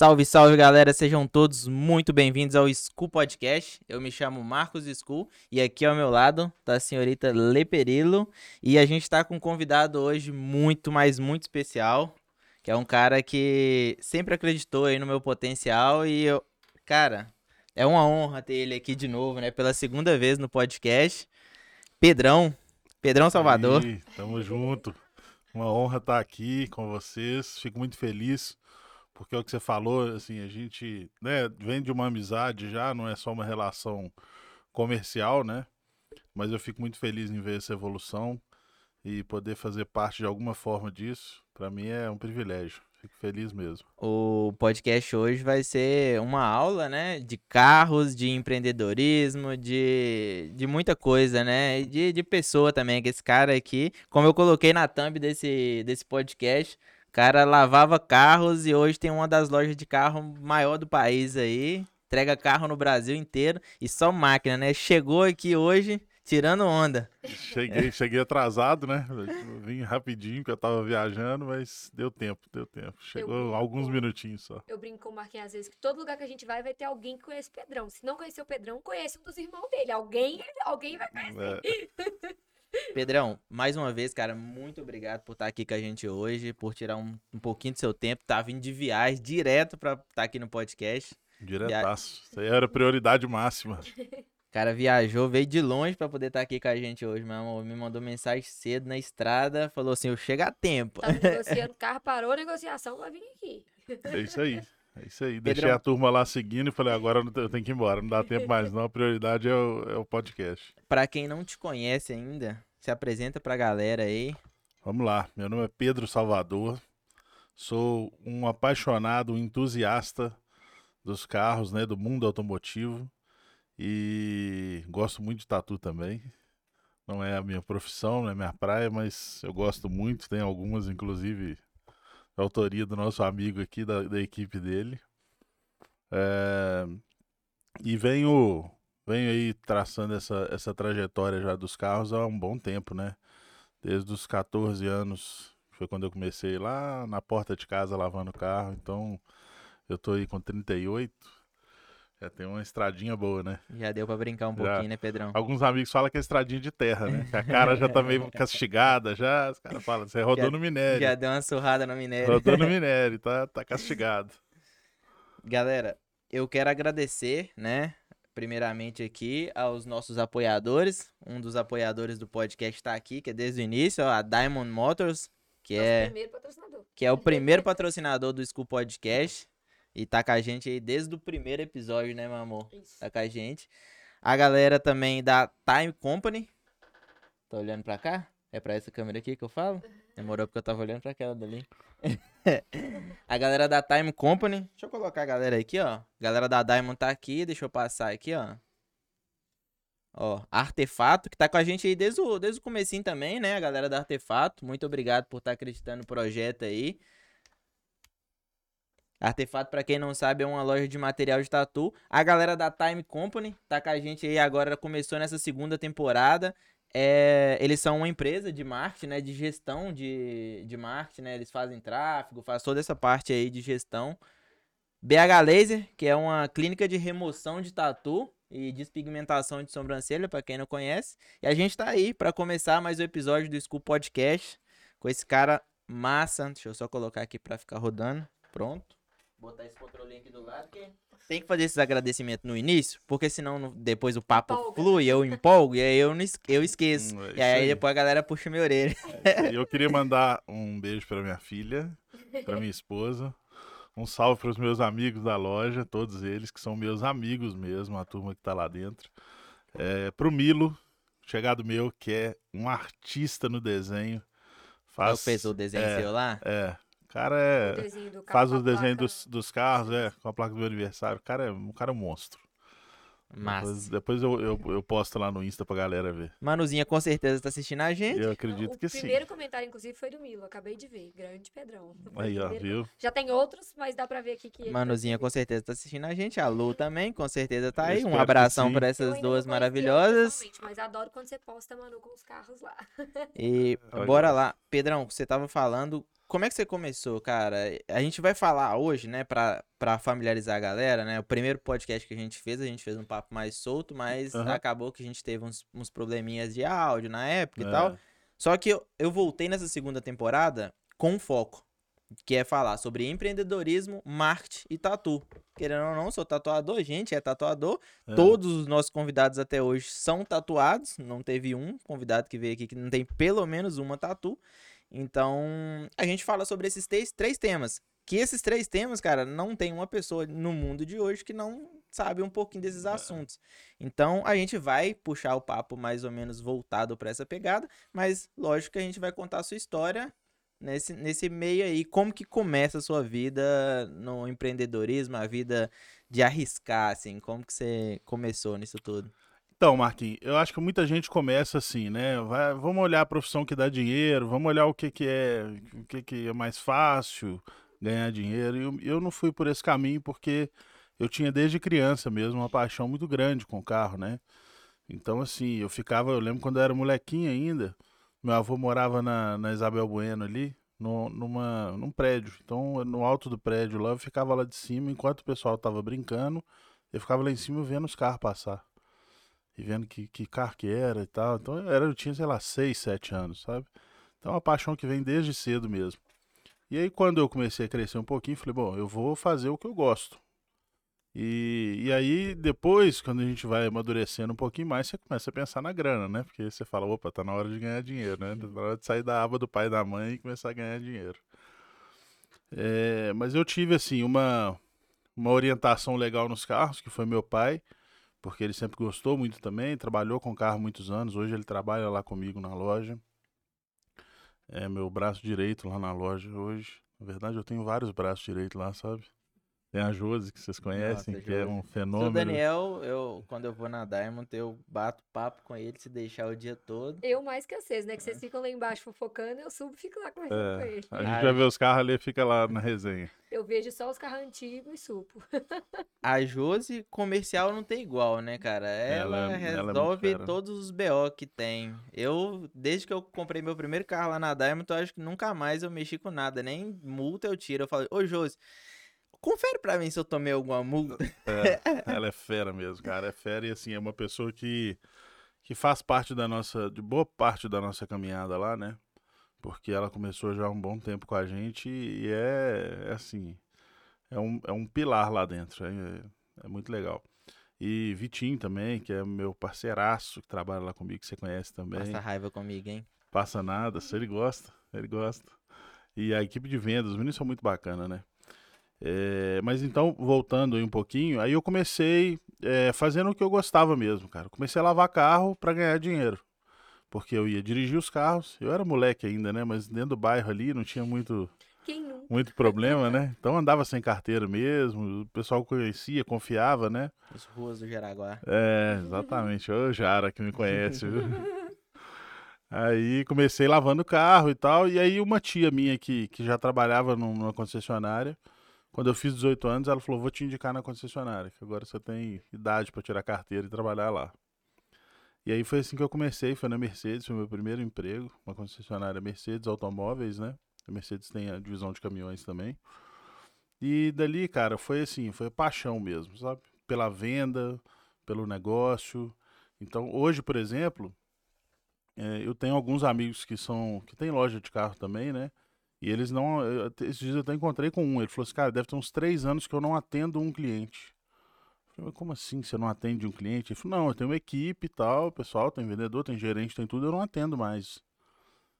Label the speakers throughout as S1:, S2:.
S1: Salve, salve galera, sejam todos muito bem-vindos ao School Podcast. Eu me chamo Marcos School e aqui ao meu lado tá a senhorita Leperilo e a gente tá com um convidado hoje muito, mas muito especial, que é um cara que sempre acreditou aí no meu potencial e eu, cara, é uma honra ter ele aqui de novo, né, pela segunda vez no podcast. Pedrão, Pedrão Salvador.
S2: Aí, tamo junto. Uma honra estar aqui com vocês. Fico muito feliz porque é o que você falou, assim, a gente né, vem de uma amizade já, não é só uma relação comercial, né? Mas eu fico muito feliz em ver essa evolução e poder fazer parte de alguma forma disso, para mim é um privilégio. Fico feliz mesmo.
S1: O podcast hoje vai ser uma aula, né? De carros, de empreendedorismo, de, de muita coisa, né? De, de pessoa também, que esse cara aqui, como eu coloquei na thumb desse, desse podcast, cara lavava carros e hoje tem uma das lojas de carro maior do país aí. Entrega carro no Brasil inteiro e só máquina, né? Chegou aqui hoje tirando onda.
S2: Cheguei, cheguei atrasado, né? Eu vim rapidinho que eu tava viajando, mas deu tempo, deu tempo. Chegou alguns minutinhos só.
S3: Eu brinco com o Marquinhos às vezes que todo lugar que a gente vai vai ter alguém que conhece o Pedrão. Se não conhecer o Pedrão, conhece um dos irmãos dele. Alguém, alguém vai conhecer. É.
S1: Pedrão, mais uma vez, cara, muito obrigado por estar aqui com a gente hoje, por tirar um, um pouquinho do seu tempo. Tá vindo de viagem direto pra estar aqui no podcast.
S2: Diretaço. Isso aí era prioridade máxima.
S1: O cara viajou, veio de longe para poder estar aqui com a gente hoje, meu amor. Me mandou mensagem cedo na estrada, falou assim: eu chego a tempo.
S3: Tá negociando, o carro parou a negociação, vai vir aqui.
S2: É isso aí. É isso aí. Pedrão. Deixei a turma lá seguindo e falei, agora eu tenho que ir embora. Não dá tempo mais, não. A prioridade é o, é o podcast.
S1: Pra quem não te conhece ainda, se apresenta pra galera aí.
S2: Vamos lá. Meu nome é Pedro Salvador. Sou um apaixonado, um entusiasta dos carros, né? Do mundo automotivo. E gosto muito de tatu também. Não é a minha profissão, não é a minha praia, mas eu gosto muito. Tem algumas, inclusive, autoria do nosso amigo aqui, da, da equipe dele. É, e venho, venho aí traçando essa, essa trajetória já dos carros há um bom tempo, né? Desde os 14 anos, foi quando eu comecei lá na porta de casa lavando o carro. Então, eu tô aí com 38. Já tem uma estradinha boa, né?
S1: Já deu pra brincar um pouquinho, né, Pedrão?
S2: Alguns amigos falam que é estradinha de terra, né? Que a cara já tá meio castigada, já. Os caras falam, você rodou
S1: já,
S2: no minério.
S1: Já deu uma surrada no minério.
S2: Rodou no minério, tá, tá castigado.
S1: Galera, eu quero agradecer, né? Primeiramente aqui aos nossos apoiadores. Um dos apoiadores do podcast está aqui, que é desde o início, ó, a Diamond Motors, que
S3: Nosso
S1: é,
S3: primeiro patrocinador.
S1: que é o primeiro patrocinador do School Podcast. E tá com a gente aí desde o primeiro episódio, né, meu amor?
S3: Isso.
S1: Tá com a gente. A galera também da Time Company. Tá olhando pra cá? É pra essa câmera aqui que eu falo? Demorou porque eu tava olhando pra aquela dali. a galera da Time Company. Deixa eu colocar a galera aqui, ó. A galera da Diamond tá aqui. Deixa eu passar aqui, ó. Ó, Artefato, que tá com a gente aí desde o, desde o comecinho também, né? A galera da Artefato. Muito obrigado por estar tá acreditando no projeto aí. Artefato, para quem não sabe, é uma loja de material de tatu. A galera da Time Company tá com a gente aí agora, começou nessa segunda temporada. É, eles são uma empresa de marketing, né, de gestão de, de marketing, né, eles fazem tráfego, fazem toda essa parte aí de gestão. BH Laser, que é uma clínica de remoção de tatu e despigmentação de sobrancelha, para quem não conhece. E a gente tá aí para começar mais um episódio do School Podcast com esse cara massa. Deixa eu só colocar aqui para ficar rodando. Pronto botar esse controle aqui do lado, que tem que fazer esses agradecimentos no início, porque senão depois o papo
S3: Empolga.
S1: flui, eu empolgo e aí eu, não eu esqueço.
S2: Hum, é
S1: e aí,
S2: aí.
S1: depois a galera puxa minha orelha.
S2: E eu queria mandar um beijo para minha filha, para minha esposa. Um salve para os meus amigos da loja, todos eles que são meus amigos mesmo, a turma que tá lá dentro. É, pro Milo, chegado meu, que é um artista no desenho.
S1: Eu
S2: Faz,
S1: fez o desenho
S2: é,
S1: seu lá.
S2: É, o cara
S3: O
S2: é,
S3: desenho do carro
S2: faz o desenho dos, dos carros, é, com a placa do meu aniversário. O cara é um cara é um monstro.
S1: Massa.
S2: Depois, depois eu, eu, eu posto lá no Insta pra galera ver.
S1: Manuzinha com certeza tá assistindo a gente.
S2: Eu acredito
S3: o
S2: que sim.
S3: primeiro comentário, inclusive, foi do Milo. Acabei de ver. Grande Pedrão. O
S2: Aí, ó, viu?
S3: Já tem outros, mas dá pra ver aqui que. ele
S1: Manuzinha com certeza tá assistindo a gente. A Lu também, com certeza tá
S2: Eu
S1: aí. Um abração
S3: Eu
S1: essas duas maravilhosas.
S3: Mas adoro quando você posta, Manu, com os carros lá.
S1: E
S2: Olha.
S1: bora lá. Pedrão, você tava falando como é que você começou, cara? A gente vai falar hoje, né, pra, pra familiarizar a galera, né? O primeiro podcast que a gente fez, a gente fez um papo mais solto, mas
S2: Aham.
S1: acabou que a gente teve uns, uns probleminhas de áudio na época e
S2: É.
S1: tal. Só que eu, eu voltei nessa segunda temporada com foco, que é falar sobre empreendedorismo, marketing e tatu. Querendo ou não, sou tatuador, gente, é tatuador.
S2: É.
S1: Todos os nossos convidados até hoje são tatuados. Não teve um convidado que veio aqui que não tem pelo menos uma tatu. Então, a gente fala sobre esses três, três temas. Que esses três temas, cara, não tem uma pessoa no mundo de hoje que não sabe um pouquinho desses assuntos. Então, a gente vai puxar o papo mais ou menos voltado para essa pegada, mas lógico que a gente vai contar a sua história nesse, nesse meio aí. Como que começa a sua vida no empreendedorismo, a vida de arriscar, assim? Como que você começou nisso tudo?
S2: Então, Marquinhos, eu acho que muita gente começa assim, né? Vai- vamos olhar a profissão que dá dinheiro, vamos olhar o que, que é, o que, que é mais fácil ganhar dinheiro. E eu, eu não fui por esse caminho porque eu tinha desde criança mesmo uma paixão muito grande com carro, né? Então, assim, eu ficava, eu lembro quando eu era molequinho ainda, meu avô morava na, na Isabel Bueno ali, no, numa, num prédio. Então, no alto do prédio lá, eu ficava lá de cima, enquanto o pessoal tava brincando, eu ficava lá em cima vendo os carros passar e vendo que, que carro que era e tal. Então eu, era, eu tinha, sei lá, 6, 7 anos, sabe? Então é uma paixão que vem desde cedo mesmo. E aí quando eu comecei a crescer um pouquinho, falei, bom, eu vou fazer o que eu gosto. E, e aí depois, quando a gente vai amadurecendo um pouquinho mais, você começa a pensar na grana, né? Porque você fala, opa, tá na hora de ganhar dinheiro, né? Tá na hora de sair da aba do pai e da mãe e começar a ganhar dinheiro. É, mas eu tive, assim, uma, uma orientação legal nos carros, que foi meu pai porque ele sempre gostou muito também, trabalhou com carro muitos anos, hoje ele trabalha lá comigo na loja. É meu braço direito lá na loja hoje. Na verdade, eu tenho vários braços direitos lá, sabe? Tem a Josi, que vocês conhecem,
S1: Nossa,
S2: que é
S1: Josi.
S2: um
S1: Seu
S2: fenômeno.
S1: Daniel, eu, quando eu vou na Diamond, eu bato papo com ele, se deixar o dia todo.
S3: Eu mais que vocês, né? Que vocês ficam lá embaixo fofocando, eu subo e fico lá conversando com
S2: É,
S3: ele.
S2: a gente
S1: Ai.
S2: vai ver os carros ali e fica lá na resenha.
S3: Eu vejo só os carros antigos e supo.
S1: A Josi comercial não tem igual, né, cara?
S2: Ela-
S1: Ela,
S2: ela é
S1: resolve todos os BO que tem. Eu, desde que eu comprei meu primeiro carro lá na Diamond, eu acho que nunca mais eu mexi com nada. Nem multa eu tiro. Eu falei, ô Josi, confere pra mim se eu tomei alguma multa.
S2: É, ela é fera mesmo, cara. É fera e assim, é uma pessoa que, que faz parte da nossa, de boa parte da nossa caminhada lá, né? Porque ela começou já há um bom tempo com a gente e é, é assim, é um, é um pilar lá dentro. É, é muito legal. E Vitinho também, que é meu parceiraço, que trabalha lá comigo, que você conhece também.
S1: Passa raiva comigo, hein?
S2: Passa nada, se ele gosta, ele gosta. E a equipe de vendas, os meninos são muito bacana, né? É, mas então, voltando aí um pouquinho, aí eu comecei é, fazendo o que eu gostava mesmo, cara. Comecei a lavar carro para ganhar dinheiro. Porque eu ia dirigir os carros, eu era moleque ainda, né? Mas dentro do bairro ali não tinha muito, muito problema, né? Então andava sem carteira mesmo, o pessoal conhecia, confiava, né?
S1: As ruas do Jaraguá.
S2: É, exatamente. Ô, Jara, que me conhece, viu? Aí comecei lavando o carro e tal. E aí uma tia minha que, que já trabalhava num- numa concessionária, quando eu fiz 18 anos, ela falou, vou te indicar na concessionária, que agora você tem idade para tirar carteira e trabalhar lá. E aí foi assim que eu comecei, foi na Mercedes, foi meu primeiro emprego, uma concessionária Mercedes Automóveis, né? A Mercedes tem a divisão de caminhões também. E dali, cara, foi assim, foi paixão mesmo, sabe? Pela venda, pelo negócio. Então, hoje, por exemplo, é, eu tenho alguns amigos que são que têm loja de carro também, né? E eles não. esses dias eu até encontrei com um. Ele falou assim, cara, deve ter uns três anos que eu não atendo um cliente. Eu falei, mas como assim você não atende um cliente? Ele falou, não, eu tenho uma equipe e tal, pessoal, tem vendedor, tem gerente, tem tudo, eu não atendo mais.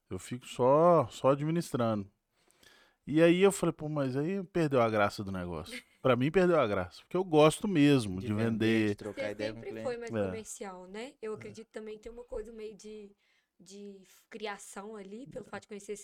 S2: Eu fico só, só administrando. E aí eu falei, pô, mas aí perdeu a graça do negócio. Pra mim perdeu a graça, porque eu gosto mesmo de, vender.
S1: de trocar
S3: Você
S1: ideia
S3: sempre foi mais
S2: É.
S3: comercial, né? Eu acredito também que tem uma coisa meio de, de criação ali, pelo fato de conhecer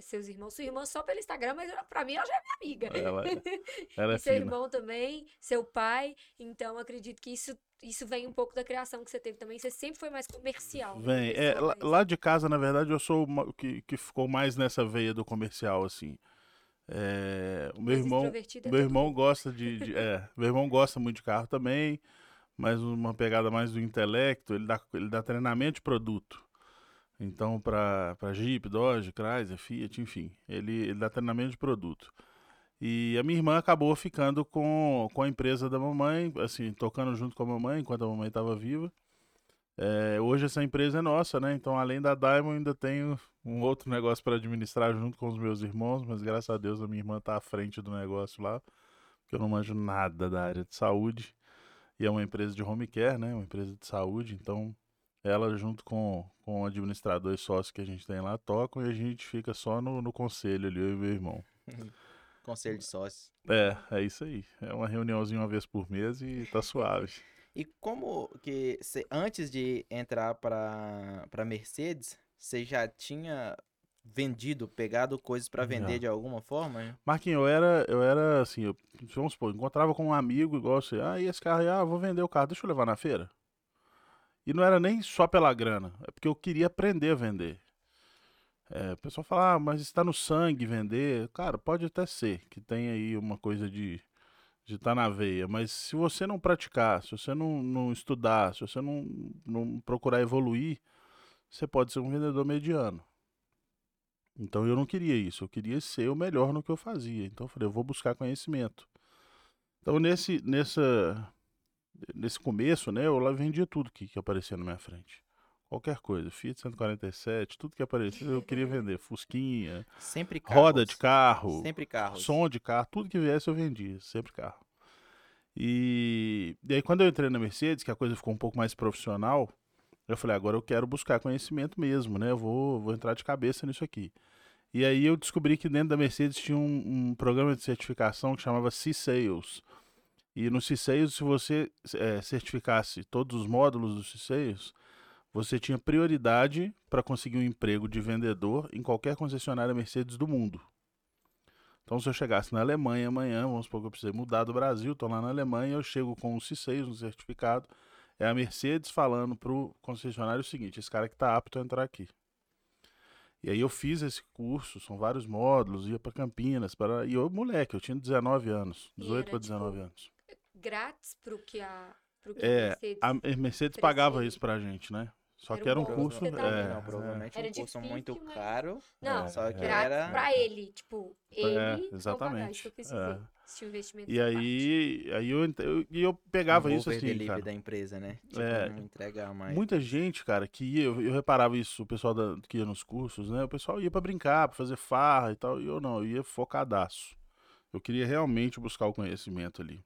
S3: seus irmãos. Sua irmã só pelo Instagram, mas pra mim ela já é minha amiga.
S2: Ela, ela é
S3: e seu
S2: fina.
S3: irmão também, seu pai. Então, acredito que isso, isso vem um pouco da criação que você teve também. Você sempre foi mais comercial. né?
S2: Vem, é,
S3: Pessoa
S2: lá, lá de casa, na verdade, eu sou o que, que ficou mais nessa veia do comercial, assim. É, o meu
S3: mais
S2: irmão,
S3: é
S2: meu irmão
S3: mundo.
S2: gosta de, de- é, meu irmão gosta muito de carro também, mas uma pegada mais do intelecto, ele dá, ele dá treinamento de produto. Então, para Jeep, Dodge, Chrysler, Fiat, enfim, ele, ele dá treinamento de produto. E a minha irmã acabou ficando com, com a empresa da mamãe, assim, tocando junto com a mamãe enquanto a mamãe estava viva. É, hoje essa empresa é nossa, né? Então, além da Diamond, ainda tenho um outro negócio para administrar junto com os meus irmãos, mas graças a Deus a minha irmã está à frente do negócio lá, porque eu não manjo nada da área de saúde. E é uma empresa de home care, né? Uma empresa de saúde, então ela junto com, com o administrador e sócio que a gente tem lá tocam e a gente fica só no, no conselho ali, eu e meu irmão.
S1: Conselho de sócios.
S2: É, é isso aí. É uma reuniãozinha uma vez por mês e tá suave.
S1: E como que cê, antes de entrar para para Mercedes, você já tinha vendido, pegado coisas para vender
S2: Já.
S1: de alguma forma?
S2: Marquinhos, eu era, eu era assim, eu, vamos supor, encontrava com um amigo igual você, ah, e esse carro ah, vou vender o carro, deixa eu levar na feira. E não era nem só pela grana, é porque eu queria aprender a vender. É, o pessoal fala, ah, mas está no sangue vender. Cara, pode até ser que tem aí uma coisa de de estar na veia, mas se você não praticar, se você não, não estudar, se você não, não procurar evoluir, você pode ser um vendedor mediano. Então eu não queria isso, eu queria ser o melhor no que eu fazia. Então eu falei, eu vou buscar conhecimento. Então nesse, nessa, nesse começo, né, eu lá vendia tudo que, que aparecia na minha frente. Qualquer coisa, Fiat 147, tudo que aparecia eu queria vender. Fusquinha,
S1: Sempre carros.
S2: roda de carro,
S1: Sempre carros.
S2: som de carro, tudo que viesse eu vendia, sempre carro. E, e aí quando eu entrei na Mercedes, que a coisa ficou um pouco mais profissional, eu falei, agora eu quero buscar conhecimento mesmo, né? Eu vou, vou entrar de cabeça nisso aqui. E aí eu descobri que dentro da Mercedes tinha um, um programa de certificação que chamava C-Sales. E no C-Sales, se você eh, certificasse todos os módulos do C-Sales, você tinha prioridade para conseguir um emprego de vendedor em qualquer concessionária Mercedes do mundo. Então, se eu chegasse na Alemanha amanhã, vamos supor que eu precisei mudar do Brasil, estou lá na Alemanha, eu chego com um C6, um certificado, é a Mercedes falando para o concessionário o seguinte: esse cara que está apto a entrar aqui. E aí eu fiz esse curso, são vários módulos, ia para Campinas, para e eu moleque, eu tinha 19 anos,
S3: E
S2: 18
S3: era,
S2: para 19
S3: tipo,
S2: anos.
S3: Grátis pro que a, pro que
S2: É,
S3: a Mercedes.
S2: A Mercedes pagava isso pra gente, né? Só
S3: Era
S2: que era um curso, é,
S1: Não, provavelmente
S3: Era
S1: um curso
S3: difícil,
S1: muito
S3: mas-
S1: caro.
S3: Não,
S1: Só que era.
S3: pra ele. Tipo, ele.
S2: É,
S3: pagar,
S2: exatamente,
S3: Isso quis
S2: é.
S3: o investimento
S2: E
S3: parte.
S2: aí, aí eu, eu, e eu pegava
S1: um
S2: isso assim,
S1: delivery
S2: cara.
S1: da empresa, né? Tipo,
S2: É,
S1: não entregar mais.
S2: Muita gente, cara, que ia, eu, eu reparava isso, o pessoal da- que ia nos cursos, né? O pessoal ia pra brincar, pra fazer farra e tal, e eu não, eu ia focadaço. Eu queria realmente buscar o conhecimento ali.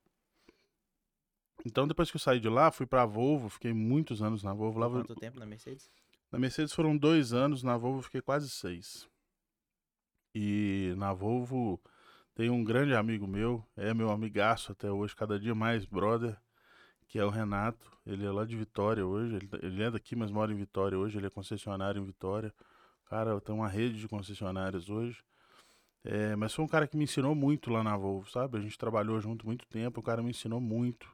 S2: Então, depois que eu saí de lá, fui pra Volvo, fiquei muitos anos na Volvo. Lá,
S1: Quanto tempo na Mercedes?
S2: na Mercedes foram dois anos, na Volvo fiquei quase seis. E na Volvo tem um grande amigo meu, é meu amigaço até hoje, cada dia mais brother, que é o Renato. Ele é lá de Vitória hoje, ele, ele é daqui, mas mora em Vitória hoje, ele é concessionário em Vitória. Cara, tem uma rede de concessionárias hoje. É, mas foi um cara que me ensinou muito lá na Volvo, sabe? A gente trabalhou junto muito tempo, o cara me ensinou muito.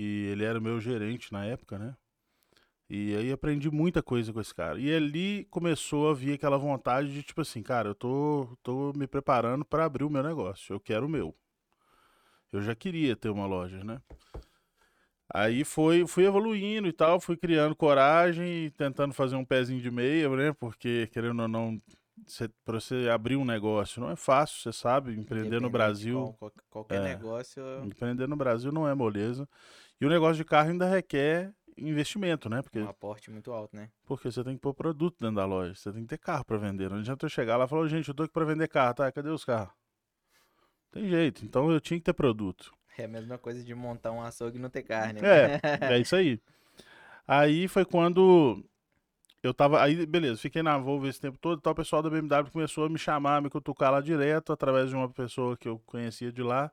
S2: E ele era meu gerente na época, né? E aí aprendi muita coisa com esse cara. E ali começou a vir aquela vontade de tipo assim, cara, eu tô, tô me preparando para abrir o meu negócio. Eu quero o meu. Eu já queria ter uma loja, né? Aí foi, fui evoluindo e tal, fui criando coragem e tentando fazer um pezinho de meia, né? Porque querendo ou não, para você abrir um negócio não é fácil, você sabe, empreender no Brasil.
S1: qual- qualquer
S2: É.
S1: negócio.
S2: Empreender no Brasil não é moleza. E o negócio de carro ainda requer investimento, né? Porque
S1: Um aporte muito alto, né?
S2: porque você tem que pôr produto dentro da loja, você tem que ter carro para vender. Não adianta eu chegar lá e falar, "Ô, gente, eu tô aqui para vender carro, tá? Cadê os carros? Tem jeito, então eu tinha que ter produto.
S1: É a mesma coisa de montar um açougue e não ter carne.
S2: É, é isso aí. Aí foi quando eu tava. Aí, beleza, fiquei na Volvo esse tempo todo. Então o pessoal da BMW começou a me chamar, me cutucar lá direto, através de uma pessoa que eu conhecia de lá,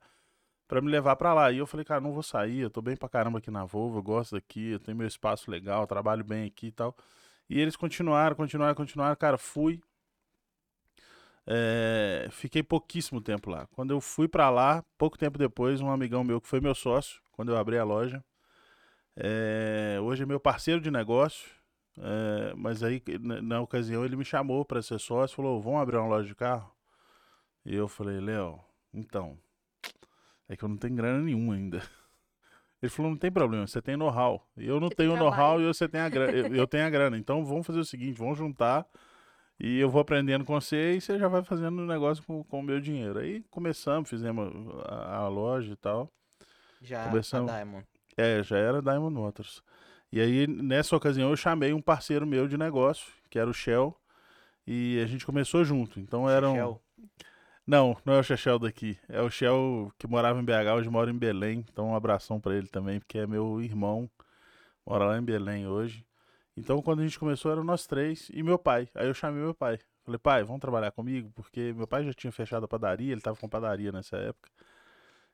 S2: pra me levar pra lá. E eu falei, cara, não vou sair, eu tô bem pra caramba aqui na Volvo, eu gosto daqui, eu tenho meu espaço legal, trabalho bem aqui e tal. E eles continuaram, continuaram, continuaram. Cara, fui. É, fiquei pouquíssimo tempo lá. Quando eu fui pra lá, pouco tempo depois, um amigão meu que foi meu sócio, quando eu abri a loja, é, hoje é meu parceiro de negócio, é, mas aí na, na ocasião ele me chamou para ser sócio, falou: "Vamos abrir uma loja de carro?" E eu falei: "Léo, então, é que eu não tenho grana nenhuma ainda. Ele falou, não tem problema, você tem know-how. Eu não
S3: Você
S2: tenho know-how e você tem a grana. eu, eu tenho a grana. Então vamos fazer o seguinte, vamos juntar e eu vou aprendendo com você e você já vai fazendo o negócio com, com o meu dinheiro. Aí começamos, fizemos a, a loja e tal.
S1: Já
S2: Começamos-
S1: a Diamond.
S2: É, já era Diamond Motors. E aí, nessa ocasião, eu chamei um parceiro meu de negócio, que era o Shell, e a gente começou junto. Então era um...
S1: Shell.
S2: Não, não é o Shell daqui. É o Shell que morava em BH, hoje mora em Belém. Então um abração pra ele também, porque é meu irmão. Mora lá em Belém hoje. Então quando a gente começou eram nós três e meu pai. Aí eu chamei meu pai. Falei, pai, vamos trabalhar comigo? Porque meu pai já tinha fechado a padaria, ele tava com padaria nessa época.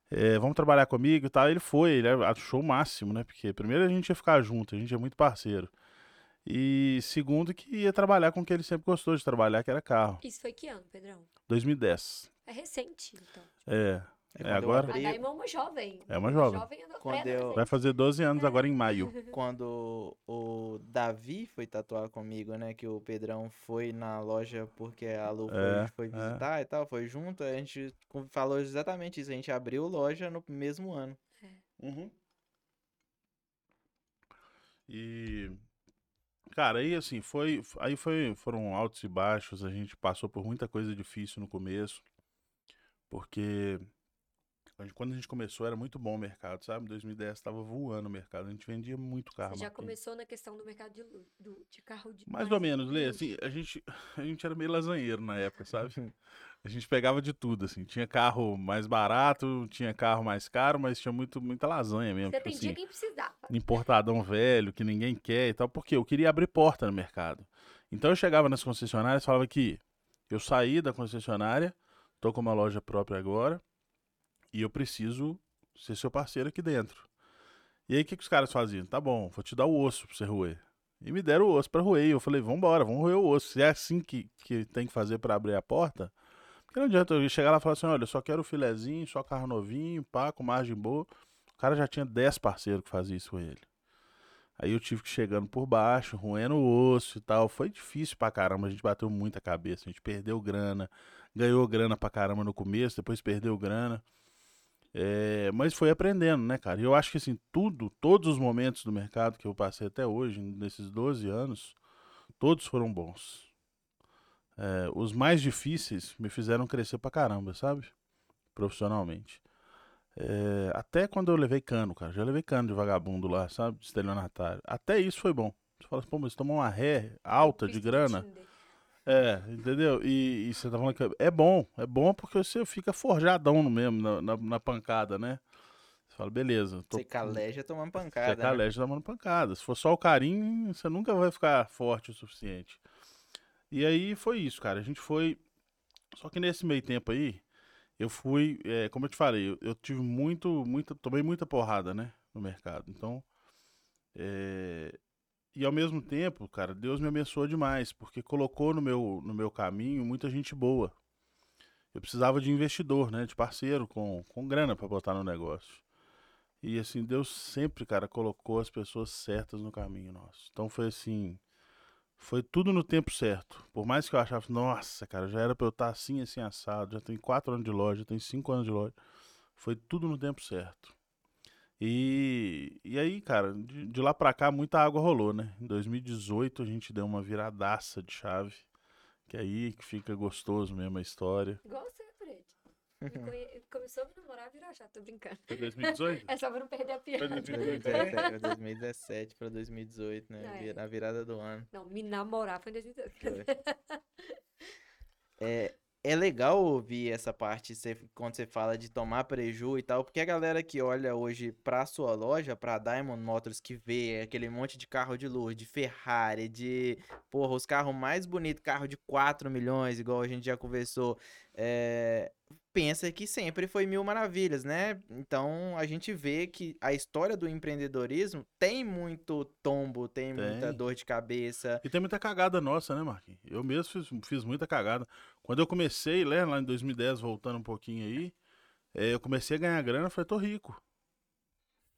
S2: É, vamos trabalhar comigo e tal. Ele foi, ele achou o máximo, né? Porque primeiro a gente ia ficar junto, a gente é muito parceiro. E segundo que ia trabalhar com o que ele sempre gostou de trabalhar, que era carro.
S3: Isso foi que ano, Pedrão?
S2: 2010.
S3: É recente, então.
S2: É,
S1: É
S2: É, agora-
S3: A
S1: abri-
S3: Daima é uma jovem.
S2: É uma jovem.
S3: Jovem ando-
S1: Quando eu-
S2: vai fazer 12 anos agora em maio.
S1: quando o Davi foi tatuar comigo, né? Que o Pedrão foi na loja porque a Lu foi,
S2: É,
S1: foi
S2: é.
S1: visitar e tal, foi junto. A gente falou exatamente isso. A gente abriu loja no mesmo ano.
S2: E cara, aí assim, foi, aí foi, foram altos e baixos, a gente passou por muita coisa difícil no começo, porque quando a gente começou era muito bom o mercado, sabe? Em 2010 estava voando o mercado, a gente vendia muito carro.
S3: Você já começou na questão do mercado de, do, de carro de.
S2: Mais ou menos, Lê, assim, a gente, a gente era meio lasanheiro na época, sabe? A gente pegava de tudo, assim, tinha carro mais barato, tinha carro mais caro, mas tinha muito, muita lasanha mesmo,
S3: Você
S2: tipo
S3: atendia
S2: assim,
S3: quem precisava.
S2: importadão velho, que ninguém quer e tal, porque eu queria abrir porta no mercado. Então eu chegava nas concessionárias e falava que eu saí da concessionária, tô com uma loja própria agora, e eu preciso ser seu parceiro aqui dentro. E aí o que, que os caras faziam? Tá bom, vou te dar o osso pra você roer. E me deram o osso pra roer. E eu falei, vambora, vamos roer o osso. Se é assim que, que tem que fazer pra abrir a porta, porque não adianta eu chegar lá e falar assim, olha, eu só quero o filezinho, só carro novinho, pá, com margem boa. O cara já tinha 10 parceiros que faziam isso com ele. Aí eu tive que chegando por baixo, roendo o osso e tal. Foi difícil pra caramba, a gente bateu muita cabeça, a gente perdeu grana, ganhou grana pra caramba no começo, depois perdeu grana. É, mas foi aprendendo, né, cara? E eu acho que assim, tudo, todos os momentos do mercado que eu passei até hoje, nesses 12 anos, todos foram bons. É, os mais difíceis me fizeram crescer pra caramba, sabe? Profissionalmente. É, até quando eu levei cano, cara. Já levei cano de vagabundo lá, sabe? De estelionatário. Até isso foi bom. Você fala assim, pô, mas tomou uma ré alta de grana.
S3: Tinder.
S2: É, entendeu? E, e você tá falando que é bom, é bom porque você fica forjadão mesmo, na, na, na pancada, né? Você fala, beleza, tô,
S1: Você caleja tomando
S2: você
S1: pancada. né?
S2: caleja tomando pancada. Se for só o carinho, você nunca vai ficar forte o suficiente. E aí foi isso, cara. A gente foi. Só que nesse meio tempo aí, eu fui, é, como eu te falei, eu, eu tive muito, muita, tomei muita porrada, né, no mercado. Então, é, e ao mesmo tempo, cara, Deus me abençoou demais, porque colocou no meu, no meu caminho muita gente boa. Eu precisava de investidor, né, de parceiro com, com grana para botar no negócio. E assim, Deus sempre, cara, colocou as pessoas certas no caminho nosso. Então foi assim, foi tudo no tempo certo. Por mais que eu achava, nossa, cara, já era pra eu estar assim, assim, assado. Já tem quatro anos de loja, tem cinco anos de loja. Foi tudo no tempo certo. E, e aí, cara, de, de lá pra cá muita água rolou, né? Em 2018 a gente deu uma viradaça de chave. Que aí que fica gostoso mesmo a história.
S3: Igual você, Fred. Conhe- Começou a me namorar, virou já, tô brincando.
S2: Foi 2018?
S3: É só pra não perder a piada.
S1: 2017, 2017 pra 2018, né?
S3: É.
S1: Na virada do ano.
S3: Não, me namorar foi em 2018.
S1: Foi. É, é legal ouvir essa parte cê- quando você fala de tomar preju e tal, porque a galera que olha hoje pra sua loja, pra Diamond Motors, que vê aquele monte de carro de luz, de Ferrari, de, porra, os carros mais bonitos, carro de 4 milhões, igual a gente já conversou, é, pensa que sempre foi mil maravilhas, né? Então a gente vê que a história do empreendedorismo tem muito tombo, tem muita
S2: Tem.
S1: dor de cabeça.
S2: E tem muita cagada nossa, né, Marquinhos? Eu mesmo fiz, fiz muita cagada. Quando eu comecei, né, lá em 2010, voltando um pouquinho aí, eh, eu comecei a ganhar grana, falei, tô rico.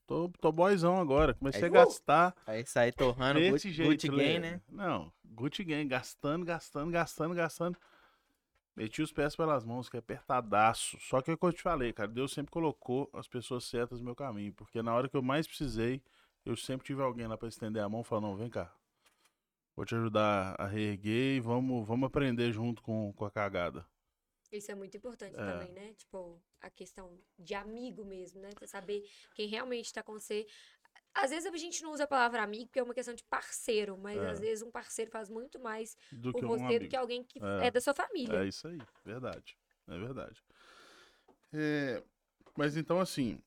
S2: Tô, tô boyzão agora. Comecei
S1: Aí,
S2: a
S1: uh,
S2: gastar
S1: Aí sai torrando Gucci,
S2: jeito,
S1: Gucci Gang,
S2: Lê.
S1: né?
S2: Não, Gucci Gang, gastando, gastando, gastando, gastando. Meti os pés pelas mãos, que é apertadaço. Só que é o que eu te falei, cara. Deus sempre colocou as pessoas certas no meu caminho. Porque na hora que eu mais precisei, eu sempre tive alguém lá pra estender a mão e falar, não, vem cá. Vou te ajudar a reerguer e vamos, vamos aprender junto com, com a cagada.
S3: Isso é muito importante
S2: É.
S3: também, né? Tipo, a questão de amigo mesmo, né? Você saber quem realmente tá com você. Às vezes a gente não usa a palavra amigo porque é uma questão de parceiro, mas
S2: É.
S3: às vezes um parceiro faz muito mais
S2: Do
S3: por
S2: que um
S3: você do que alguém que
S2: É.
S3: é, da sua família.
S2: É isso aí, verdade. É verdade. É, mas então, assim,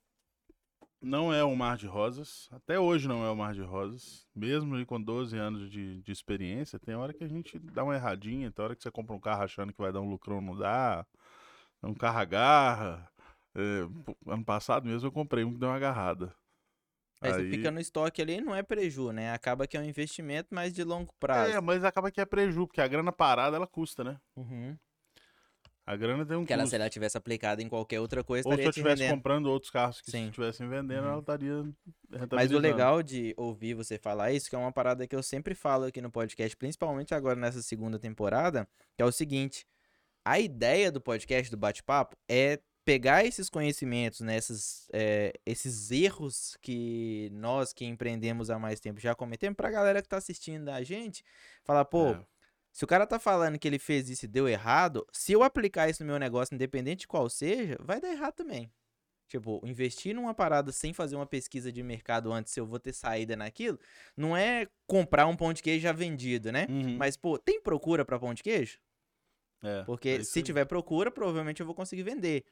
S2: não é um mar de rosas. Até hoje não é um mar de rosas. Mesmo com 12 anos de, de experiência, tem hora que a gente dá uma erradinha, tem hora que você compra um carro achando que vai dar um lucrão, não dá. Um carro agarra. É, pô, ano passado mesmo eu comprei um que deu uma agarrada.
S1: Aí, você fica no estoque ali, não é preju, né? Acaba que é um investimento, mas de longo prazo.
S2: É, mas acaba que é preju, porque a grana parada ela custa, né?
S1: Uhum.
S2: A grana tem um
S1: Porque ela,
S2: custo.
S1: se ela tivesse aplicado em qualquer outra coisa,
S2: Ou se eu estivesse comprando outros carros que
S1: Sim.
S2: estivessem vendendo,
S1: Uhum.
S2: ela estaria
S1: Mas o legal de ouvir você falar isso, que é uma parada que eu sempre falo aqui no podcast, principalmente agora nessa segunda temporada, que é o seguinte: a ideia do podcast, do bate-papo, é pegar esses conhecimentos, né, esses, é, esses erros que nós que empreendemos há mais tempo já cometemos, pra galera que tá assistindo a gente, falar, pô,
S2: É.
S1: se o cara tá falando que ele fez isso e deu errado, se eu aplicar isso no meu negócio, independente de qual seja, vai dar errado também. Tipo, investir numa parada sem fazer uma pesquisa de mercado antes se eu vou ter saída naquilo, não é comprar um pão de queijo já vendido, né?
S2: Uhum.
S1: Mas, pô, tem procura pra pão de queijo?
S2: É,
S1: Porque
S2: é
S1: se tiver procura, provavelmente eu vou conseguir vender.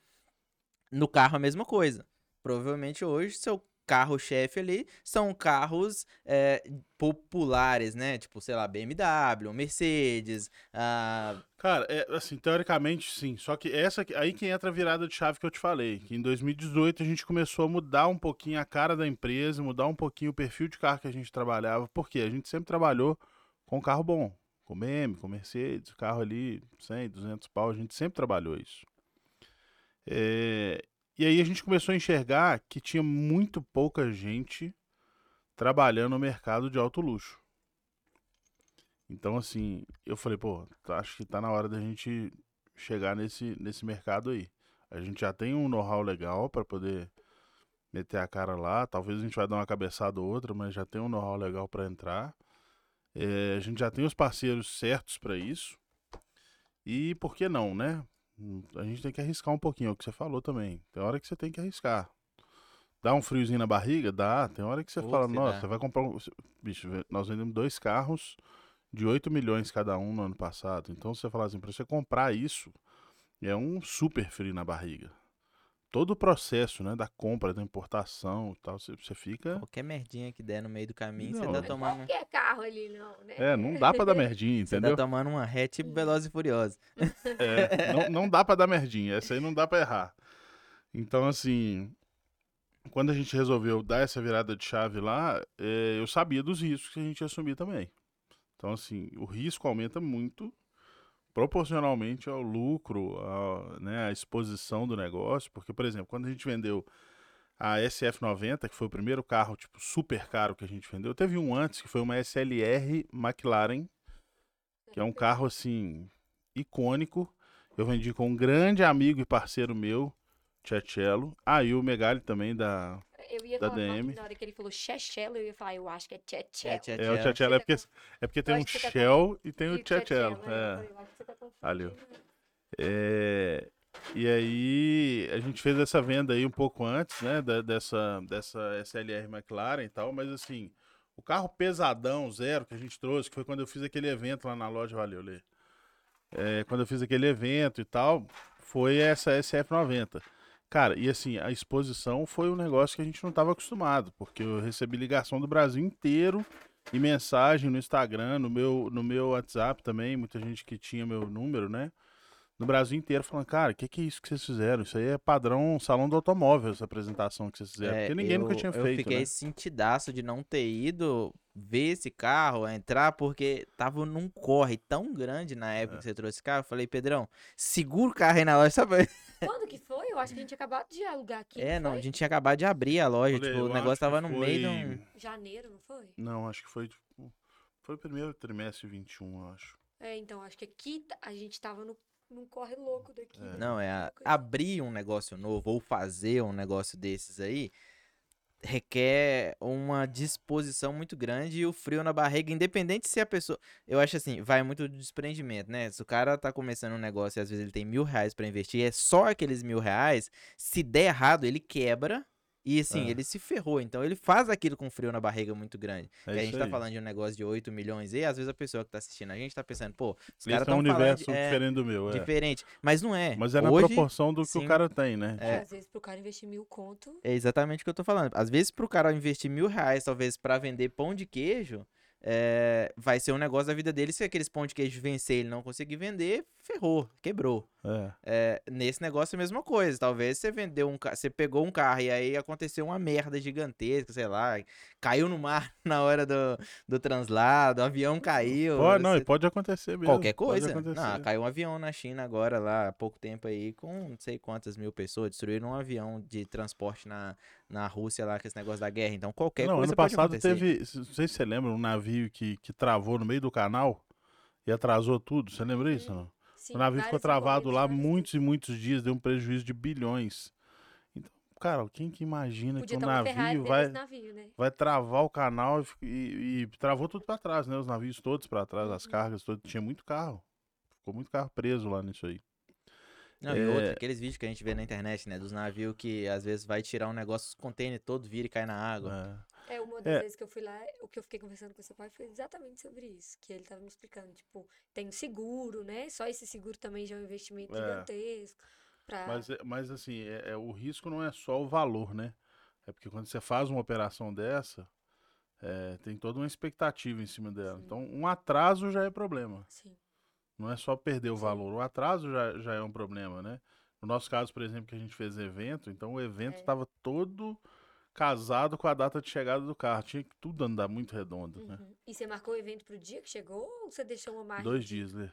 S1: No carro, a mesma coisa. Provavelmente hoje, seu carro-chefe ali são carros é, populares, né? Tipo, sei lá, BMW, Mercedes, ah,
S2: Cara, é, assim, teoricamente sim. Só que essa aí que entra a virada de chave que eu te falei. Que em 2018 a gente começou a mudar um pouquinho a cara da empresa, mudar um pouquinho o perfil de carro que a gente trabalhava. Porque a gente sempre trabalhou com carro bom. Com BM, com Mercedes, carro ali 100, 200 pau. A gente sempre trabalhou isso. É, e aí a gente começou a enxergar que tinha muito pouca gente trabalhando no mercado de alto luxo. Então, assim, eu falei, pô, tá- acho que tá na hora da gente chegar nesse, nesse mercado aí. A gente já tem um know-how legal para poder meter a cara lá. Talvez a gente vai dar uma cabeçada ou outra, mas já tem um know-how legal para entrar. É, a gente já tem os parceiros certos para isso. E por que não, né? Hum, A gente tem que arriscar um pouquinho, é o que você falou também. Tem hora que você tem que arriscar. Dá um friozinho na barriga? Dá. Tem hora que você
S1: Pô,
S2: fala, nossa,
S1: dá.
S2: você vai comprar um. Bicho, nós vendemos dois carros de 8 milhões cada um no ano passado. Então você fala assim, para você comprar isso, é um super frio na barriga. Todo o processo, né, da compra, da importação e tal, você, você fica.
S1: qualquer merdinha que der no meio do caminho, você
S2: Não,
S1: tá
S2: é
S1: tomando,
S3: Qualquer carro ali, não, né?
S2: É, não dá pra dar merdinha,
S1: você
S2: entendeu?
S1: tá tomando uma ré tipo Veloz e Furioso.
S2: É, não, não dá pra dar merdinha, essa aí não dá pra errar. Então, assim, quando a gente resolveu dar essa virada de chave lá, é, eu sabia dos riscos que a gente ia assumir também. Então, assim, o risco aumenta muito proporcionalmente ao lucro, à, né, à exposição do negócio. Porque, por exemplo, quando a gente vendeu a SF90, que foi o primeiro carro, tipo, super caro que a gente vendeu, teve um antes, que foi uma SLR McLaren, que é um carro, assim, icônico. Eu vendi com um grande amigo e parceiro meu, Tchelo. Ah, e o Megali também da.
S3: Eu ia
S2: da
S3: falar
S2: DM.
S3: na hora que ele falou Chechelo, eu ia falar, eu acho que é
S1: É,
S3: Chechelo.
S1: tchau,
S2: É o
S1: tchau.
S2: Tchelo, é porque, é porque tem um
S3: tá
S2: Shell e tem
S3: E
S2: o
S3: Chechelo, né?
S2: É.
S3: falei, eu acho que você tá confundindo.
S2: É, e aí a gente fez essa venda aí um pouco antes, né, da- dessa, dessa SLR McLaren e tal, mas assim, o carro pesadão, zero, que a gente trouxe, que foi quando eu fiz aquele evento lá na loja, valeu, Lê. É, quando eu fiz aquele evento e tal, foi essa SF90. Cara, e assim, a exposição foi um negócio que a gente não estava acostumado, porque eu recebi ligação do Brasil inteiro e mensagem no Instagram, no meu, no meu WhatsApp também, muita gente que tinha meu número, né? No Brasil inteiro falando, cara, o que, que é isso que vocês fizeram? Isso aí é padrão salão do automóvel, essa apresentação que vocês fizeram.
S1: É,
S2: porque ninguém nunca
S1: eu-
S2: tinha
S1: Eu
S2: feito,
S1: fiquei
S2: né?
S1: sentidaço de não ter ido ver esse carro, entrar, porque tava num corre tão grande na época
S2: É.
S1: que você trouxe esse carro. Eu falei, Pedrão, segura o carro aí na loja, sabe?
S3: Quando que foi? Eu acho que a gente tinha acabado de alugar aqui.
S1: É, não, a
S3: foi?
S1: gente tinha acabado de abrir a loja,
S2: Olha,
S1: tipo,
S2: eu
S1: o negócio tava no meio de um...
S2: foi-
S3: Janeiro, não foi?
S2: Não, acho que foi, tipo, foi o primeiro trimestre de 21, eu acho.
S3: É, então, acho que aqui a gente tava no não corre louco daqui.
S2: É.
S1: Não, é a- abrir um negócio novo ou fazer um negócio desses aí requer uma disposição muito grande e o frio na barriga, independente se a pessoa. Eu acho assim, vai muito do desprendimento, né? Se o cara tá começando um negócio e às vezes ele tem mil reais pra investir, é só aqueles mil reais, se der errado, ele quebra. E assim,
S2: É.
S1: ele se ferrou. Então ele faz aquilo com frio na barriga muito grande.
S2: É
S1: e a gente tá
S2: aí.
S1: falando de um negócio de 8 milhões e às vezes a pessoa que tá assistindo a gente tá pensando, pô, os caras
S2: é um
S1: tão falando
S2: universo
S1: de- é,
S2: diferente do meu, é.
S1: diferente. Mas não é.
S2: Mas é na
S1: Hoje,
S2: proporção do que
S1: sim.
S2: o cara tem, né?
S1: É.
S3: Às vezes pro cara investir mil conto.
S1: É exatamente o que eu tô falando. Às vezes, pro cara investir mil reais, talvez, pra vender pão de queijo, é, vai ser um negócio da vida dele. Se aqueles pão de queijo vencer e ele não conseguir vender, ferrou, quebrou.
S2: É.
S1: É, nesse negócio é a mesma coisa. Talvez você vendeu um ca- você pegou um carro e aí aconteceu uma merda gigantesca, sei lá, caiu no mar na hora do, do translado, o avião caiu.
S2: Pode, não,
S1: você-
S2: pode acontecer mesmo.
S1: Qualquer coisa. Não, caiu um avião na China agora, lá há pouco tempo aí, com não sei quantas mil pessoas. Destruíram um avião de transporte na, na Rússia lá, com esse negócio da guerra. Então, qualquer
S2: não,
S1: coisa
S2: ano passado teve, não sei se você lembra, um navio que, que travou no meio do canal e atrasou tudo. Você lembra isso? Não?
S3: Sim,
S2: O navio ficou travado lá muitos e muitos dias, deu um prejuízo de bilhões. Então, cara, quem que imagina
S3: Podia
S2: que um navio vai,
S3: navio, né?
S2: vai travar o canal e, e- e travou tudo pra trás, né? Os navios todos pra trás, as
S3: Uhum.
S2: cargas todas. Tinha muito carro. Ficou muito carro preso lá nisso aí.
S1: Não, e
S2: É.
S1: outra, aqueles vídeos que a gente vê na internet, né? Dos navios que às vezes vai tirar um negócio, os container todo vira e cai na água.
S2: É.
S3: É, uma das
S2: É.
S3: vezes que eu fui lá, o que eu fiquei conversando com seu pai foi exatamente sobre isso. Que ele tava me explicando, tipo, tem seguro, né? Só esse seguro também já é um investimento
S2: É.
S3: gigantesco. Pra...
S2: Mas, é- mas assim, é, é- o risco não é só o valor, né? É porque quando você faz uma operação dessa, é, tem toda uma expectativa em cima dela.
S3: Sim.
S2: Então, um atraso já é problema.
S3: Sim.
S2: Não é só perder o
S3: Sim.
S2: valor. O atraso já, já é um problema, né? No nosso caso, por exemplo, que a gente fez evento, então o evento
S3: É.
S2: estava todo casado com a data de chegada do carro. Tinha que tudo andar muito redondo, né?
S3: Uhum. E você marcou o evento pro dia que chegou ou você deixou uma margem?
S2: Dois
S3: de-
S2: dias, né?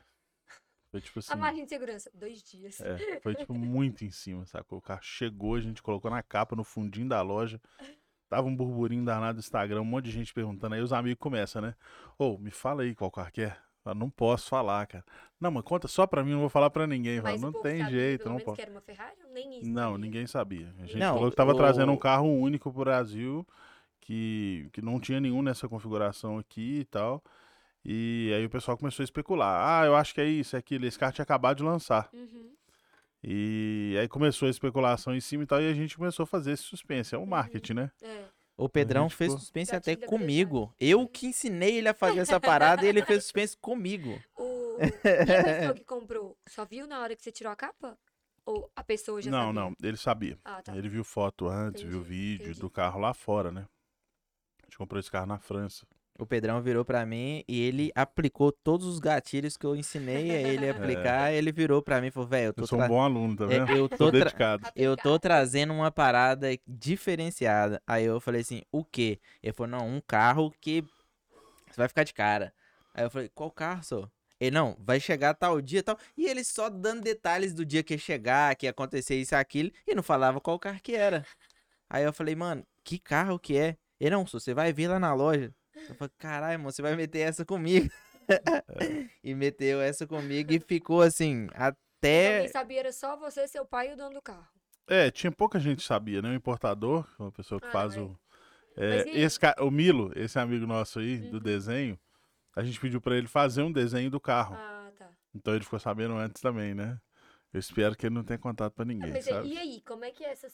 S2: Foi tipo assim.
S3: A margem de segurança, dois dias.
S2: É, foi tipo muito em cima, sacou? O carro chegou, a gente colocou na capa, no fundinho da loja. Tava um burburinho danado no Instagram, um monte de gente perguntando. Aí os amigos começam, né? Ô, me fala aí qual carro que é. Eu não posso falar, cara. Não, mas conta só pra mim, não vou falar pra ninguém.
S3: Mas
S2: não tem
S3: sabia,
S2: jeito,
S3: pelo
S2: não pode.
S3: que era uma Ferrari? ou Nem isso.
S2: Não,
S3: sabia?
S2: ninguém sabia. A gente
S1: Não,
S2: falou que tava trazendo
S1: o-
S2: um carro único pro Brasil, que, que não tinha nenhum nessa configuração aqui e tal. E aí o pessoal começou a especular. Ah, eu acho que é isso, é aquilo. Esse carro tinha acabado de lançar.
S3: Uhum.
S2: E aí começou a especulação em cima e tal, e a gente começou a fazer esse suspense. É o
S3: Uhum.
S2: marketing, né?
S3: É.
S1: O Pedrão
S2: gente
S1: fez
S2: ficou-
S1: suspense até comigo. Eu que ensinei ele a fazer essa parada e ele fez suspense comigo.
S3: O... E a pessoa que comprou, só viu na hora que você tirou a capa? Ou a pessoa já
S2: não,
S3: sabia?
S2: não, ele sabia.
S3: Ah, tá.
S2: Ele viu foto antes, viu
S3: Entendi,
S2: vídeo
S3: entendi.
S2: do carro lá fora, né? A gente comprou esse carro na França.
S1: O Pedrão virou pra mim e ele aplicou todos os gatilhos que eu ensinei a ele a aplicar. Ele virou pra mim e falou, velho, eu tô
S2: Eu sou um bom aluno, tá
S1: é,
S2: vendo?
S1: eu
S2: Tô dedicado.
S1: Eu tô trazendo uma parada diferenciada. Aí eu falei assim, o quê? Ele falou, não, um carro que você vai ficar de cara. Aí eu falei, qual carro, só? Ele, não, vai chegar tal dia e tal. E ele só dando detalhes do dia que ia chegar, que ia acontecer isso e aquilo, e não falava qual carro que era. Aí eu falei, mano, que carro que é? Ele, não, só, você vai ver lá na loja. Eu falei, caralho, mano, você vai meter essa comigo. e meteu essa comigo e ficou assim, até...
S3: quem sabia era só você, seu pai e o dono do carro.
S2: É, tinha pouca gente que sabia, né? O importador, uma pessoa que
S3: Ah,
S2: faz
S3: é.
S2: o. É,
S3: e
S2: esse ca- o Milo, esse amigo nosso aí, do
S3: Uhum.
S2: desenho, a gente pediu pra ele fazer um desenho do carro.
S3: Ah, tá.
S2: Então ele ficou sabendo antes também, né? Eu espero que ele não tenha contado pra
S3: Ah,
S2: ninguém,
S3: mas
S2: sabe?
S3: e aí, como é que é essa,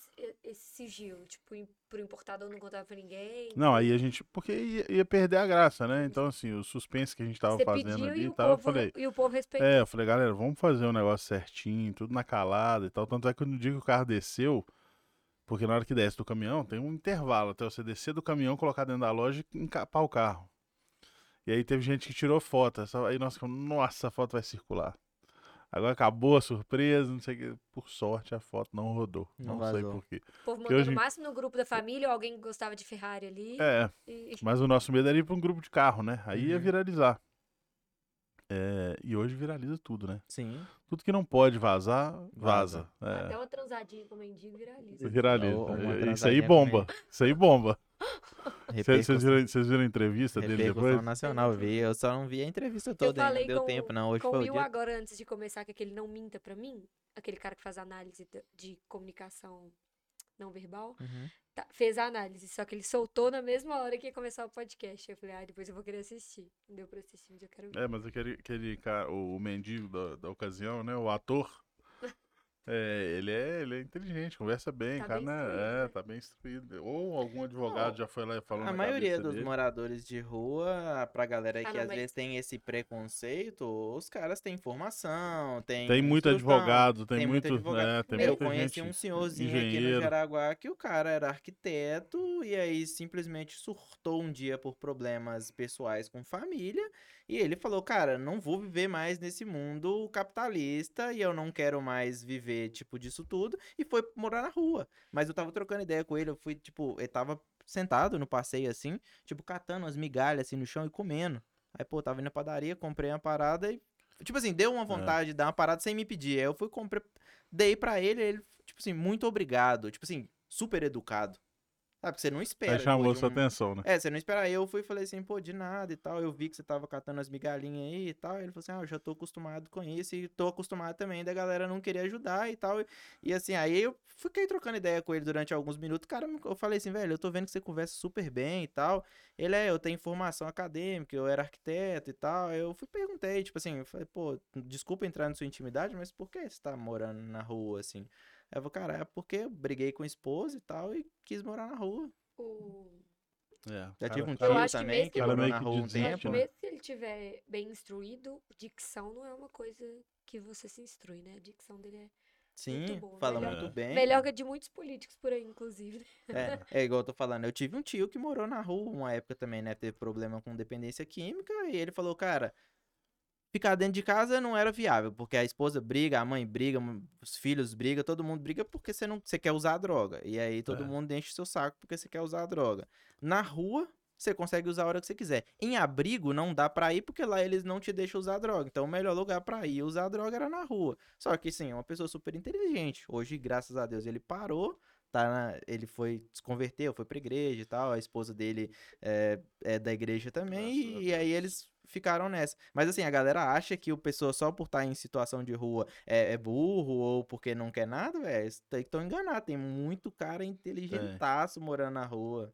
S3: esse sigilo? Tipo, pro importador não contar pra ninguém?
S2: Não, aí a gente. Porque ia, ia perder a graça, né? Então, assim, o suspense que a gente tava
S3: Você
S2: fazendo ali
S3: e
S2: tal, eu
S3: povo,
S2: falei.
S3: e o povo respeitou.
S2: É, eu falei, galera, vamos fazer um negócio certinho, tudo na calada e tal. Tanto é que no dia que o carro desceu, porque na hora que desce do caminhão, tem um intervalo até você descer do caminhão, colocar dentro da loja e encapar o carro. E aí teve gente que tirou foto. Aí nós nossa, a foto vai circular. Agora acabou a surpresa, não sei o que. Por sorte, a foto não rodou.
S1: Não
S2: Não, sei
S1: vazou.
S2: por quê.
S3: O povo mandou
S2: hoje-
S3: no máximo no grupo da família ou alguém que gostava de Ferrari ali.
S2: É,
S3: E...
S2: mas o nosso medo era ir pra um grupo de carro, né? Aí ia
S1: Uhum.
S2: viralizar. É, e hoje viraliza tudo, né?
S1: Sim.
S2: Tudo que não pode vazar, vaza. É.
S3: Até uma transadinha com o mendigo viraliza.
S2: Viraliza.
S1: Ou uma
S2: Isso aí bomba. Isso aí bomba. Vocês viram, viram a entrevista dele depois?
S1: nacional, eu vi. Eu só não vi a entrevista toda ainda,
S3: falei
S1: não deu
S3: com-
S1: tempo não. Hoje
S3: Com
S1: foi
S3: o Will
S1: dia.
S3: agora, antes de começar, que aquele não minta pra mim, aquele cara que faz análise de, de comunicação não verbal,
S1: Uhum.
S3: tá- fez a análise, só que ele soltou na mesma hora que ia começar o podcast. Eu falei, ah, depois eu vou querer assistir. Não deu pra assistir, mas eu quero ver.
S2: É, mas aquele, aquele cara, o, o mendigo da, da ocasião, né? O ator. É, ele é, ele é inteligente, conversa bem,
S3: Tá
S2: cara,
S3: bem
S2: né?
S3: instruído,
S2: É,
S3: né?
S2: tá bem instruído. Ou algum advogado já foi lá e falou
S1: A
S2: na
S1: maioria dos
S2: dele.
S1: moradores de rua, pra galera
S3: Ah,
S1: que
S3: não,
S1: às
S3: mas-
S1: vezes tem esse preconceito, os caras têm formação, tem
S2: Tem muito
S1: instrução.
S2: advogado, tem,
S1: tem muito advogado.
S2: é, tem
S1: eu conheci
S2: gente,
S1: um senhorzinho aqui no
S2: engenheiro.
S1: Jaraguá que o cara era arquiteto e aí simplesmente surtou um dia por problemas pessoais com família e ele falou, cara, não vou viver mais nesse mundo capitalista e eu não quero mais viver tipo disso tudo e foi morar na rua. Mas eu tava trocando ideia com ele, eu fui tipo, ele tava sentado no passeio assim, tipo catando umas migalhas assim no chão e comendo. Aí, pô, tava indo na padaria, comprei uma parada e Tipo assim, deu uma vontade de dar uma parada sem me pedir. Aí eu fui, comprei, dei pra ele, ele, tipo assim, muito obrigado. Tipo assim, super educado. Sabe, que você não espera.
S2: Aí chamou sua
S1: um-
S2: atenção, né?
S1: É, você não espera. Aí eu fui e falei assim, pô, de nada e tal. Eu vi que você tava catando as migalhinhas aí e tal. Ele falou assim, ah, eu já tô acostumado com isso e tô acostumado também da galera não querer ajudar e tal. E assim, aí eu fiquei trocando ideia com ele durante alguns minutos. Cara, eu falei assim, velho, eu tô vendo que você conversa super bem e tal. Ele é, eu tenho formação acadêmica, eu era arquiteto e tal. Eu fui perguntei, tipo assim, eu falei, pô, desculpa entrar na sua intimidade, mas por que você tá morando na rua assim? Aí eu falei, cara, é porque eu briguei com a esposa e tal e quis morar na rua.
S3: O...
S2: É,
S1: Já tive um tio
S3: que
S1: também que
S2: Cara
S1: morou
S2: meio
S1: na
S2: que
S1: rua um tempo.
S2: né?
S3: mesmo se ele tiver bem instruído, dicção não é uma coisa que você se instrui, né? A dicção dele é
S1: Sim,
S3: boa,
S1: fala
S3: melhor-
S1: muito bem.
S3: melhor que a de muitos políticos por aí, inclusive.
S1: É, é igual eu tô falando, eu tive um tio que morou na rua uma época também, né? Teve problema com dependência química e ele falou, cara, ficar dentro de casa não era viável, porque a esposa briga, a mãe briga, os filhos brigam, todo mundo briga porque você não você quer usar a droga. E aí todo
S2: É.
S1: mundo enche o seu saco porque você quer usar a droga. Na rua, você consegue usar a hora que você quiser. Em abrigo não dá pra ir porque lá eles não te deixam usar droga. Então o melhor lugar pra ir usar droga era na rua. Só que sim, é uma pessoa super inteligente. Hoje, graças a Deus, ele parou tá na- ele foi se converteu, foi pra igreja e tal, a esposa dele é, é da igreja também,
S2: Graças a
S1: e, aí eles ficaram nessa. Mas assim, a galera acha que o pessoa só por estar em situação de rua é, é burro ou porque não quer nada, velho, estão enganados. Tem muito cara inteligentaço morando na rua.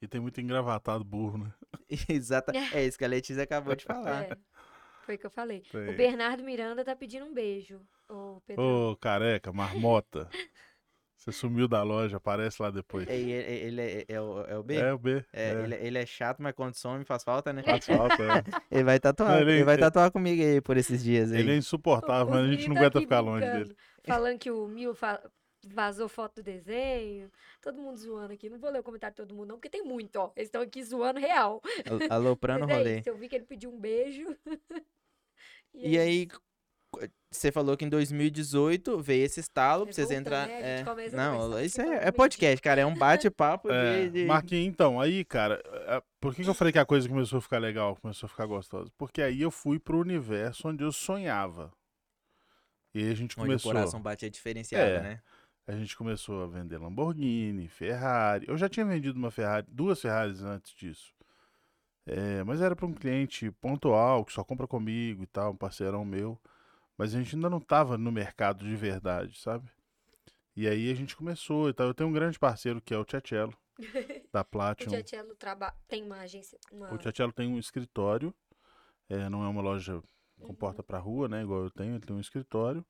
S2: E tem muito engravatado burro, né?
S1: Exata. É isso que a Letícia acabou de falar.
S3: É, foi o que eu falei.
S2: Tem.
S3: O Bernardo Miranda tá pedindo um beijo. Ô, Pedro.
S2: Ô, careca, marmota. Você sumiu da loja, aparece lá depois.
S1: É, Ele, ele- ele é, é o, é o B?
S2: É o B.
S1: É,
S2: é.
S1: Ele, ele é chato, mas quando some faz falta, né?
S2: Faz falta, é.
S1: Ele vai tatuar,
S2: Não,
S1: ele,
S2: ele-
S1: vai
S2: ele-
S1: tatuar comigo aí por esses dias aí.
S2: Ele é insuportável,
S3: O-
S2: mas a gente não aguenta ficar longe dele.
S3: Falando que o Mil fa- vazou foto do desenho. Todo mundo zoando aqui. Não vou ler o comentário de todo mundo, não, porque tem muito, ó. Eles estão aqui zoando real.
S1: Al- Aloprando o
S3: é
S1: rolê.
S3: eu vi que ele pediu um beijo.
S1: E
S3: é
S1: aí, você falou que em 2018 veio esse estalo pra vocês entrarem.
S3: né? A
S1: Não, isso é, é podcast, cara. É um bate-papo
S2: É,
S1: de.
S2: Marquinhos, então, aí, cara, é, por que, que eu falei que a coisa começou a ficar legal, começou a ficar gostosa? Porque aí eu fui pro universo onde eu sonhava. E aí a gente
S1: Onde o
S2: começou.
S1: coração batia diferenciado,
S2: É.
S1: né?
S2: A gente começou a vender Lamborghini, Ferrari. Eu já tinha vendido uma Ferrari, duas Ferraris antes disso. É, mas era para um cliente pontual, que só compra comigo e tal, um parceirão meu. Mas a gente ainda não estava no mercado de verdade, sabe? E aí a gente começou e tal. Eu tenho um grande parceiro que é o Tchatchelo, da
S3: O
S2: Platinum.
S3: Tietcelo traba... tem uma agência. Uma...
S2: O Tchatchelo tem um escritório, é, não é uma loja com
S3: Uhum.
S2: porta para rua, né? Igual eu tenho, ele tem um escritório,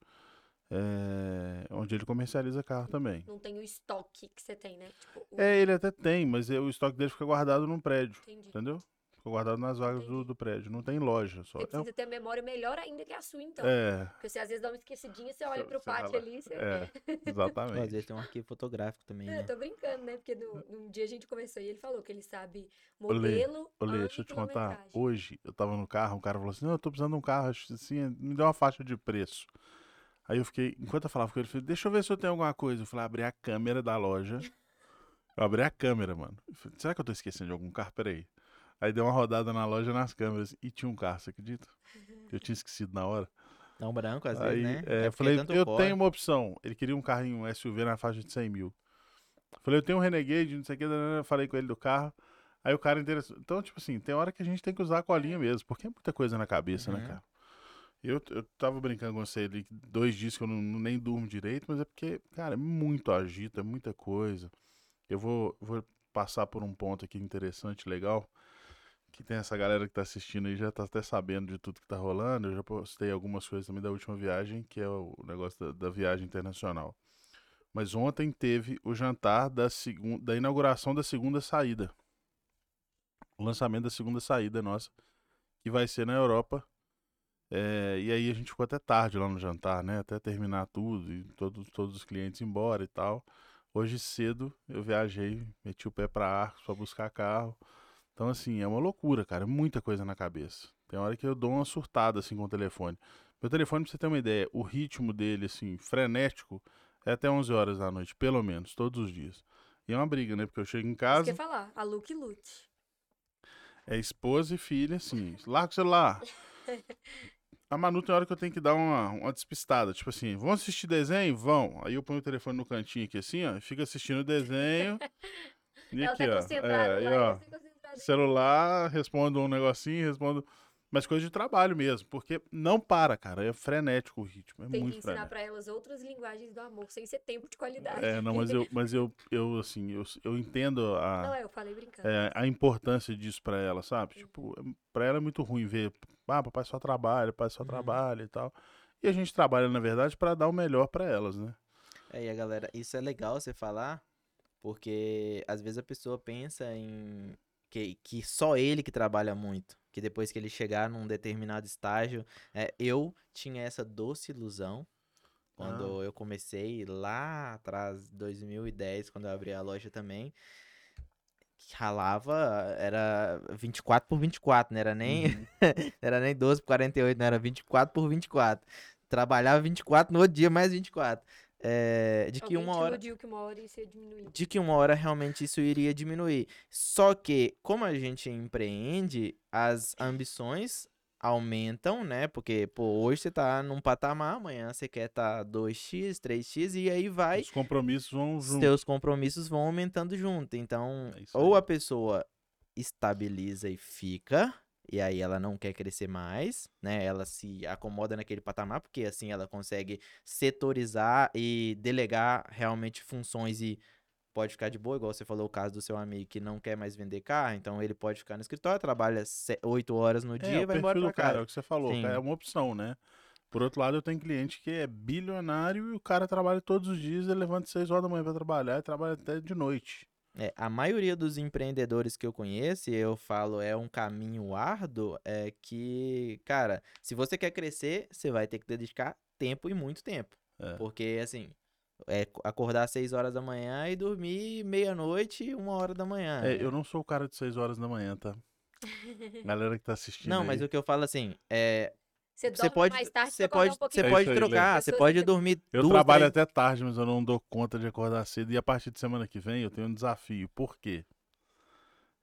S2: é, onde ele comercializa carro também.
S3: Não tem o estoque que você tem, né? Tipo, o...
S2: É, ele até tem, mas é- o estoque dele fica guardado num prédio,
S3: Entendi.
S2: entendeu? Fica guardado nas vagas do, do prédio, não tem loja só.
S3: Você
S2: É,
S3: precisa ter a memória melhor ainda que a sua, então.
S2: é,
S3: Porque você às vezes dá uma esquecidinha, você olha
S2: você vai
S3: pátio ali, você...
S2: é,
S1: Pô, Às
S2: exatamente.
S1: vezes tem um arquivo fotográfico também,
S3: Não,
S1: né?
S3: eu tô brincando, né? Porque no, num dia a gente conversou e ele falou que ele sabe modelo,
S2: Ô, Lê,
S3: ano
S2: deixa eu te contar. Hoje eu tava no carro, um cara falou assim: Não, eu tô precisando de um carro, assim, me deu uma faixa de preço. Aí eu fiquei, enquanto eu falava com ele, eu falei: Deixa eu ver se eu tenho alguma coisa. Eu falei: Abri a câmera da loja. Eu abri a câmera, mano. Falei, Será que eu tô esquecendo de algum carro? Peraí. Aí dei uma rodada na loja nas câmeras e tinha um carro, você acredita? Eu tinha esquecido na hora.
S1: Não branco, às
S2: Aí,
S1: vezes, né?
S2: é, eu
S1: porque
S2: falei,
S1: tanto
S2: eu tenho uma opção. Ele queria um carrinho um SUV na faixa de 100 mil. Eu falei, eu tenho um Renegade, não sei o que. Eu falei com ele do carro. Aí o cara interessou. Então, tipo assim, tem hora que a gente tem que usar a colinha mesmo, porque é muita coisa na cabeça, né,
S1: Uhum.
S2: cara? Eu, eu tava brincando com você ali, dois dias que eu não, nem durmo direito, mas é porque, cara, é muito agito, é muita coisa. Eu vou, vou passar por um ponto aqui interessante, legal, que tem essa galera que tá assistindo aí, já tá até sabendo de tudo que tá rolando. Eu já postei algumas coisas também da última viagem, que é o negócio da, da viagem internacional. Mas ontem teve o jantar da, segun, da inauguração da segunda saída. O lançamento da segunda saída nossa, que vai ser na Europa. É, e aí a gente ficou até tarde lá no jantar, né? Até terminar tudo e todos, todos os clientes embora e tal. Hoje cedo eu viajei, meti o pé pra Arcos pra buscar carro. Então, assim, é uma loucura, cara. É muita coisa na cabeça. Tem hora que eu dou uma surtada, assim, com o telefone. Meu telefone, pra você ter uma ideia, o ritmo dele, assim, frenético, é até 11 horas da noite, pelo menos, todos os dias. E é uma briga, né? Porque eu chego em
S3: Isso
S2: casa,
S3: que eu ia falar, a Luke lute.
S2: é esposa e filha, assim, larga o celular. A Manu tem hora que eu tenho que dar uma, uma despistada. Tipo assim, vão assistir desenho? Vão. Aí eu ponho o telefone no cantinho aqui assim, ó. e Fica assistindo o desenho. E
S3: Ela
S2: aqui,
S3: tá
S2: ó. É, e, ó. Celular, respondo um negocinho, respondo. Mas coisa de trabalho mesmo. Porque não para, cara. É frenético o ritmo. É
S3: Tem que
S2: muito
S3: ensinar
S2: frenético.
S3: pra elas outras linguagens do amor, sem ser tempo de qualidade.
S2: É, não, mas eu, mas eu, eu assim, eu, eu entendo a.
S3: Não, é, eu falei brincando.
S2: é, a importância disso pra ela, sabe? Tipo, pra ela é muito ruim ver, ah, papai só trabalha, papai só
S1: Uhum.
S2: trabalha e tal. E a gente trabalha, na verdade, pra dar o melhor pra elas, né?
S1: É, e a galera, isso é legal você falar, porque às vezes a pessoa pensa em que, que só ele que trabalha muito, que depois que ele chegar num determinado estágio, é, eu tinha essa doce ilusão quando eu comecei lá atrás, 2010, quando eu abri a loja também, que ralava, era 24 por 24, não era nem,
S2: Uhum.
S1: era nem 12 por 48, não era 24 por 24. Trabalhava 24 no outro dia, mais 24. É, de que
S3: Alguém
S1: uma hora
S3: que uma hora isso ia diminuir.
S1: de que uma hora realmente isso iria diminuir. Só que, como a gente empreende, as ambições aumentam, né? Porque, pô, hoje você tá num patamar, amanhã você quer tá 2x, 3x, e aí vai,
S2: Os compromissos vão junto.
S1: seus compromissos vão aumentando junto. Então,
S2: É
S1: ou a pessoa estabiliza e fica, e aí ela não quer crescer mais, né? Ela se acomoda naquele patamar, porque assim ela consegue setorizar e delegar realmente funções e pode ficar de boa, igual você falou o caso do seu amigo que não quer mais vender carro, então ele pode ficar no escritório, trabalha 8 horas no
S2: É,
S1: dia e
S2: o
S1: vai embora pra
S2: do cara, é
S1: casa.
S2: o que você falou,
S1: Sim.
S2: é uma opção, né? Por outro lado, eu tenho cliente que é bilionário e o cara trabalha todos os dias, ele levanta 6 horas da manhã pra trabalhar e trabalha até de noite.
S1: É, a maioria dos empreendedores que eu conheço, e eu falo, é um caminho árduo, é que, cara, se você quer crescer, você vai ter que dedicar tempo e muito tempo.
S2: É.
S1: Porque, assim, é co- acordar às 6 horas da manhã e dormir meia-noite, uma hora da manhã.
S2: É, eu não sou o cara de 6 horas da manhã, tá? Galera que tá assistindo
S1: Não, mas
S2: aí.
S1: o que eu falo assim, é,
S3: Você
S1: pode,
S3: mais tarde
S1: você pode,
S3: um pouquinho
S1: você
S2: É
S1: pode
S2: aí,
S1: trocar, você pode dormir
S2: Eu
S1: duas,
S2: trabalho
S1: três-
S2: até tarde, mas eu não dou conta de acordar cedo. E a partir de semana que vem eu tenho um desafio. Por quê?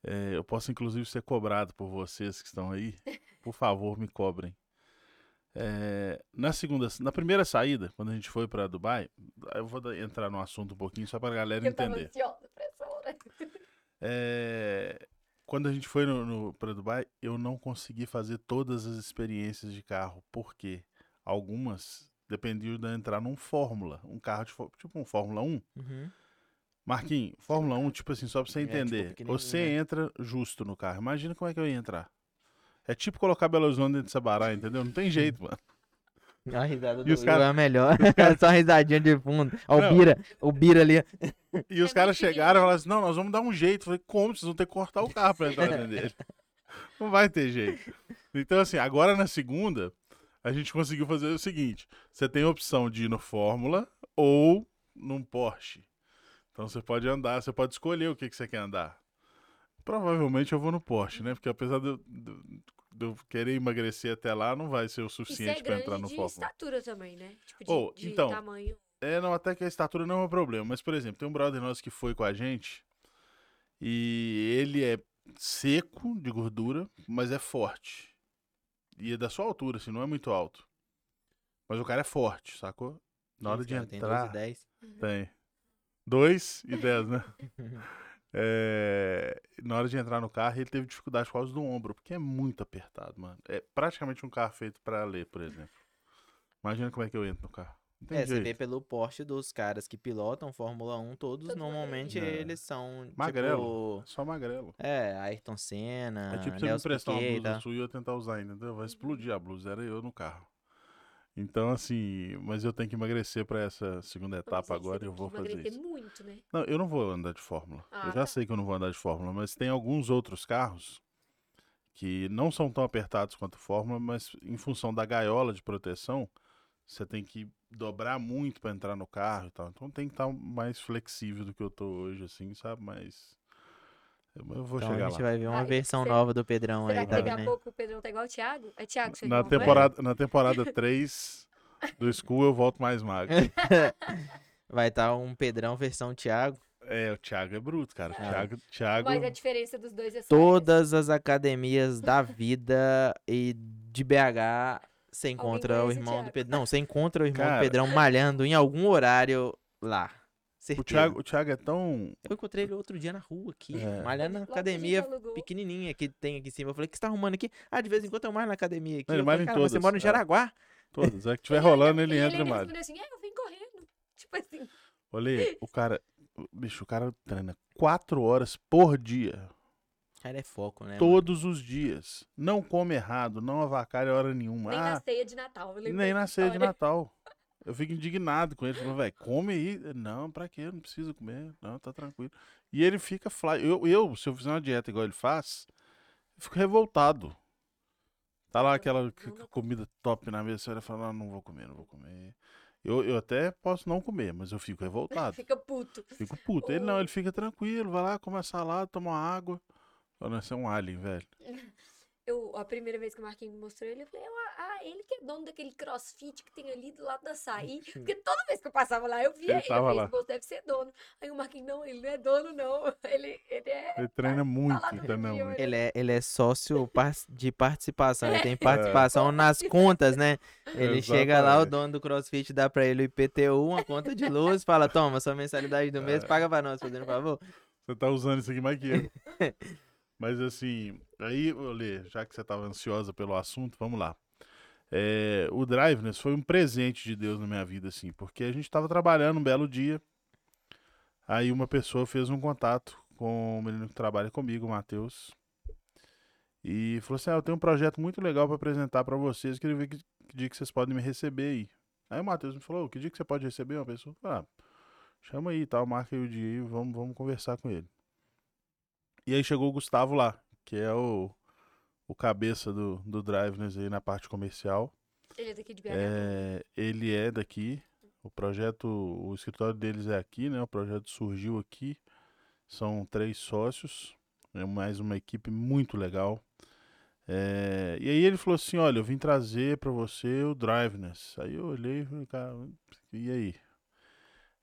S2: É, eu posso inclusive ser cobrado por vocês que estão aí. Por favor, me cobrem. É, na segunda, na primeira saída, quando a gente foi para Dubai, eu vou entrar no assunto um pouquinho só para a galera
S3: Eu tava
S2: entender.
S3: ansiosa pra essa hora.
S2: É, quando a gente foi no, no, para Dubai, eu não consegui fazer todas as experiências de carro, porque algumas dependiam de entrar num Fórmula, um carro de, tipo um Fórmula 1.
S1: Uhum.
S2: Marquinhos, Fórmula 1, tipo assim, só pra você
S1: É, tipo,
S2: entender. você
S1: né?
S2: entra justo no carro. Imagina como é que eu ia entrar. É tipo colocar Belo Horizonte dentro de Sabará, entendeu? Não tem jeito, mano.
S1: A risada do
S2: E os cara-
S1: é a melhor.
S2: cara-
S1: Só risadinha de fundo. Ó,
S2: Não.
S1: o Bira, o Bira ali.
S2: E os
S3: É
S2: caras chegaram e falaram assim: não, nós vamos dar um jeito. Eu falei, como? Vocês vão ter que cortar o carro pra entrar dentro dele. Não vai ter jeito. Então, assim, agora na segunda, a gente conseguiu fazer o seguinte: você tem a opção de ir no Fórmula ou num Porsche. Então você pode andar, você pode escolher o que, que você quer andar. Provavelmente eu vou no Porsche, né? Porque apesar de eu, de eu querer emagrecer até lá, não vai ser o
S3: é
S2: suficiente pra entrar
S3: grande
S2: no
S3: de
S2: Fórmula.
S3: estatura também, né? Tipo, de,
S2: Oh,
S3: de
S2: então,
S3: tamanho.
S2: É, não, até que a estatura não é um problema. Mas, por exemplo, tem um brother nosso que foi com a gente e ele é seco de gordura, mas é forte. E é da sua altura, assim, não é muito alto. Mas o cara é forte, sacou? Na hora
S1: Esse
S2: de
S1: cara Tem
S2: entrar.
S1: 12 e 10.
S2: Tem. 2 e 10, né? É, na hora de entrar no carro, ele teve dificuldade por causa do ombro, porque é muito apertado, mano. É praticamente um carro feito pra ler, por exemplo. Imagina como é que eu entro no carro.
S1: É, você vê pelo porte dos caras que pilotam Fórmula 1, todos
S3: Todos
S1: normalmente.
S2: É.
S1: eles são
S2: Magrelo.
S1: tipo...
S2: Só magrelo.
S1: É, Ayrton Senna,
S2: É tipo você me
S1: Nelson
S2: emprestar uma blusa sua e eu tentar usar, entendeu? Vai explodir a blusa, era eu no carro. Então, assim, mas eu tenho que emagrecer pra essa segunda etapa
S3: você
S2: agora e eu vou fazer
S3: emagrecer
S2: isso.
S3: muito, né?
S2: Não, eu não vou andar de Fórmula.
S3: Ah,
S2: eu já
S3: tá.
S2: sei que eu não vou andar de Fórmula, mas tem alguns outros carros que não são tão apertados quanto Fórmula, mas em função da gaiola de proteção, você tem que dobrar muito para entrar no carro e tal. Então tem que estar mais flexível do que eu tô hoje, assim, sabe? Mas eu vou
S1: Então
S2: chegar
S1: a gente
S2: lá.
S1: vai ver uma
S3: Vai,
S1: versão
S3: será-
S1: nova do Pedrão
S3: Será
S1: aí,
S3: que
S1: tá
S3: daqui a pouco o Pedrão tá igual o Thiago? É Thiago, seu
S2: Na
S3: é?
S2: temporada, na temporada 3 do School eu volto mais magro.
S1: Vai estar um Pedrão versão Thiago.
S2: É, o Thiago é bruto, cara.
S1: É.
S2: Thiago, Thiago
S3: Mas a diferença dos dois é só
S1: Todas as academias da vida e de BH você encontra o irmão do? Pedrão. Não, você encontra o irmão
S2: Cara.
S1: do Pedrão malhando em algum horário lá. Certeza.
S2: o Thiago, o Thiago é tão.
S1: Eu encontrei ele outro dia na rua aqui,
S2: É.
S1: malhando na
S3: Logo a
S1: academia pequenininha que tem aqui em cima. Eu falei, o que você tá arrumando aqui? Ah, de vez em quando eu malho na academia aqui.
S2: Ele
S1: Eu
S2: malha em
S1: mas você mora no
S2: é.
S1: Jaraguá?
S2: Todos. É que tiver rolando, ele entra e malha.
S3: respondeu assim, é, eu vim correndo. Tipo assim,
S2: Olha, o cara. Bicho, o cara treina quatro horas por dia.
S1: Cara, é foco, né? mano?
S2: todos os dias. Não come errado, não avacalha hora nenhuma.
S3: nem na
S2: Ah,
S3: ceia de Natal.
S2: nem na ceia de. Natal. Eu fico indignado com ele. Falando, velho, come aí. Não, pra quê? Não precisa comer. Não, tá tranquilo. E ele fica fly. Eu, eu, se eu fizer uma dieta igual ele faz, eu fico revoltado. Tá lá aquela comida top na mesa, você olha e fala, "Ah, não vou comer, não vou comer. Eu, eu até posso não comer, mas eu fico revoltado.
S3: Fica puto.
S2: Fico puto. Ele não, ele fica tranquilo, vai lá, come a salada, toma água. Fala, Você é um alien, velho.
S3: Eu, a primeira vez que o Marquinhos me mostrou ele, eu falei, ah, ah, ele que é dono daquele crossfit que tem ali do lado da açaí. Porque toda vez que eu passava lá, eu via
S2: Ele
S3: ele. Eu
S2: lá.
S3: deve ser dono. Aí o Marquinhos, não, ele não é dono, não. Ele, ele é.
S2: Ele treina muito,
S3: lá no
S2: treina
S3: Rio,
S2: muito.
S1: Ele é, ele é sócio de participação, ele tem
S2: É.
S1: participação nas contas, né? Ele chega lá, o dono do CrossFit dá pra ele o IPTU, uma conta de luz, fala, toma, sua mensalidade do mês,
S2: É.
S1: paga pra nós, fazendo um favor.
S2: Você tá usando isso aqui mais que eu. Mas assim, aí, Olê, já que você tava ansiosa pelo assunto, vamos lá. É, o Driveness foi um presente de Deus na minha vida, assim, porque a gente tava trabalhando um belo dia. Aí uma pessoa fez um contato com o menino que trabalha comigo, o Matheus. E falou assim: ah, eu tenho um projeto muito legal para apresentar para vocês. Queria ver que, que dia que vocês podem me receber aí. Aí o Matheus me falou: que dia que você pode receber uma pessoa? Falei, ah, chama aí e tal, marca aí o dia e vamos, vamos conversar com ele. E aí chegou o Gustavo lá, que é o, o cabeça do, do Driveness aí na parte comercial.
S3: Ele é daqui de BH.
S2: É, ele é daqui. O projeto, o escritório deles é aqui, né? O projeto surgiu aqui. São três sócios, é mais uma equipe muito legal. É, e aí ele falou assim, olha, eu vim trazer para você o Driveness. Aí eu olhei e falei, cara, e aí?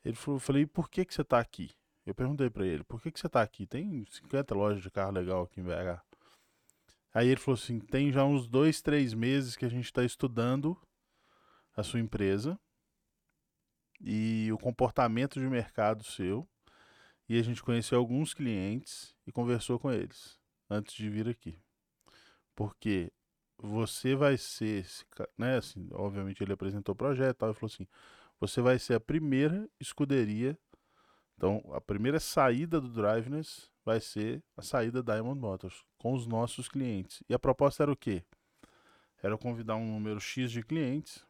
S2: Ele falou, eu falei, por que que você tá aqui? Eu perguntei para ele, por que que você tá aqui? Tem 50 lojas de carro legal aqui em BH. Aí ele falou assim, tem já uns dois, três meses que a gente está estudando a sua empresa e o comportamento de mercado seu. E a gente conheceu alguns clientes e conversou com eles antes de vir aqui. Porque você vai ser, né, assim, obviamente ele apresentou o projeto e falou assim, você vai ser a primeira escuderia, então a primeira saída do Driveness vai ser a saída da Diamond Motors, com os nossos clientes. E a proposta era o quê? Era convidar um número X de clientes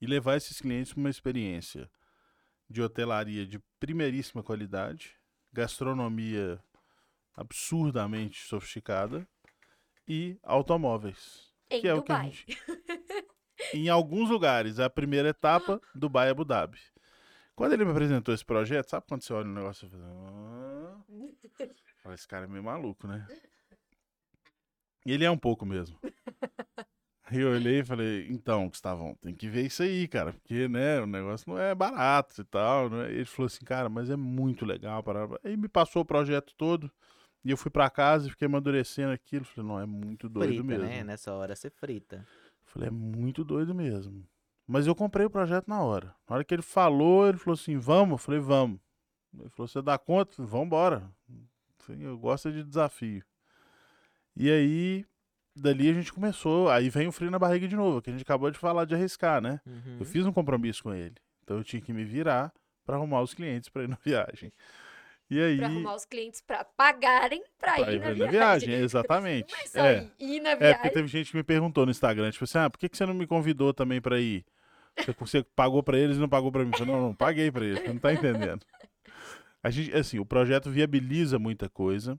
S2: e levar esses clientes para uma experiência de hotelaria de primeiríssima qualidade, gastronomia absurdamente sofisticada e automóveis.
S3: Em
S2: que é o que a gente... em alguns lugares, a primeira etapa, Dubai e Abu Dhabi. Quando ele me apresentou esse projeto, sabe quando você olha o negócio e fala, "Ah", esse cara é meio maluco, né? E ele é um pouco mesmo. Aí eu olhei e falei, então, Gustavão, tem que ver isso aí, cara, porque, né, o negócio não é barato e tal, né? Ele falou assim, cara, mas é muito legal. Para... Aí me passou o projeto todo, e eu fui pra casa e fiquei amadurecendo aquilo. Falei, não, é muito doido
S1: Frita,
S2: mesmo.
S1: né? Nessa hora você frita.
S2: Falei, é muito doido mesmo. Mas eu comprei o projeto na hora. Na hora que ele falou, ele falou assim, vamos? Eu falei, vamos. Ele falou, você dá conta? Vambora. Sim, eu gosto de desafio. E aí, dali a gente começou, aí vem o frio na barriga de novo, que a gente acabou de falar de arriscar, né?
S1: Uhum.
S2: Eu fiz um compromisso com ele. Então eu tinha que me virar para arrumar os clientes para ir na viagem. E aí.
S3: Pra arrumar os clientes pra pagarem pra,
S2: pra
S3: ir, na, viagem.
S2: viagem, exatamente.
S3: Não é
S2: É.
S3: ir, ir na
S2: É,
S3: viagem.
S2: porque teve gente que me perguntou no Instagram, tipo assim, ah, por que, que você não me convidou também pra ir? Você, pagou pra eles e não pagou pra mim. Eu falei, não, não, paguei pra eles, você não tá entendendo. A gente, assim, o projeto viabiliza muita coisa.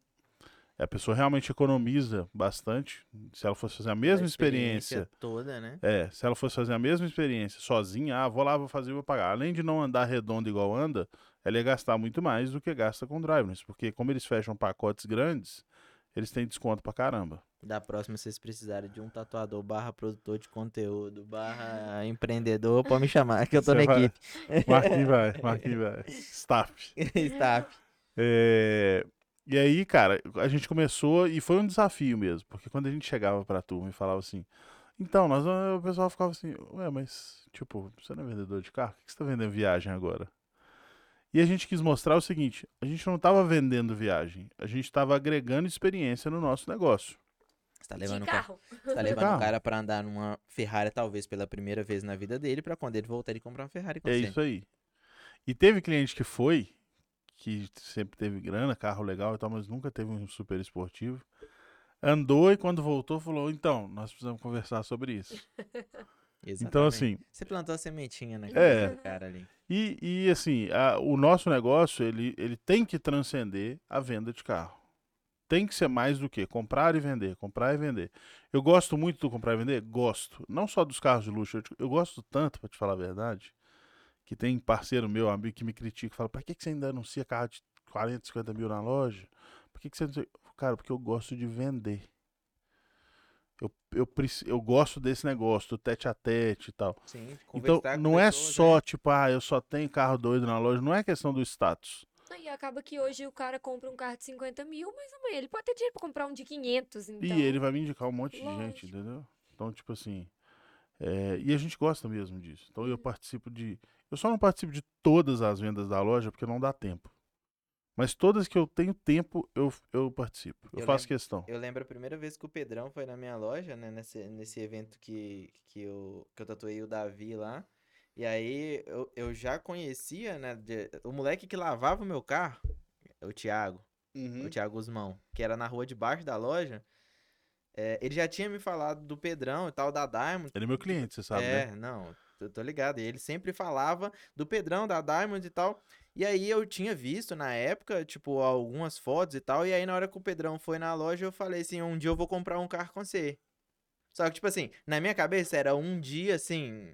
S2: A pessoa realmente economiza bastante. Se ela fosse fazer a mesma
S1: A
S2: experiência
S1: toda, né?
S2: é, se ela fosse fazer a mesma experiência sozinha, ah, vou lá, vou fazer, vou pagar. Além de não andar redondo igual anda, ela ia gastar muito mais do que gasta com driveness, porque como eles fecham pacotes grandes, eles têm desconto pra caramba.
S1: Da próxima, se vocês precisarem de um tatuador barra produtor de conteúdo, barra empreendedor, pode me chamar, que eu tô
S2: Você
S1: na
S2: vai-
S1: equipe.
S2: Marquinhos vai, Marquinhos vai. Staff.
S1: Staff.
S2: É, E aí, cara, a gente começou e foi um desafio mesmo, porque quando a gente chegava pra turma e falava assim, então, nós, o pessoal ficava assim, ué, mas, tipo, você não é vendedor de carro? Por que você tá vendendo viagem agora? E a gente quis mostrar o seguinte, a gente não tava vendendo viagem, a gente tava agregando experiência no nosso negócio.
S1: Você tá levando, o ca-
S3: carro.
S1: você tá levando o
S2: carro.
S1: cara pra andar numa Ferrari, talvez pela primeira vez na vida dele, pra quando ele voltar ele comprar uma Ferrari com
S2: É
S1: você.
S2: isso aí. E teve cliente que foi, que sempre teve grana, carro legal e tal, mas nunca teve um super esportivo. Andou e quando voltou falou, então, nós precisamos conversar sobre isso.
S1: Exatamente.
S2: Então, assim,
S1: Você plantou a sementinha na
S2: É.
S1: cabeça do cara ali.
S2: e, e assim, a- o nosso negócio, ele, ele tem que transcender a venda de carro. Tem que ser mais do que comprar e vender, comprar e vender. Eu gosto muito do comprar e vender? Gosto. Não só dos carros de luxo, eu, eu gosto tanto, pra te falar a verdade, que tem parceiro meu, amigo, que me critica, fala, pra que, que você ainda anuncia carro de 40, 50 mil na loja? Por que, que você não sei-" Cara, porque eu gosto de vender. Eu, eu, eu gosto desse negócio, do tete a tete e tal.
S1: Sim,
S2: Então, não é
S1: pessoas,
S2: só,
S1: né?
S2: tipo, ah, eu só tenho carro doido na loja. Não é questão do status.
S3: E acaba que hoje o cara compra um carro de 50 mil, mas amanhã ele pode ter dinheiro pra comprar um de 500, então...
S2: E ele vai me indicar um monte de gente,
S3: Lógico.
S2: entendeu? Então, tipo assim. é, e a gente gosta mesmo disso. Então, eu participo de. Eu só não participo de todas as vendas da loja porque não dá tempo. Mas todas que eu tenho tempo, eu, eu participo. Eu,
S1: Eu
S2: faço
S1: lembro-
S2: questão.
S1: Eu lembro a primeira vez que o Pedrão foi na minha loja, né? Nesse, nesse evento que, que, eu, que eu tatuei o Davi lá. E aí eu, eu já conhecia, né? de- o moleque que lavava o meu carro, o Thiago,
S2: Uhum.
S1: o Thiago Guzmão, que era na rua de baixo da loja. é, ele já tinha me falado do Pedrão e tal, da Diamond.
S2: Ele é meu cliente, você sabe,
S1: é,
S2: né?
S1: não, eu tô ligado. E ele sempre falava do Pedrão, da Diamond e tal. E aí eu tinha visto na época, tipo, algumas fotos e tal. E aí na hora que o Pedrão foi na loja, eu falei assim, um dia eu vou comprar um carro com você. Só que, tipo assim, na minha cabeça era um dia, assim,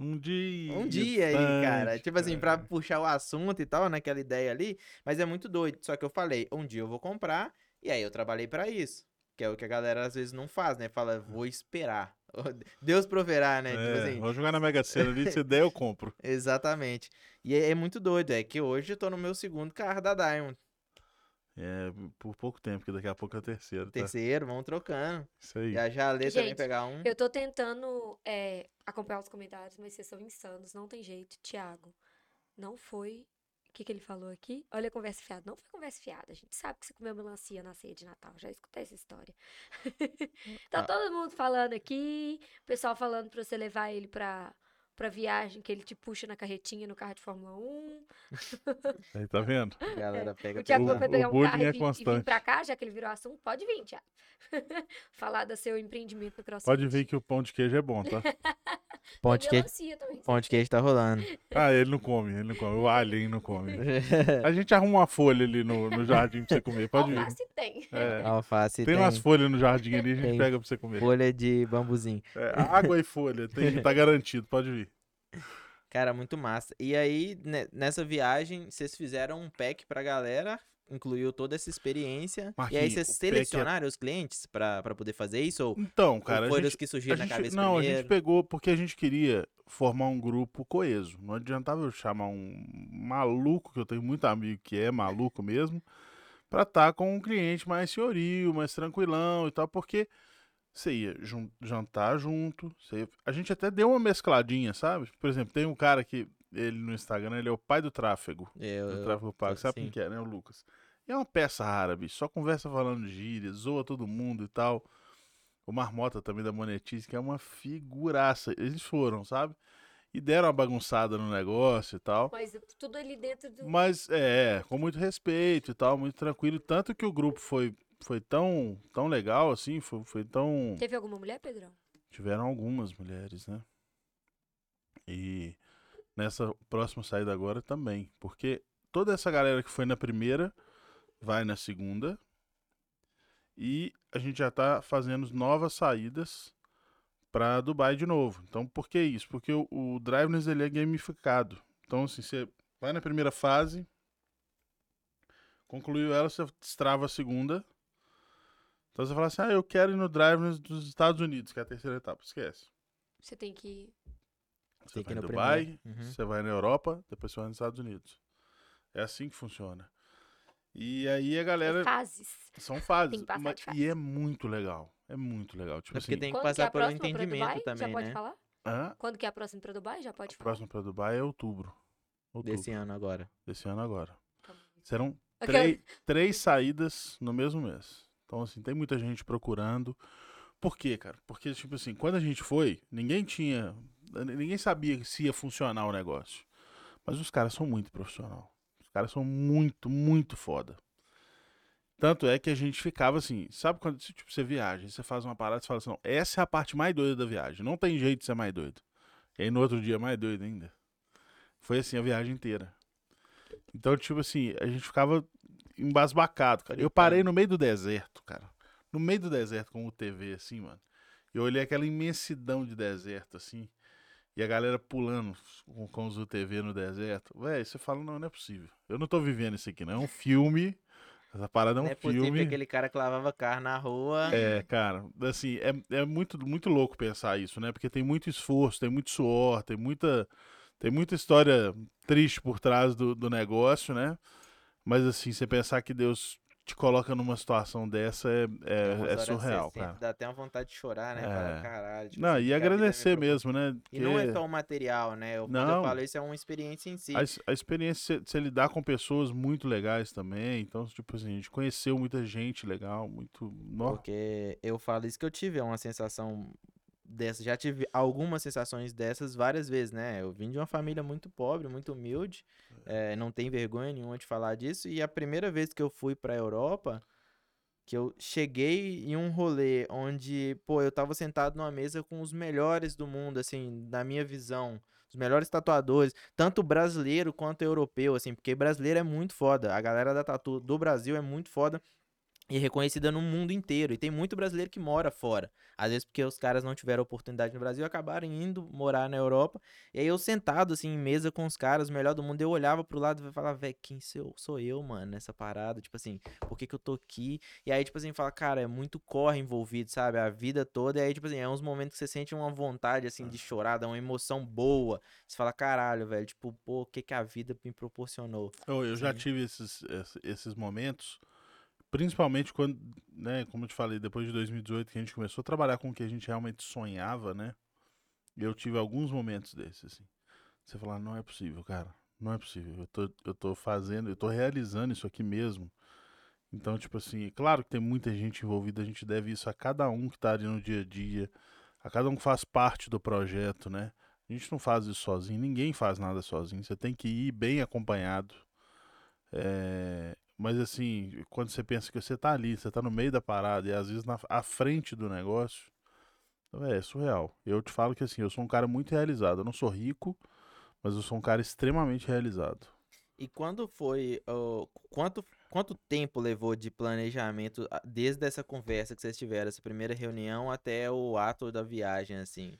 S2: Um dia.
S1: um dia aí, cara. Tipo assim, pra puxar o assunto e tal, naquela ideia ali. Mas é muito doido. Só que eu falei, um dia eu vou comprar. E aí eu trabalhei pra isso. Que é o que a galera às vezes não faz, né? Fala, vou esperar. Deus proverá, né? Tipo
S2: É,
S1: assim,
S2: vou jogar na Mega Sena ali, se der eu compro.
S1: Exatamente. E é, é muito doido, é que hoje eu tô no meu segundo carro da Diamond.
S2: É, por pouco tempo, que daqui a pouco é o terceiro, tá?
S1: Terceiro, vamos trocando.
S2: Isso aí.
S1: A Jalê também
S3: Gente,
S1: pegar um.
S3: Eu tô tentando é, acompanhar os comentários, mas vocês são insanos, não tem jeito. Tiago, não foi. O que, que ele falou aqui? Olha a conversa fiada. Não foi conversa fiada. A gente sabe que você comeu melancia na ceia de Natal. Já escutei essa história. tá
S2: Ah.
S3: todo mundo falando aqui. O pessoal falando pra você levar ele pra, pra viagem, que ele te puxa na carretinha no carro de Fórmula 1.
S2: Aí, tá vendo?
S1: A galera pega
S3: O Tiago
S2: O-
S3: foi
S1: pesado.
S3: pegar um
S2: bullying
S3: carro
S2: é
S3: e vir, e vir
S2: constante.
S3: pra cá, já que ele virou assunto. Pode vir, Tiago. Falar do seu empreendimento no CrossFit.
S2: Pode ver que o pão de queijo é bom, tá?
S1: Pão de queijo, pão de queijo tá rolando.
S2: Ah, ele não come, ele não come. O alien não come. A gente arruma uma folha ali no, no jardim pra você comer, pode vir.
S3: Alface tem.
S2: É.
S1: Alface
S2: Tem
S1: tem,
S2: umas folhas no jardim ali, a gente
S1: Tem.
S2: pega pra você comer.
S1: folha de bambuzinho.
S2: É, água e folha, tem, tá garantido, pode vir.
S1: Cara, muito massa. E aí, ne- nessa viagem, vocês fizeram um pack pra galera, incluiu toda essa experiência. e aí
S2: Marquinhos,
S1: vocês
S2: é-
S1: selecionaram os clientes pra, pra poder fazer isso? Ou,
S2: Então, cara,
S1: ou
S2: a
S1: foram os que
S2: a
S1: surgiram na
S2: gente-
S1: cabeça
S2: não, a
S1: primeiro?
S2: gente pegou porque a gente queria formar um grupo coeso. Não adiantava eu chamar um maluco, que eu tenho muito amigo que é maluco mesmo, pra estar com um cliente mais senhorio, mais tranquilão e tal, porque Você ia jun- jantar junto. você ia- A gente até deu uma mescladinha, sabe? Por exemplo, tem um cara que, ele no Instagram, ele é o pai do tráfego.
S1: Eu,
S2: do
S1: eu-
S2: tráfego pago. Sabe
S1: sim.
S2: quem que é, né? O Lucas. E é uma peça rara, bicho. Só conversa falando gíria, zoa todo mundo e tal. O Marmota também da Monetize, que é uma figuraça. Eles foram, sabe? E deram uma bagunçada no negócio e tal.
S3: Mas tudo ali dentro do.
S2: Mas é, com muito respeito e tal, muito tranquilo. Tanto que o grupo foi, foi tão, tão legal, assim, foi, foi tão.
S3: Teve alguma mulher, Pedrão?
S2: Tiveram algumas mulheres, né? E nessa próxima saída agora também. Porque toda essa galera que foi na primeira vai na segunda. E a gente já tá fazendo novas saídas para Dubai de novo. Então, por que isso? Porque o, o Driveness ele é gamificado. Então, assim, você vai na primeira fase, concluiu ela, você destrava a segunda. Então você fala assim, ah, eu quero ir no Driveness dos Estados Unidos, que é a terceira etapa. Esquece.
S3: Você tem que.
S2: Você
S1: Tem que
S2: vai
S1: ir
S2: em
S1: no
S2: Dubai.
S1: Uhum.
S2: você vai na Europa, depois você vai nos Estados Unidos. É assim que funciona. E aí a galera.
S3: Fases.
S2: São fases.
S3: Tem que passar de fase.
S2: E é muito legal. É muito legal. Tipo
S1: É porque
S2: assim,
S1: tem que
S3: Quando que é
S1: passar
S3: a
S1: pelo
S3: próxima pra
S1: entendimento
S3: Dubai?
S1: também,
S3: Já pode
S1: né?
S3: falar?
S2: hã?
S3: Quando que é a próxima pra Dubai? Já pode
S2: a
S3: falar.
S2: próxima para Dubai é outubro. Outubro.
S1: Desse ano agora.
S2: Desse ano agora.
S3: Tá.
S2: Serão
S3: Aquela-
S2: três, três saídas no mesmo mês. Então, assim, tem muita gente procurando. Por quê, cara? Porque, tipo assim, quando a gente foi, ninguém tinha. Ninguém sabia se ia funcionar o negócio. Mas os caras são muito profissional. Os caras são muito, muito foda. Tanto é que a gente ficava assim, sabe quando tipo, você viaja, você faz uma parada e fala assim, não, essa é a parte mais doida da viagem. Não tem jeito de ser mais doido. E aí no outro dia mais doido ainda. Foi assim a viagem inteira. Então, tipo assim, a gente ficava embasbacado, cara. Eu parei no meio do deserto, cara. No meio do deserto com o TV, assim, mano. E eu olhei aquela imensidão de deserto, assim. E a galera pulando com, com os UTV no deserto. Véi, você fala, não, não é possível. Eu não tô vivendo isso aqui, não. É um filme. Essa parada é um
S1: Não é possível
S2: filme.
S1: que aquele cara que lavava carro na rua.
S2: É, cara, assim, é, é muito, muito louco pensar isso, né? Porque tem muito esforço, tem muito suor, tem muita, tem muita história triste por trás do, do negócio, né? Mas assim, você pensar que Deus te coloca numa situação dessa é, é, é surreal, cara.
S1: Dá até uma vontade de chorar, né?
S2: É.
S1: Fala, caralho. tipo
S2: Não,
S1: assim,
S2: e
S1: que
S2: agradecer mesmo, né?
S1: E não é
S2: Porque
S1: só o material, né? Eu, quando
S2: Não.
S1: eu falo isso, é uma experiência em si.
S2: a, a experiência de você lidar com pessoas muito legais também. Então, tipo assim, a gente conheceu muita gente legal, muito.
S1: Porque eu falo isso que eu tive, é uma sensação dessa. Já tive algumas sensações dessas várias vezes, né? Eu vim de uma família muito pobre, muito humilde, eh, não tem vergonha nenhuma de falar disso. E a primeira vez que eu fui pra Europa, que eu cheguei em um rolê onde, pô, eu tava sentado numa mesa com os melhores do mundo, assim, na minha visão. Os melhores tatuadores, tanto brasileiro quanto europeu, assim, porque brasileiro é muito foda. A galera da tatu do Brasil é muito foda e reconhecida no mundo inteiro. E tem muito brasileiro que mora fora. Às vezes porque os caras não tiveram oportunidade no Brasil, acabaram indo morar na Europa. E aí eu sentado assim em mesa com os caras, o melhor do mundo, eu olhava pro lado e falava, velho, quem sou, sou eu, mano, nessa parada? Tipo assim, por que que eu tô aqui? E aí, tipo assim, fala, cara, é muito corre envolvido, sabe? A vida toda. E aí, tipo assim, é uns momentos que você sente uma vontade, assim, de chorar, dá uma emoção boa. Você fala, caralho, velho, tipo, pô, o que que a vida me proporcionou?
S2: Eu, eu já tive esses, ess- esses momentos, principalmente quando, né, como eu te falei, depois de 2018 que a gente começou a trabalhar com o que a gente realmente sonhava, né? Eu tive alguns momentos desses, assim. Você falar, não é possível, cara. Não é possível. Eu tô, eu tô fazendo, eu tô realizando isso aqui mesmo. Então, tipo assim, claro que tem muita gente envolvida, a gente deve isso a cada um que tá ali no dia a dia, a cada um que faz parte do projeto, né? A gente não faz isso sozinho, ninguém faz nada sozinho. Você tem que ir bem acompanhado. É, mas assim, quando você pensa que você tá ali, você tá no meio da parada e às vezes na à frente do negócio, é, é surreal. Eu te falo que assim, eu sou um cara muito realizado. Eu não sou rico, mas eu sou um cara extremamente realizado.
S1: E quando foi, quanto, quanto tempo levou de planejamento, desde essa conversa que vocês tiveram, essa primeira reunião, até o ato da viagem, assim?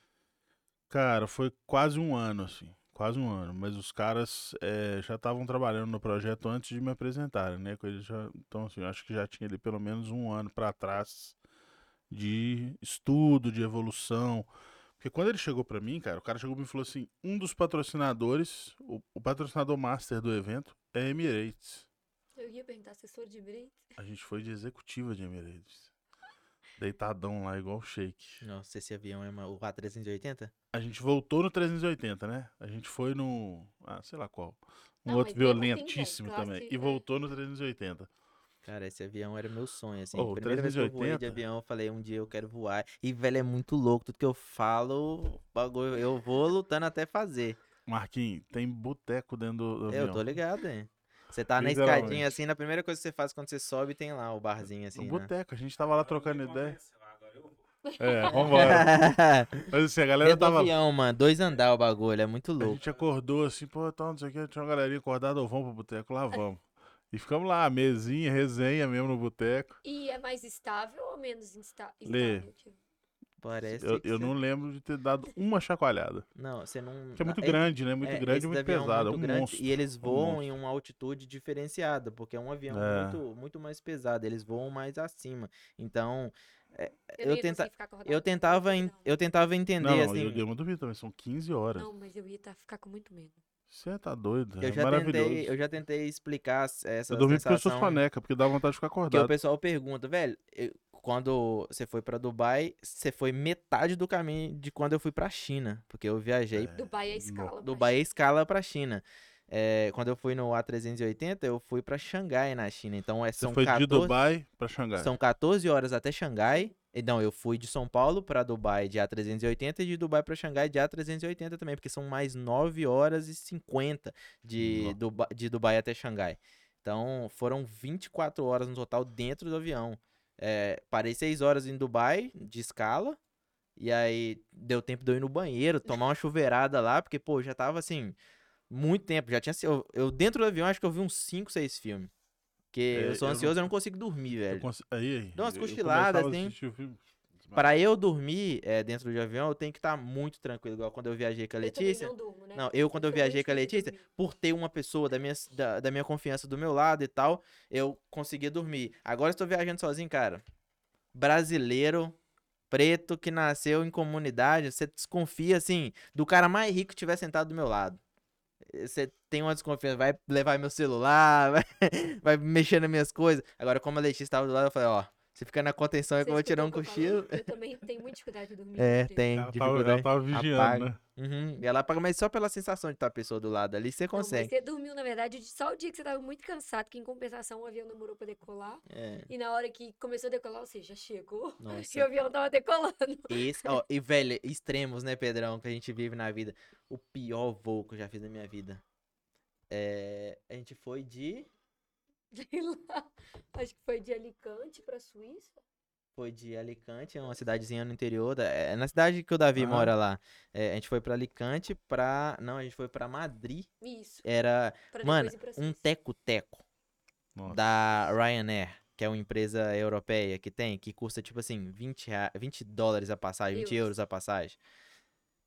S2: Cara, foi quase um ano, assim. Quase um ano. Mas os caras eh, já estavam trabalhando no projeto antes de me apresentarem, né? já, então, assim, eu acho que já tinha ali pelo menos um ano para trás de estudo, de evolução. Porque quando ele chegou para mim, cara, o cara chegou pra mim e falou assim: um dos patrocinadores, o, o patrocinador master do evento é Emirates.
S3: Eu ia perguntar, assessor de Breit?
S2: A gente foi de executiva de Emirates. Deitadão lá, igual o shake.
S1: Nossa, esse avião é uma, o A380?
S2: A gente voltou no 380, né? A gente foi no. Ah, sei lá qual. Um
S3: Não,
S2: outro
S3: assim,
S2: violentíssimo também.
S3: classe-
S2: E
S3: é.
S2: voltou no 380.
S1: Cara, esse avião era meu sonho, assim.
S2: Ô, o
S1: Primeira vez que eu voei de
S2: 380?
S1: avião, eu falei, um dia eu quero voar. E, velho, é muito louco. Tudo que eu falo, bagulho, eu vou lutando até fazer.
S2: Marquinhos, tem boteco dentro do, do avião.
S1: Eu tô ligado, hein? Você tá na escadinha, assim, na primeira coisa que você faz quando você sobe, tem lá o barzinho,
S2: No
S1: assim, né?
S2: boteco, a gente tava lá trocando ideia.
S4: Agora eu vou.
S2: É, vambora. Mas assim, a galera
S1: do
S2: tava.
S1: avião, mano. Dois andar o bagulho, é muito
S2: A
S1: louco.
S2: gente acordou assim, pô, então, não sei o que, tinha uma galerinha acordada, ou vamos pro boteco, lá vamos. E ficamos lá, mesinha, resenha mesmo no boteco.
S3: E é mais estável ou menos insta-
S2: Lê.
S3: estável? Tipo,
S1: Parece
S2: Eu, eu
S1: você-
S2: não lembro de ter dado uma chacoalhada.
S1: Não, você não...
S2: Porque é muito
S1: é-
S2: grande, né? Muito
S1: é,
S2: grande e muito
S1: avião
S2: pesado. É
S1: muito
S2: um
S1: grande,
S2: monstro.
S1: E eles
S2: um
S1: voam
S2: monstro.
S1: em uma altitude diferenciada, porque é um avião
S2: É.
S1: muito, muito mais pesado. Eles voam mais acima. Então,
S3: eu,
S1: Eu tenta- eu tentava, en- eu tentava entender,
S2: Não, não,
S1: assim...
S2: eu, eu não duvido também, são 15 horas.
S3: Não, mas eu ia tá- ficar com muito medo.
S2: Você tá doido,
S1: Eu
S2: é
S1: já,
S2: maravilhoso.
S1: tentei, eu já tentei explicar essa
S2: Eu dormi porque eu sou
S1: sensação.
S2: soneca, porque dá vontade de ficar
S1: Porque o
S2: acordado.
S1: pessoal pergunta, velho, eu- quando você foi pra Dubai, você foi metade do caminho de quando eu fui pra China. Porque eu viajei.
S2: É,
S3: Dubai é escala.
S1: Dubai é
S3: China.
S1: escala pra China. É, quando eu fui no A380, eu fui pra Xangai, na China. Então é,
S2: Você
S1: são
S2: foi
S1: 14,
S2: de Dubai pra Xangai.
S1: São 14 horas até Xangai. E Não, eu fui de São Paulo pra Dubai de A380 e de Dubai pra Xangai de A380 também, porque são mais 9 horas e 50 de. Duba- de Dubai até Xangai. Então foram 24 horas no total dentro do avião. É, parei 6 horas em Dubai de escala. E aí deu tempo de eu ir no banheiro, tomar uma chuveirada lá, porque, pô, já tava assim, muito tempo. Já tinha. assi- Eu, eu dentro do avião acho que eu vi uns 5, 6 filmes. Porque
S2: É,
S1: eu sou
S2: eu não-
S1: ansioso, eu não consigo dormir, velho.
S2: cons- Aí, aí.
S1: Dá umas cochiladas,
S2: a
S1: assim. Para eu dormir é, dentro de avião, eu tenho que estar muito tranquilo, igual quando eu viajei com a
S3: Eu
S1: Letícia.
S3: não durmo, né?
S1: Não, eu quando eu viajei com a Letícia, por ter uma pessoa da minha, da, da minha confiança do meu lado e tal, eu conseguia dormir. Agora eu estou viajando sozinho, cara. Brasileiro, preto, que nasceu em comunidade, você desconfia, assim, do cara mais rico que estiver sentado do meu lado. Você tem uma desconfiança, vai levar meu celular, vai, vai mexer nas minhas coisas. Agora, como a Letícia estava do lado, eu falei, ó, você fica na contenção aí que eu vou tirar um cochilo.
S3: Eu também tenho muita dificuldade de dormir.
S1: É, tem.
S2: Ela tava, ela
S1: dificuldade.
S2: tava vigiando,
S1: Apaga.
S2: né?
S1: Uhum, e ela paga, mas só pela sensação de estar a pessoa do lado ali, você
S3: Não, mas
S1: consegue.
S3: você dormiu, na verdade, só o dia que você tava muito cansado, que em compensação o avião demorou pra decolar.
S1: É,
S3: E na hora que começou a decolar, você já chegou.
S1: nossa.
S3: E o avião tava decolando.
S1: Esse, ó, e velho, extremos, né, Pedrão, que a gente vive na vida. O pior voo que eu já fiz na minha vida. É, a gente foi de.
S3: Sei lá. Acho que foi de Alicante pra Suíça.
S1: Foi de Alicante, é uma cidadezinha no interior. Da, é na cidade que o Davi
S2: Ah.
S1: mora lá. É, a gente foi pra Alicante pra. Não, a gente foi pra Madrid.
S3: Isso.
S1: Era
S3: Pra
S1: Mano, um teco-teco da Ryanair, que é uma empresa europeia que tem, que custa tipo assim, 20, rea- 20 dólares a passagem, 20
S3: Euros.
S1: euros a passagem.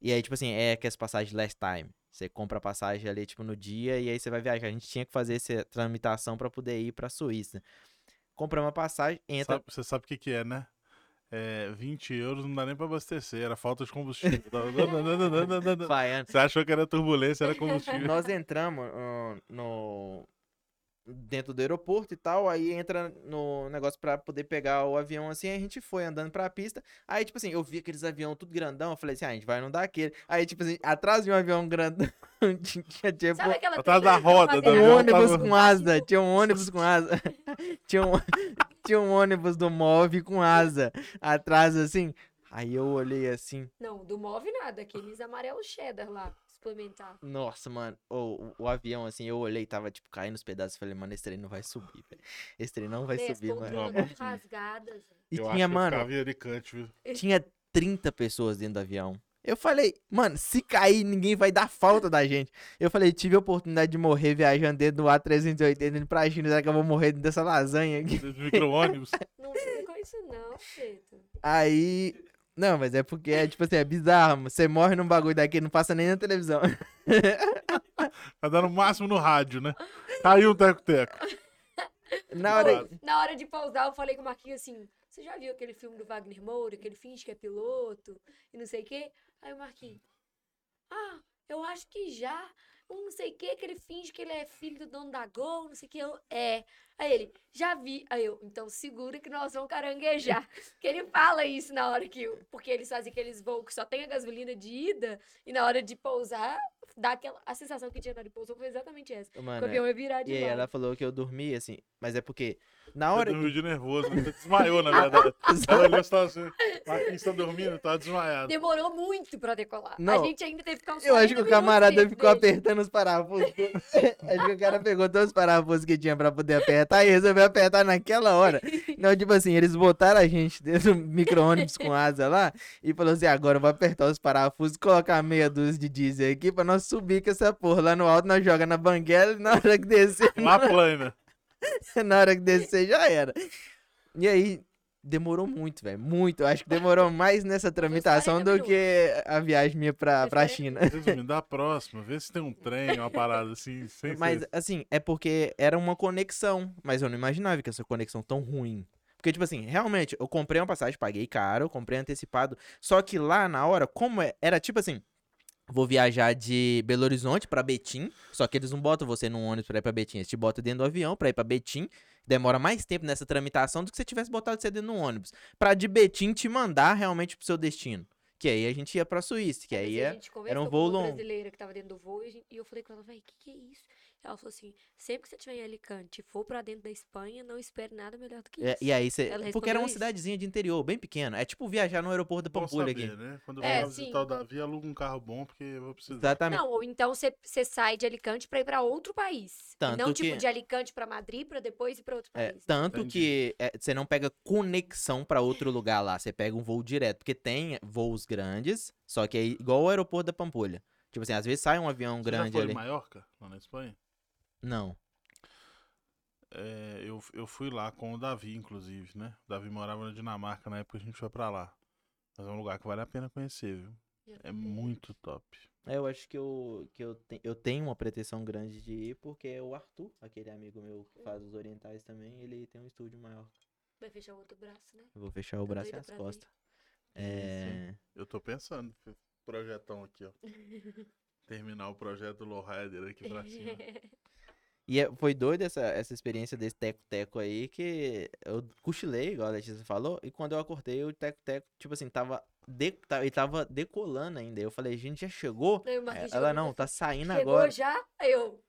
S1: E aí, tipo assim, é que as passagens last time. Você compra a passagem ali, tipo, no dia e aí você vai viajar. A gente tinha que fazer essa tramitação pra poder ir pra Suíça. Compramos a passagem, entra.
S2: Sabe- você sabe o que, que é, né? É, 20 euros não dá nem pra abastecer, era falta de combustível. Você achou que era turbulência, era combustível.
S1: Nós entramos ah, no dentro do aeroporto e tal, aí entra no negócio pra poder pegar o avião assim, aí a gente foi andando pra pista. Aí tipo assim, eu vi aqueles avião tudo grandão, eu falei assim, ah, a gente vai não dar aquele. Aí tipo assim, atrás de um avião grandão tinha tipo
S3: Sabe aquela
S2: Atrás da roda do
S1: um ônibus
S2: tava-
S1: com asa, tinha um ônibus com asa. tinha um tinha um ônibus do MOV com asa atrás assim. Aí eu olhei assim,
S3: Não, do Move nada, aqueles amarelos cheddar lá, suplementar.
S1: Nossa, mano, o, o, o avião, assim, eu olhei, tava, tipo, caindo os pedaços. Falei, mano, esse trem não vai subir, velho. Esse trem não vai
S3: Né,
S1: subir, mano.
S3: tudo rasgadas.
S1: E
S2: eu
S1: tinha, mano,
S2: Alicante,
S1: tinha 30 pessoas dentro do avião. Eu falei, mano, se cair, ninguém vai dar falta da gente. Eu falei, tive a oportunidade de morrer viajando dentro do A380 indo pra China. Será que eu vou morrer dentro dessa lasanha aqui?
S2: Micro-ônibus.
S3: Não fica com isso não, Preto.
S1: Aí. Não, mas é porque é, tipo assim, é bizarro. mano. Você morre num bagulho daqui, não passa nem na televisão.
S2: Vai dar no máximo no rádio, né? Caiu um teco-teco.
S1: Na hora.
S3: Na hora de pausar, eu falei com o Marquinhos assim: Você já viu aquele filme do Wagner Moura, que ele finge que é piloto e não sei o quê? Aí o Marquinhos: Ah, eu acho que já. Um não sei o que, que ele finge que ele é filho do dono da Gol, não sei o que. Eu, é. Aí ele, já vi. Aí eu, então segura que nós vamos caranguejar. que ele fala isso na hora que. Porque eles fazem aqueles voos que só tem a gasolina de ida e na hora de pousar, dá aquela. A sensação que tinha na hora de pousar foi exatamente essa.
S1: Ô,
S3: o
S1: Mano,
S3: avião ia virar de
S1: e ela falou que eu dormi, assim, mas é porque na
S2: Eu
S1: hora que...
S2: dormi de nervoso, você desmaiou, na verdade. Ela olhou e assim: Marquinhos tá dormindo, tá desmaiado.
S3: Demorou muito pra decolar.
S1: Não.
S3: A gente ainda teve que ficar uns
S1: Eu acho que
S3: 40
S1: o camarada
S3: minutos
S1: ficou apertando os parafusos. acho que o cara pegou todos os parafusos que tinha pra poder apertar e resolveu apertar naquela hora. Não, tipo assim, eles botaram a gente dentro do micro-ônibus com asa lá e falou assim: agora eu vou apertar os parafusos, colocar meia dúzia de diesel aqui pra nós subir com essa porra. Lá no alto nós joga na banguela e na hora que descer,
S2: Lá plana.
S1: na hora que descer já era. E aí, demorou muito, velho. Muito. Eu acho que demorou mais nessa tramitação
S3: 40
S1: do que a viagem minha pra, pra
S3: 40
S1: China.
S2: Resumindo, da próxima, vê se tem um trem, uma parada assim, sem
S1: Mas,
S2: ser-
S1: assim, é porque era uma conexão. Mas eu não imaginava que essa conexão tão ruim. Porque, tipo assim, realmente, eu comprei uma passagem, paguei caro, comprei antecipado. Só que lá na hora, como é- era tipo assim. Vou viajar de Belo Horizonte pra Betim. Só que eles não botam você num ônibus pra ir pra Betim. Eles te botam dentro do avião pra ir pra Betim. Demora mais tempo nessa tramitação do que se você tivesse botado você dentro de um ônibus. Pra de Betim te mandar realmente pro seu destino. Que aí a gente ia pra Suíça. Que aí
S3: a
S1: é.
S3: conversou
S1: um voo
S3: uma
S1: longo.
S3: brasileira que tava dentro do voo e, eu falei com ela, véi, o que, que é isso? Ela falou assim, sempre que você estiver em Alicante e for pra dentro da Espanha, não espere nada melhor do que
S1: é-
S3: isso.
S1: e aí você.
S3: Ela
S1: Porque era uma
S3: isso.
S1: cidadezinha de interior, bem pequena. É tipo viajar no aeroporto da Pampulha
S2: saber,
S1: aqui.
S2: né? Quando eu
S3: É, sim.
S2: visitar o Davi, aluga um carro bom, porque eu vou precisar.
S1: Exatamente.
S3: Não, ou então você, você sai de Alicante pra ir pra outro país.
S1: Tanto
S3: não tipo
S1: que-
S3: de Alicante pra Madrid pra depois ir pra outro
S1: É,
S3: país.
S1: tanto
S2: Entendi.
S1: que é, você não pega conexão pra outro lugar lá, você pega um voo direto, porque tem voos grandes, só que é igual o aeroporto da Pampulha. Tipo assim, às vezes sai um avião
S2: Você já
S1: grande
S2: foi
S1: ali.
S2: em Maiorca, lá na Espanha?
S1: Não.
S2: É, eu, eu fui lá com o Davi, inclusive, né? O Davi morava na Dinamarca na época que a gente foi pra lá. Mas é um lugar que vale a pena conhecer, viu? É muito top.
S1: É, Eu acho que eu, que eu, te- eu tenho uma pretensão grande de ir, porque o Arthur, aquele amigo meu que faz os orientais também, ele tem um estúdio maior.
S3: Vai fechar o outro braço, né?
S1: Eu vou fechar o
S3: Tô
S1: braço e as costas. É...
S2: Eu tô pensando, projetão aqui, ó. Terminar o projeto do Lowrider aqui pra cima.
S1: E é- foi doido essa, essa experiência desse teco-teco aí, que eu cochilei, igual a Letícia falou, e quando eu acordei, o teco-teco, tipo assim, tava, de, tá- ele tava decolando ainda. Eu falei, gente, já chegou? Ela
S3: chegou
S1: não, tá saindo
S3: Chegou
S1: agora.
S3: já? Aí eu.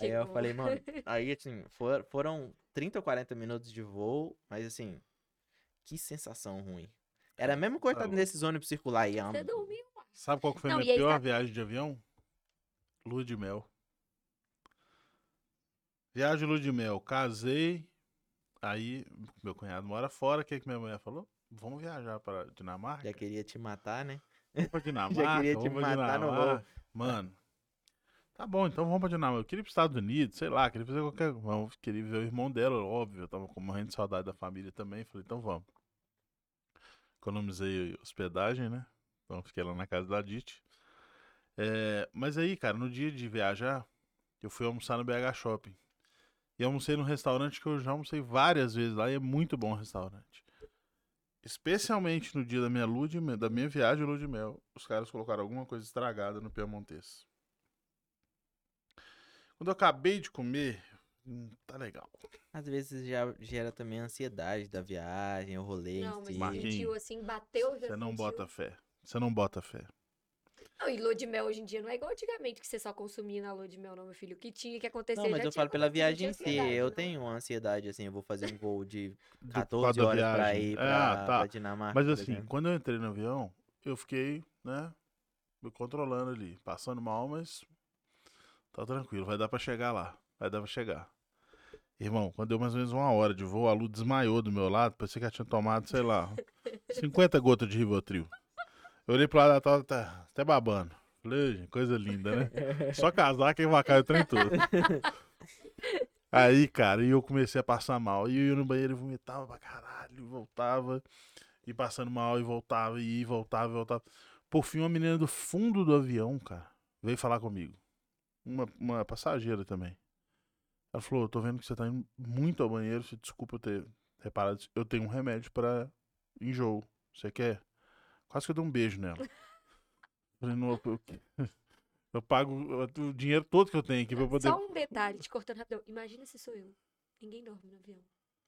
S1: Aí eu
S3: Chegou.
S1: falei, mano, aí assim, for- foram 30 ou 40 minutos de voo, mas assim, que sensação ruim. Era a mesma coisa
S2: Tá
S1: tá nesses ônibus circular aí.
S3: Você dormiu?
S2: Sabe qual que foi a minha pior
S3: sabe-
S2: viagem de avião? Lua de mel. Viagem de lua de mel. Casei. Aí, meu cunhado mora fora. O que, que minha mulher falou? Vamos viajar para Dinamarca?
S1: Já queria te matar, né?
S2: Vamos pra Dinamarca.
S1: Já queria te matar no
S2: Dinamarca. Mano, tá bom, então vamos pra Dinamarca. Eu queria ir pros Estados Unidos, sei lá, queria fazer qualquer. Vamos, queria ver o irmão dela, óbvio. Eu tava com morrendo de saudade da família também. Falei, então vamos. Economizei hospedagem, né? Então fiquei lá na casa da Dite. É, mas aí, cara, no dia de viajar, eu fui almoçar no BH Shopping. E almocei num restaurante que eu já almocei várias vezes lá e é muito bom o restaurante. Especialmente no dia da minha lua de mel, da minha viagem de lua de mel, os caras colocaram alguma coisa estragada no Piemontês. Quando eu acabei de comer, hum, tá legal.
S1: Às vezes já gera também a ansiedade da viagem, o rolê
S3: Não,
S1: em
S3: mas
S1: si.
S3: sentiu assim, bateu, já
S2: Você não
S3: sentiu.
S2: bota fé. Você não bota fé.
S3: Não, e lua de mel hoje em dia não é igual antigamente que você só consumia na lua de mel, não, meu filho. O que tinha que acontecer
S1: Não, mas
S3: já
S1: eu
S3: tinha
S1: falo pela
S3: acontecido,
S1: viagem em si.
S3: ansiedade,
S1: Eu
S3: não.
S1: tenho uma ansiedade, assim, eu vou fazer um voo de
S2: Do- por
S1: 14
S2: causa da
S1: horas pra
S2: viagem.
S1: ir
S2: É,
S1: pra,
S2: ah,
S1: pra
S2: tá.
S1: Dinamarca.
S2: Mas
S1: por
S2: assim,
S1: exemplo.
S2: quando eu entrei no avião, eu fiquei, né, me controlando ali, passando mal, mas tá tranquilo, vai dar pra chegar lá, vai dar pra chegar. Irmão, quando deu mais ou menos uma hora de voo, a Lu desmaiou do meu lado, parecia que ela tinha tomado, sei lá, 50 gotas de Rivotril. Eu olhei pro lado da tava até, até babando. Falei, "Gente, coisa linda, né? Só casar que vai cair o trem todo. Aí, cara, e eu comecei a passar mal. E eu ia no banheiro e vomitava pra caralho, voltava, e passando mal, e voltava, e voltava, e voltava. Por fim, uma menina do fundo do avião, cara, veio falar comigo. Uma, uma passageira também. Ela falou, eu tô vendo que você tá indo muito ao banheiro, se desculpa eu ter reparado. isso. Eu tenho um remédio pra enjoo. Você quer? Quase que eu dei um beijo nela. Falei, não, eu, Eu pago o dinheiro todo que eu tenho aqui pra poder.
S3: Só um detalhe, te cortando rapidão. Imagina se sou eu. Ninguém dorme no avião.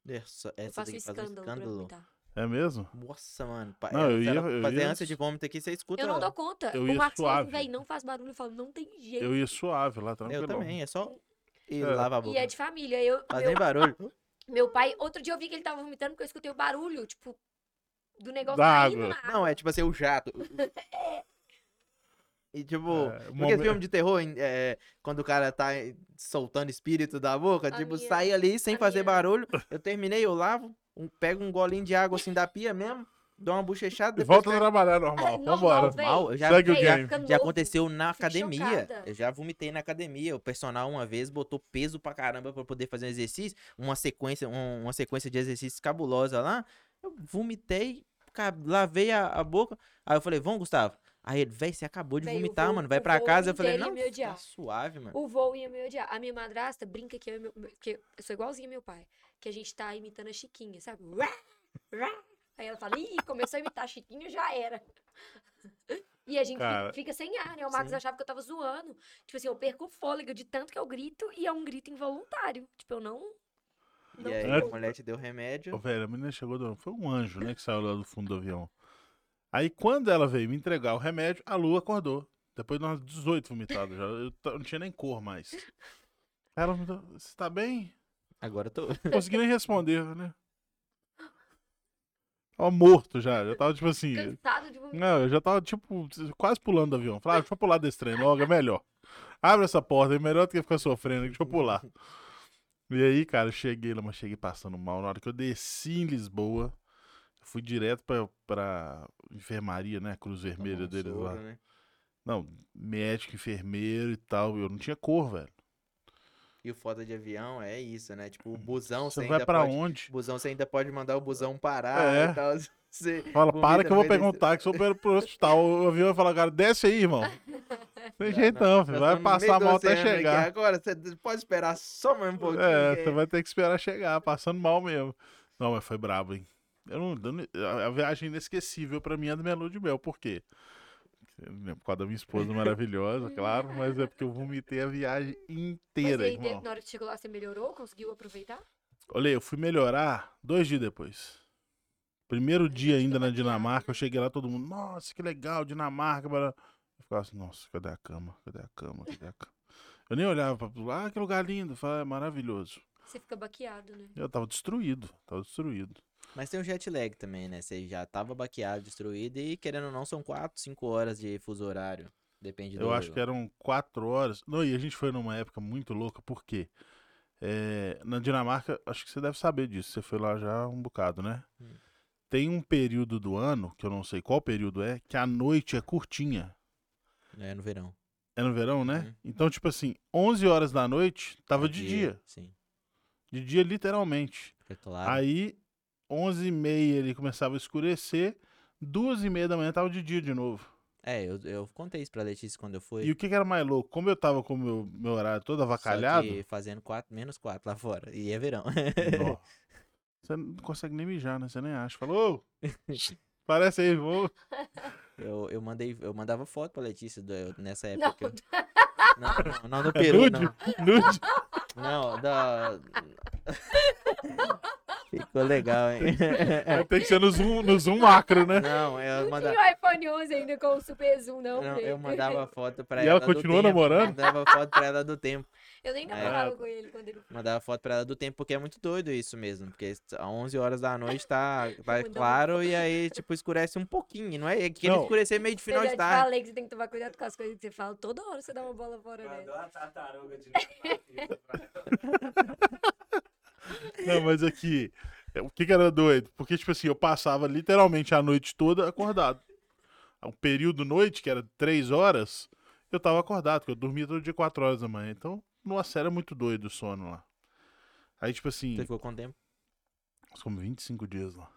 S1: Essa,
S3: Eu
S1: essa
S3: faço um
S1: faz um
S3: escândalo, pra
S1: escândalo.
S3: vomitar.
S2: É mesmo?
S1: Nossa, mano.
S2: Não, eu ia- eu
S1: fazer
S2: ia-
S1: ânsia de vômito aqui, você escuta.
S3: Eu não dou conta.
S2: Eu
S3: o
S2: ia
S3: Marcos falou
S2: suave.
S3: velho, não faz barulho. Eu falo, não tem jeito.
S2: Eu ia suave lá, tranquilo.
S1: Eu também, é só ir
S2: É.
S1: lava a boca.
S3: E é de família. Eu,
S1: Faz
S3: meu,
S1: nem barulho.
S3: meu pai, outro dia eu vi que ele tava vomitando porque eu escutei o barulho, tipo, do negócio
S2: Da
S3: caindo
S2: água.
S3: na
S1: Não, é tipo assim, o jato. E tipo,
S2: É,
S1: porque
S2: momen-
S1: filme de terror, é, quando o cara tá soltando espírito da boca,
S3: A
S1: tipo,
S3: minha-
S1: sai ali sem
S3: a
S1: fazer
S3: minha-
S1: barulho. Eu terminei, eu lavo, um- pego um golinho de água assim da pia mesmo, dou uma bochechada,
S2: E volta a trabalhar normal.
S3: normal,
S2: Vambora.
S3: véi.
S1: Mal, eu já,
S2: Segue o game.
S1: já aconteceu na academia.
S3: chocada.
S1: Eu já vomitei na academia. O personal uma vez botou peso pra caramba pra poder fazer um exercício, uma sequência, um- uma sequência de exercícios cabulosa lá. Eu vomitei, lavei a, a boca. Aí eu falei, vamos, Gustavo. Aí ele, véi, você acabou de
S3: Véi, o
S1: vomitar,
S3: voo-
S1: mano. Vai pra casa. Eu falei, não, tá suave, mano.
S3: O voo ia me odiar. A minha madrasta brinca que eu, meu, que eu sou igualzinha ao meu pai. Que a gente tá imitando a Chiquinha, sabe? Aí ela fala, ih, começou a imitar a Chiquinha, já era. E a gente fica-
S2: Cara,
S3: fica, sem ar, né? O Marcos
S1: sim.
S3: achava que eu tava zoando. Tipo assim, eu perco o fôlego de tanto que eu grito e é um grito involuntário. Tipo, eu não.
S1: E
S3: não
S1: aí a mulher te deu remédio.
S2: Ô, velho, a menina chegou do... Foi um anjo, né, que saiu lá do fundo do avião. Aí, quando ela veio me entregar o remédio, a Lu acordou. Depois de umas 18 vomitadas já. Eu não tinha nem cor mais. Ela me deu, você tá bem?
S1: Agora eu tô.
S2: Não consegui nem responder, né? Tava morto já. Já tava tipo assim.
S3: Cansado de vomitar.
S2: Não, eu já tava, tipo, quase pulando do avião. Falei, ah, deixa eu pular desse trem logo, é melhor. Abre essa porta, é melhor do que ficar sofrendo, deixa eu pular. E aí, cara, eu cheguei lá, mas cheguei passando mal. Na hora que eu desci em Lisboa, fui direto pra, pra enfermaria, né? Cruz Vermelha deles lá.
S1: né?
S2: Não, médico, enfermeiro e tal. Eu não tinha cor, velho.
S1: E o foda de avião é isso, né? Tipo, o busão
S2: Você
S1: você
S2: vai
S1: ainda
S2: pra
S1: pode.
S2: onde?
S1: Busão você ainda pode mandar o busão parar
S2: É.
S1: e tal. Você
S2: Fala, para que eu vou pegar um táxi, eu vou pro hospital. O avião vai falar, cara, desce aí, irmão. Tem jeito não, filho. Vai passar
S1: do
S2: mal até chegar.
S1: Agora, você pode esperar só mais um pouquinho.
S2: É, você vai ter que esperar chegar, passando mal mesmo. Não, mas foi brabo, hein? Eu não, a, a viagem inesquecível pra mim é da minha lua de mel. Por quê? Por causa da minha esposa maravilhosa, claro, mas é porque eu vomitei a viagem
S3: Mas
S2: inteira,
S3: aí,
S2: irmão.
S3: na hora que chegou lá, você melhorou? Conseguiu aproveitar?
S2: Olha, eu fui melhorar dois dias depois. Primeiro dia ainda na Dinamarca, eu cheguei lá, todo mundo, nossa, que legal, Dinamarca. blá. Eu ficava assim, nossa, cadê a cama? Cadê a cama? Cadê a cama? Eu nem olhava pra lá, ah, que lugar lindo. Falava, é maravilhoso.
S3: Você fica baqueado, né?
S2: Eu tava destruído, tava destruído.
S1: Mas tem o jet lag também, né? Você já tava baqueado, destruído e querendo ou não, são 4, 5 horas de fuso horário. Depende do.
S2: Eu acho que eram quatro horas. Não, e a gente foi numa época muito louca, por quê? É, na Dinamarca, acho que você deve saber disso, você foi lá já um bocado, né?
S1: Hum.
S2: Tem um período do ano, que eu não sei qual período é, que a noite é curtinha.
S1: É no verão.
S2: É no verão, né?
S1: Uhum.
S2: Então, tipo assim, 11 horas da noite tava
S1: É
S2: de dia.
S1: Sim.
S2: De dia, literalmente.
S1: Fica claro.
S2: Aí, 11 e meia ele começava a escurecer, duas e meia da manhã tava de dia de novo.
S1: É, eu, eu contei isso pra Letícia quando eu fui.
S2: E o que, que era mais louco? Como eu tava com o meu, meu horário todo
S1: Só
S2: avacalhado,
S1: que fazendo 4, menos 4 lá fora. E é verão.
S2: Nó. Você não consegue nem mijar, né? Você nem acha. Falou, "Ô, parece aí, vou.
S1: eu, eu, mandei, eu mandava foto pra Letícia do- nessa
S3: Não,
S1: época. Não, não, não do
S2: É
S1: Peru,
S2: nude?
S1: não.
S2: Nude.
S1: Não, da. Ficou legal, hein?
S2: Ter que ser no zoom, no zoom macro, né?
S1: Não, eu
S3: Não
S1: mandava.
S3: tinha o iPhone 11 ainda com o Super Zoom, não.
S1: Não, eu mandava foto pra
S2: E
S1: ela.
S2: ela
S1: do
S2: continua
S1: tempo,
S2: namorando?
S1: Mandava foto pra ela do tempo.
S3: Eu nem
S1: É.
S3: namorava com ele quando ele
S1: Mandava foto pra ela do tempo, porque é muito doido isso mesmo. Porque às 11 horas da noite tá, tá claro e aí, tipo, escurece um pouquinho. Não é que ele
S2: Não.
S1: escurecer meio de
S3: Eu
S1: final de tarde.
S3: falei que você tem que tomar cuidado com as coisas que você fala. Toda hora você dá uma bola fora dela.
S4: a tartaruga de
S2: Não, mas aqui, é, o que que era doido? Porque, tipo assim, eu passava literalmente a noite toda acordado. O período noite, que era três horas, eu tava acordado, porque eu dormia todo dia quatro horas da manhã. Então, nossa, era muito doido o sono lá. Aí, tipo assim,
S1: Você ficou com tempo?
S2: nós fomos 25 dias lá.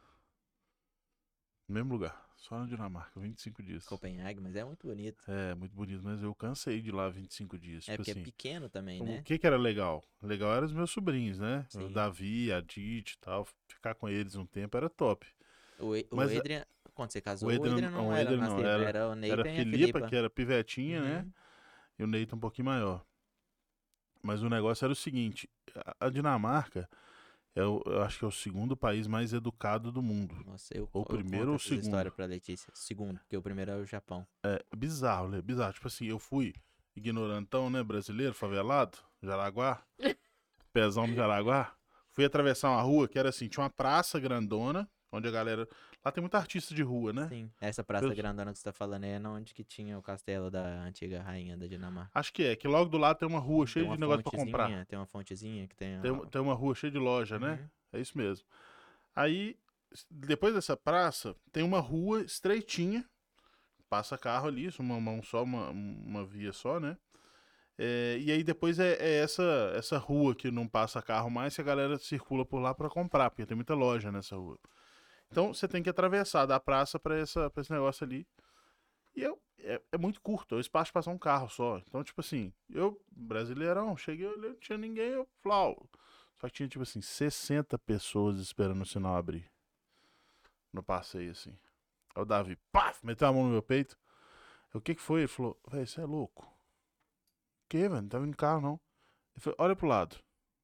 S2: No mesmo lugar, só na Dinamarca, 25 dias.
S1: Copenhague, mas é muito bonito.
S2: É, muito bonito, mas eu cansei de lá 25 dias.
S1: É
S2: tipo
S1: porque
S2: assim.
S1: é pequeno também,
S2: O
S1: né?
S2: que que era legal? Legal eram os meus sobrinhos, né? O
S1: Sim.
S2: Davi, a Dite e tal. Ficar com eles um tempo era top.
S1: O, E- o
S2: Mas a-
S1: Adrian, quando você casou,
S2: o
S1: o
S2: Adrian-
S1: Adrian, não
S2: o
S1: era
S2: Adrian não,
S1: nascido,
S2: era-
S1: era o Nathan
S2: era
S1: a
S2: Filipa,
S1: Filipa.
S2: que era pivetinha, né?
S1: Uhum.
S2: e o Neito um pouquinho maior. Mas o negócio era o seguinte: a Dinamarca é o, eu acho que é o segundo país mais educado do mundo.
S1: Nossa, eu,
S2: Ou
S1: eu
S2: primeiro ou segundo?
S1: história pra Letícia. Segundo, porque o primeiro é o Japão.
S2: É bizarro, Lê, bizarro. Tipo assim, eu fui ignorantão, né, brasileiro, favelado, Jaraguá, pezão do Jaraguá. Fui atravessar uma rua que era assim, tinha uma praça grandona, onde a galera... Lá tem muita artista de rua, né?
S1: Sim, essa praça
S2: Eu-
S1: grandona que você tá falando é onde que tinha o castelo da antiga rainha da Dinamarca.
S2: Acho que é, que logo do lado tem uma rua cheia
S1: uma
S2: de negócio pra comprar.
S1: Tem uma fontezinha que tem...
S2: Tem,
S1: a-
S2: tem uma rua cheia de loja, né?
S1: Uhum.
S2: É isso mesmo. Aí, depois dessa praça, tem uma rua estreitinha. Passa carro ali, uma mão só, uma, uma via só, né? É, e aí depois é, é essa, essa rua que não passa carro mais, que a galera circula por lá pra comprar, porque tem muita loja nessa rua. Então você tem que atravessar da praça pra essa- pra esse negócio ali. E eu, é, é muito curto, é o espaço de passar um carro só. Então, tipo assim, eu, brasileirão, cheguei, olhei, não tinha ninguém, eu flau. Só que tinha, tipo assim, 60 pessoas esperando o sinal abrir. No passeio, assim. Aí o Davi, paf, meteu a mão no meu peito. Eu, O que que foi? Ele falou, velho, você é louco. O que, velho? Não tá vindo carro, não. Ele falou, olha pro lado.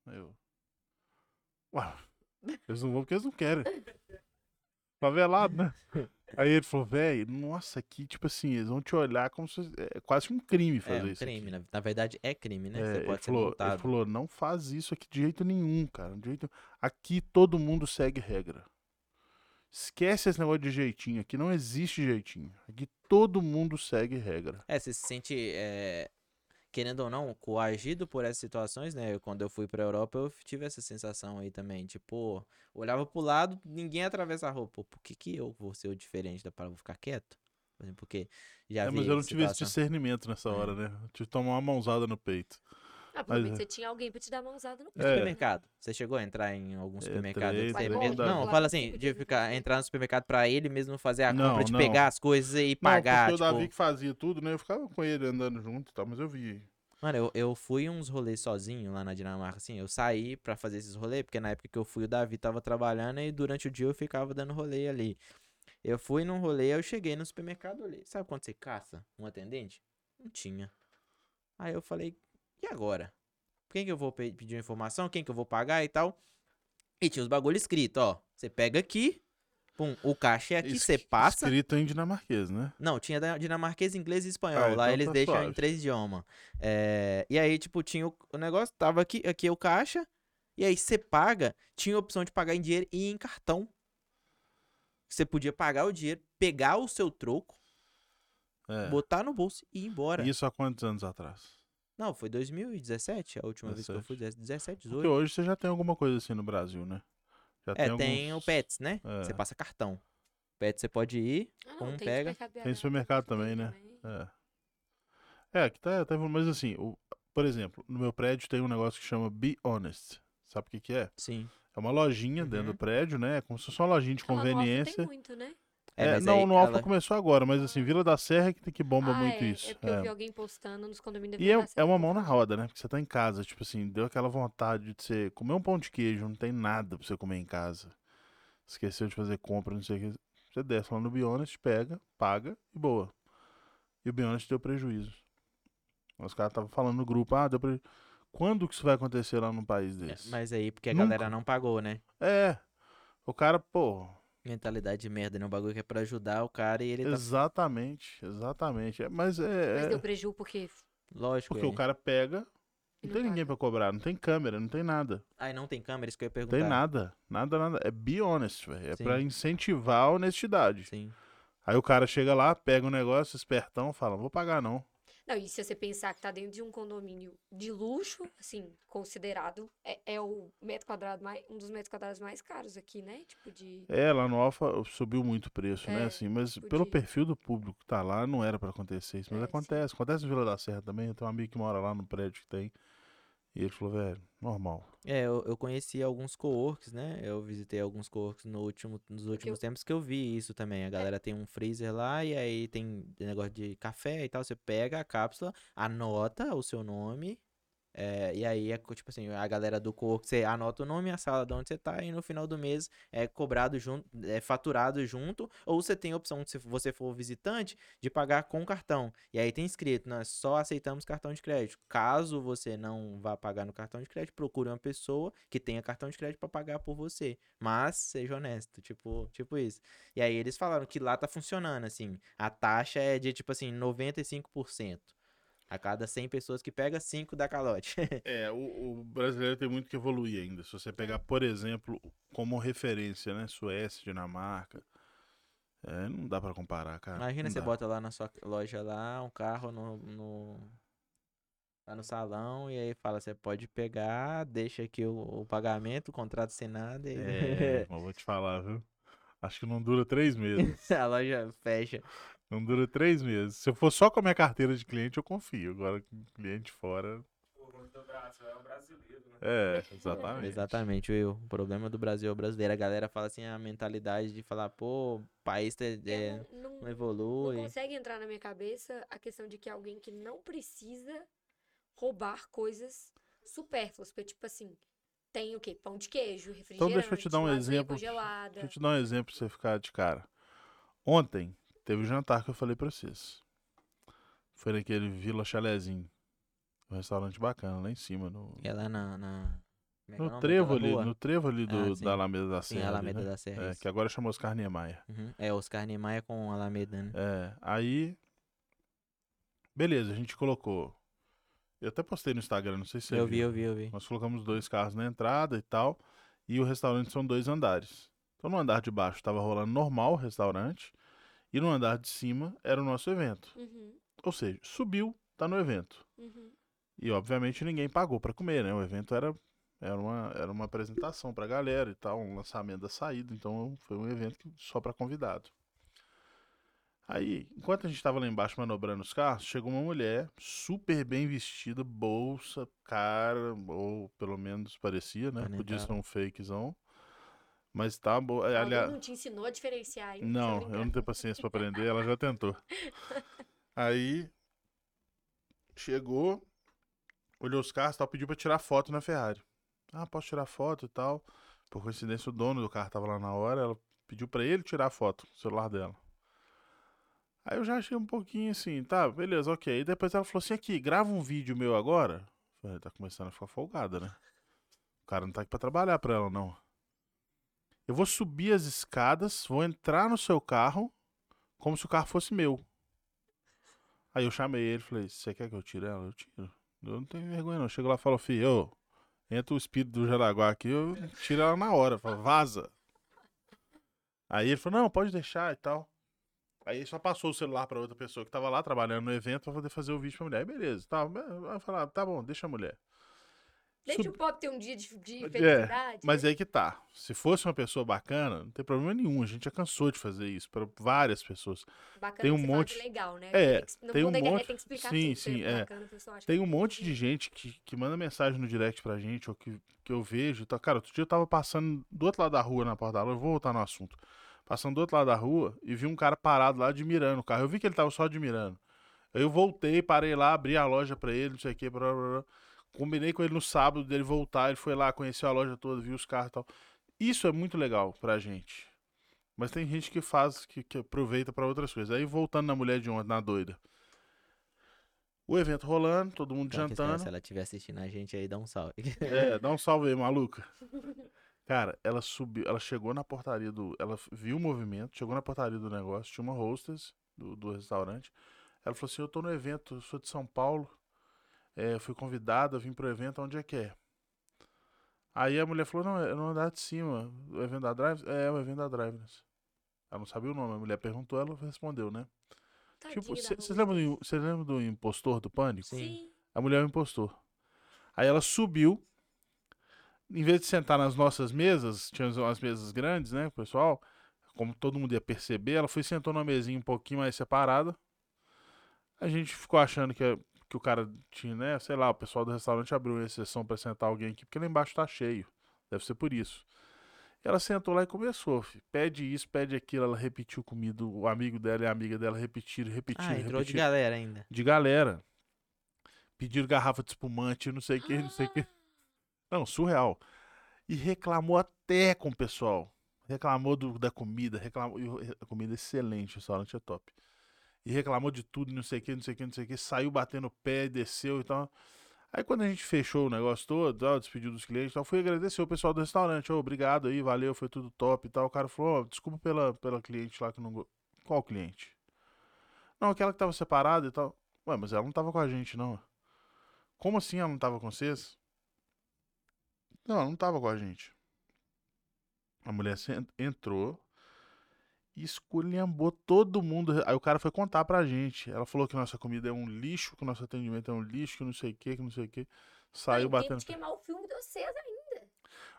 S2: Aí eu, ué, eles não vão porque eles não querem. Favelado, né? Aí ele falou, velho, nossa, aqui, tipo assim, eles vão te olhar como se. É quase um crime fazer
S1: É um
S2: isso.
S1: crime, na, na verdade é crime, né?
S2: É,
S1: você
S2: ele,
S1: pode ser
S2: falou, ele
S1: multado.
S2: falou, não faz isso aqui de jeito nenhum, cara. De jeito... Aqui todo mundo segue regra. Esquece esse negócio de jeitinho. Aqui não existe jeitinho. Aqui todo mundo segue regra.
S1: É, você se sente, é, querendo ou não, coagido por essas situações, né? Quando eu fui pra Europa, eu tive essa sensação aí também. Tipo, olhava pro lado, ninguém atravessa a. Pô, por que, que eu vou ser o diferente da parada? Vou ficar quieto? Porque já
S2: É,
S1: vi
S2: mas eu não tive esse discernimento nessa
S1: É.
S2: hora, né? Eu tive que tomar uma mãozada no peito.
S3: Ah,
S2: Mas é.
S3: você tinha alguém pra te dar mãozada no
S1: No
S2: É.
S1: supermercado. Você chegou a entrar em algum supermercado?
S2: Entrei,
S1: Você
S3: entrei,
S1: Não, fala assim, de ficar, entrar no supermercado pra ele mesmo fazer a
S2: Não,
S1: compra, de
S2: não.
S1: pegar as coisas e pagar.
S2: não, porque o Davi
S1: tipo...
S2: que fazia tudo, né? Eu ficava com ele andando junto e tal, mas eu vi.
S1: Mano, eu, eu fui uns rolês sozinho lá na Dinamarca, assim, eu saí pra fazer esses rolês, porque na época que eu fui o Davi tava trabalhando e durante o dia eu ficava dando rolê ali. Eu fui num rolê, eu cheguei no supermercado, olhei, sabe quando você caça um atendente? Não tinha. Aí eu falei, e agora? Quem que eu vou pe- pedir uma informação? Quem que eu vou pagar e tal? E tinha os bagulho escrito, ó, você pega aqui, pum, o caixa é aqui, você passa...
S2: Escrito em dinamarquês, né?
S1: Não, tinha dinamarquês, inglês e espanhol.
S2: Ah,
S1: Lá
S2: então
S1: eles
S2: tá
S1: deixam em três idiomas. É, e aí, tipo, tinha o, o negócio, tava aqui, aqui é o caixa. E aí você paga, tinha a opção de pagar em dinheiro e em cartão. Você podia pagar o dinheiro, pegar o seu troco,
S2: É.
S1: botar no bolso e ir embora.
S2: Isso há quantos anos atrás?
S1: Não, foi 2017, a última vez que eu fui, 17,
S2: Porque
S1: 18.
S2: hoje você já tem alguma coisa assim no Brasil, né? Já
S1: É, tem o
S2: alguns-
S1: Pets, né?
S2: É.
S1: Você passa cartão. Pets você pode ir,
S3: Ah,
S1: Um
S3: tem
S1: pega,
S3: supermercado
S2: tem supermercado
S3: tem
S2: também, né? É. É, aqui tá, tá mas assim, o- por exemplo, no meu prédio tem um negócio que chama Be Honest. Sabe o que que é?
S1: sim.
S2: É uma lojinha dentro
S1: Uhum.
S2: do prédio, né? É como se fosse uma lojinha de
S3: Alfa
S2: conveniência.
S3: Tem muito, né?
S1: É,
S2: É, não,
S1: aí
S2: no Alfa
S1: ela-
S2: começou agora, mas assim, Vila da Serra é que, tem que bomba
S3: ah,
S2: muito
S3: é,
S2: isso.
S3: É porque eu
S2: é.
S3: vi alguém postando nos condomínios da
S2: E
S3: Vila
S2: é,
S3: da
S2: é
S3: Serra,
S2: uma mão na roda, né? Porque você tá em casa, tipo assim, deu aquela vontade de você comer um pão de queijo, não tem nada pra você comer em casa. Esqueceu de fazer compra, não sei o que. Você desce lá no Bionest, pega, paga e boa. E o Bionest deu prejuízo. Os caras estavam falando no grupo, ah, deu prejuízo. Quando que isso vai acontecer lá num país
S1: É,
S2: desse?
S1: mas aí, porque a
S2: Nunca.
S1: galera não pagou, né?
S2: É. O cara, pô,
S1: Mentalidade de merda, né? Um bagulho que é pra ajudar o cara e ele tá.
S2: exatamente, exatamente. É, mas é,
S3: Mas
S2: é
S3: deu prejuízo porque
S1: Lógico.
S2: porque
S1: é.
S2: o cara pega, não
S3: não
S2: tem ninguém pra cobrar, não tem câmera, não tem nada.
S1: Aí não tem câmera, isso que eu ia perguntar.
S2: Tem nada, nada, nada. É be honest, velho. É
S1: Sim.
S2: pra incentivar a honestidade.
S1: Sim.
S2: Aí o cara chega lá, pega um negócio, espertão, fala, vou pagar não.
S3: Não, e se você pensar que tá dentro de um condomínio de luxo, assim, considerado, é, é o metro quadrado mais, um dos metros quadrados mais caros aqui, né? Tipo de.
S2: É, lá no Alfa subiu muito o preço, né?
S3: É,
S2: Assim, mas
S3: podia.
S2: pelo perfil do público que tá lá, não era pra acontecer isso. Mas
S3: É, sim.
S2: acontece. Acontece no Vila da Serra também. Eu tenho um amigo que mora lá no prédio que tem. E ele falou, velho, normal.
S1: É, eu, eu conheci alguns co-works, né? Eu visitei alguns co-works no último, nos últimos tempos que eu vi isso também. A galera tem um freezer lá e aí tem negócio de café e tal. Você pega a cápsula, anota o seu nome É, e aí é tipo assim, a galera do co você anota o nome a sala de onde você tá, e no final do mês é cobrado junto, é faturado junto, ou você tem a opção, se você for visitante, de pagar com cartão. E aí tem escrito, nós só aceitamos cartão de crédito. Caso você não vá pagar no cartão de crédito, procure uma pessoa que tenha cartão de crédito pra pagar por você. Mas seja honesto, tipo, tipo isso. E aí eles falaram que lá tá funcionando, assim. A taxa é de, tipo assim, 95%. A cada 100 pessoas que pega, 5 dá calote.
S2: É, o, o brasileiro tem muito que evoluir ainda. Se você pegar, por exemplo, como referência, né? Suécia, Dinamarca. É, não dá pra comparar, cara.
S1: Imagina
S2: não
S1: você
S2: dá.
S1: bota lá na sua loja lá, um carro no, no, lá no salão, e aí fala, você pode pegar, deixa aqui o, o pagamento, o contrato assinado, e
S2: É, mas vou te falar, viu? Acho que não dura três meses.
S1: a loja fecha.
S2: Não dura três meses. Se eu for só com a minha carteira de cliente, eu confio. Agora, com cliente fora. É, exatamente.
S1: Exatamente, Will. O problema do Brasil é o brasileiro. A galera fala assim, a mentalidade de falar, pô, o país é, é-
S3: Eu não,
S1: não
S3: não,
S1: evolui.
S3: não consegue entrar na minha cabeça a questão de que alguém que não precisa roubar coisas supérfluas. Porque, tipo assim, tem o quê? Pão de queijo, refrigerante,
S2: Então deixa eu te dar um exemplo.
S3: congelada.
S2: Deixa eu te dar um exemplo pra você ficar de cara. Ontem teve o jantar que eu falei pra vocês. Foi naquele Vila Chalezinho. Um restaurante bacana lá em cima. No,
S1: E é lá na... na... é é
S2: no trevo ali, no trevo ali do,
S1: Ah, sim.
S2: da Alameda da
S1: Sim,
S2: Serra. ali,
S1: Alameda
S2: né?
S1: da Serra.
S2: É, que agora chamou Oscar Niemeyer.
S1: Uhum. É, Oscar Niemeyer com Alameda, né?
S2: É, aí. Beleza, a gente colocou. Eu até postei no Instagram, não sei se você
S1: eu vi,
S2: viu.
S1: eu vi, eu vi.
S2: Nós colocamos dois carros na entrada e tal. E o restaurante são dois andares. Então no andar de baixo estava rolando normal o restaurante. E no andar de cima era o nosso evento.
S3: Uhum,
S2: Ou seja, subiu, tá no evento.
S3: uhum.
S2: E obviamente ninguém pagou para comer, né? O evento era, era, uma, era uma apresentação pra galera e tal, um lançamento da saída. Então foi um evento que- só para convidado. Aí, enquanto a gente tava lá embaixo manobrando os carros, chegou uma mulher super bem vestida, bolsa, cara, ou pelo menos parecia, né? Podia ser um fakezão. Mas tá boa.
S3: Alguém
S2: Aliás,
S3: não te ensinou a diferenciar, hein?
S2: não, eu não tenho paciência pra aprender, ela já tentou. Aí chegou, olhou os carros e tal, pediu pra tirar foto na Ferrari. Ah, posso tirar foto e tal. Por coincidência, o dono do carro tava lá na hora, ela pediu pra ele tirar a foto, o celular dela. Aí eu já achei um pouquinho assim, tá, beleza, ok. Aí depois ela falou assim: aqui, grava um vídeo meu agora. Falei, tá começando a ficar folgada, né? O cara não tá aqui pra trabalhar pra ela, não. Eu vou subir as escadas, vou entrar no seu carro, como se o carro fosse meu. Aí eu chamei ele, falei, você quer que eu tire ela? Eu tiro. Eu não tenho vergonha não. Chego lá e falo, filho, entra o espírito do Jaraguá aqui, eu tiro ela na hora. Falo, vaza. Aí ele falou, não, pode deixar e tal. Aí só passou o celular pra outra pessoa que tava lá trabalhando no evento pra poder fazer o vídeo pra mulher. Aí beleza, tá. Aí eu falei, ah, tá bom, deixa a mulher.
S3: Deixa
S2: Sub-
S3: o pop ter um dia de, de
S2: É,
S3: felicidade.
S2: Mas
S3: né?
S2: aí que tá. Se fosse uma pessoa bacana, não tem problema nenhum. A gente já cansou de fazer isso para várias pessoas.
S3: Bacana
S2: tem um monte-
S3: de legal, né?
S2: É,
S3: Tem que- no
S2: tem um monte-
S3: tem que explicar
S2: sim,
S3: tudo.
S2: sim,
S3: ser
S2: é.
S3: bacana,
S2: Tem um
S3: é
S2: monte de gente que, que manda mensagem no direct pra gente, ou que, que eu vejo. Tá, cara, outro dia eu tava passando do outro lado da rua na porta da loja, eu vou voltar no assunto. Passando do outro lado da rua e vi um cara parado lá admirando o carro. Eu vi que ele tava só admirando. Aí eu voltei, parei lá, abri a loja pra ele, não sei o que, blá, blá, blá. Combinei com ele no sábado dele voltar, ele foi lá, conheceu a loja toda, viu os carros e tal. Isso é muito legal pra gente. Mas tem gente que faz, que, que aproveita pra outras coisas. Aí voltando na mulher de ontem, na doida. O evento rolando, todo mundo jantando.
S1: Se ela estiver assistindo a gente aí, dá um salve.
S2: É, dá um salve aí, maluca. Cara, ela subiu, ela chegou na portaria do. Ela viu o movimento, chegou na portaria do negócio, tinha uma hostess do, do restaurante. Ela falou assim: Eu tô no evento, sou de São Paulo, é, fui convidada, vim pro evento, onde é que é? Aí a mulher falou: Não, é no andar de cima, o evento da Drive? É, o evento da Driveness. Ela não sabia o nome, a mulher perguntou, ela respondeu, né?
S3: Tadinha
S2: tipo, vocês lembram, do- lembra do impostor do pânico?
S1: Sim.
S2: A mulher é um impostor. Aí ela subiu. Em vez de sentar nas nossas mesas, tinha umas mesas grandes, né, pessoal? Como todo mundo ia perceber, ela foi sentou numa mesinha um pouquinho mais separada. A gente ficou achando que, que o cara tinha, né? Sei lá, o pessoal do restaurante abriu uma exceção pra sentar alguém aqui, porque lá embaixo tá cheio. Deve ser por isso. Ela sentou lá e começou, fi. Pede isso, pede aquilo. Ela repetiu comida. O amigo dela e a amiga dela repetiram, repetiram,
S1: Ah, entrou de
S2: repetiram
S1: galera ainda.
S2: de galera. pediram garrafa de espumante, não sei o que, não sei o que. Não, surreal. E reclamou até com o pessoal. Reclamou do- da comida, reclamou. e A comida é excelente, o restaurante é top. E reclamou de tudo, não sei o que, não sei o que, não sei o que. Saiu batendo o pé, desceu e tal. Aí quando a gente fechou o negócio todo, tal, despediu dos clientes e tal, fui agradecer o pessoal do restaurante. Obrigado aí, valeu, foi tudo top e tal. O cara falou, desculpa pela, pela cliente lá que não... Qual cliente? Não, aquela que tava separada e tal. Ué, mas ela não tava com a gente, não. Como assim ela não tava com vocês? Não, ela não tava com a gente. A mulher entrou e esculhambou todo mundo. Aí o cara foi contar pra gente. Ela falou que nossa comida é um lixo, que nosso atendimento é um lixo, que não sei o que, que não sei o que. Saiu
S3: Aí,
S2: batendo.
S3: de queimar o filme de vocês ainda.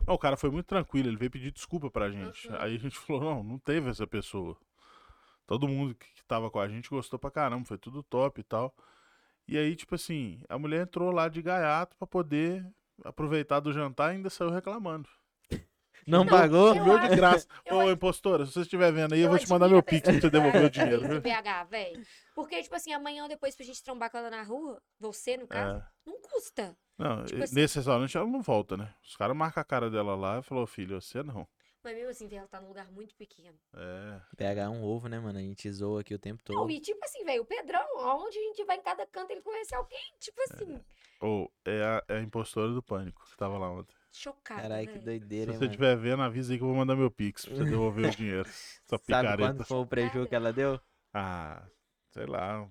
S2: Não, o cara foi muito tranquilo, ele veio pedir desculpa pra gente.
S3: Uhum.
S2: Aí a gente falou, não, não teve essa pessoa. Todo mundo que que tava com a gente gostou pra caramba, foi tudo top e tal. E aí, tipo assim, a mulher entrou lá de gaiato pra poder aproveitar do jantar e ainda saiu reclamando.
S1: Não,
S3: Não,
S1: pagou?
S3: eu
S2: Comeu de graça.
S3: eu
S2: Ô,
S3: acho-
S2: impostora, se você estiver vendo aí, eu, vou te mandar meu pix pra você devolver o dinheiro.
S3: BH, velho. Porque, tipo assim, amanhã ou depois pra gente trombar com ela na rua, você, no caso,
S2: É.
S3: não custa.
S2: Não,
S3: Tipo assim-
S2: nesse restaurante ela não volta, né? Os caras marcam a cara dela lá e falou, filho, você não.
S3: Mas mesmo assim, velho, ela tá num lugar muito pequeno.
S2: É.
S1: PH é um ovo, né, mano? A gente zoa aqui o tempo
S3: Não,
S1: todo.
S3: e tipo assim, velho, o Pedrão, aonde a gente vai em cada canto, ele conhece alguém, tipo assim,
S2: Ou é a, é a impostora do pânico que tava lá ontem.
S3: Chocada,
S1: Caralho, que doideira,
S2: Se você estiver vendo, avisa aí que eu vou mandar meu pix pra você devolver o dinheiro. Essa
S1: Sabe
S2: picareta.
S1: quanto foi o prejuízo que ela deu?
S2: Ah, sei lá.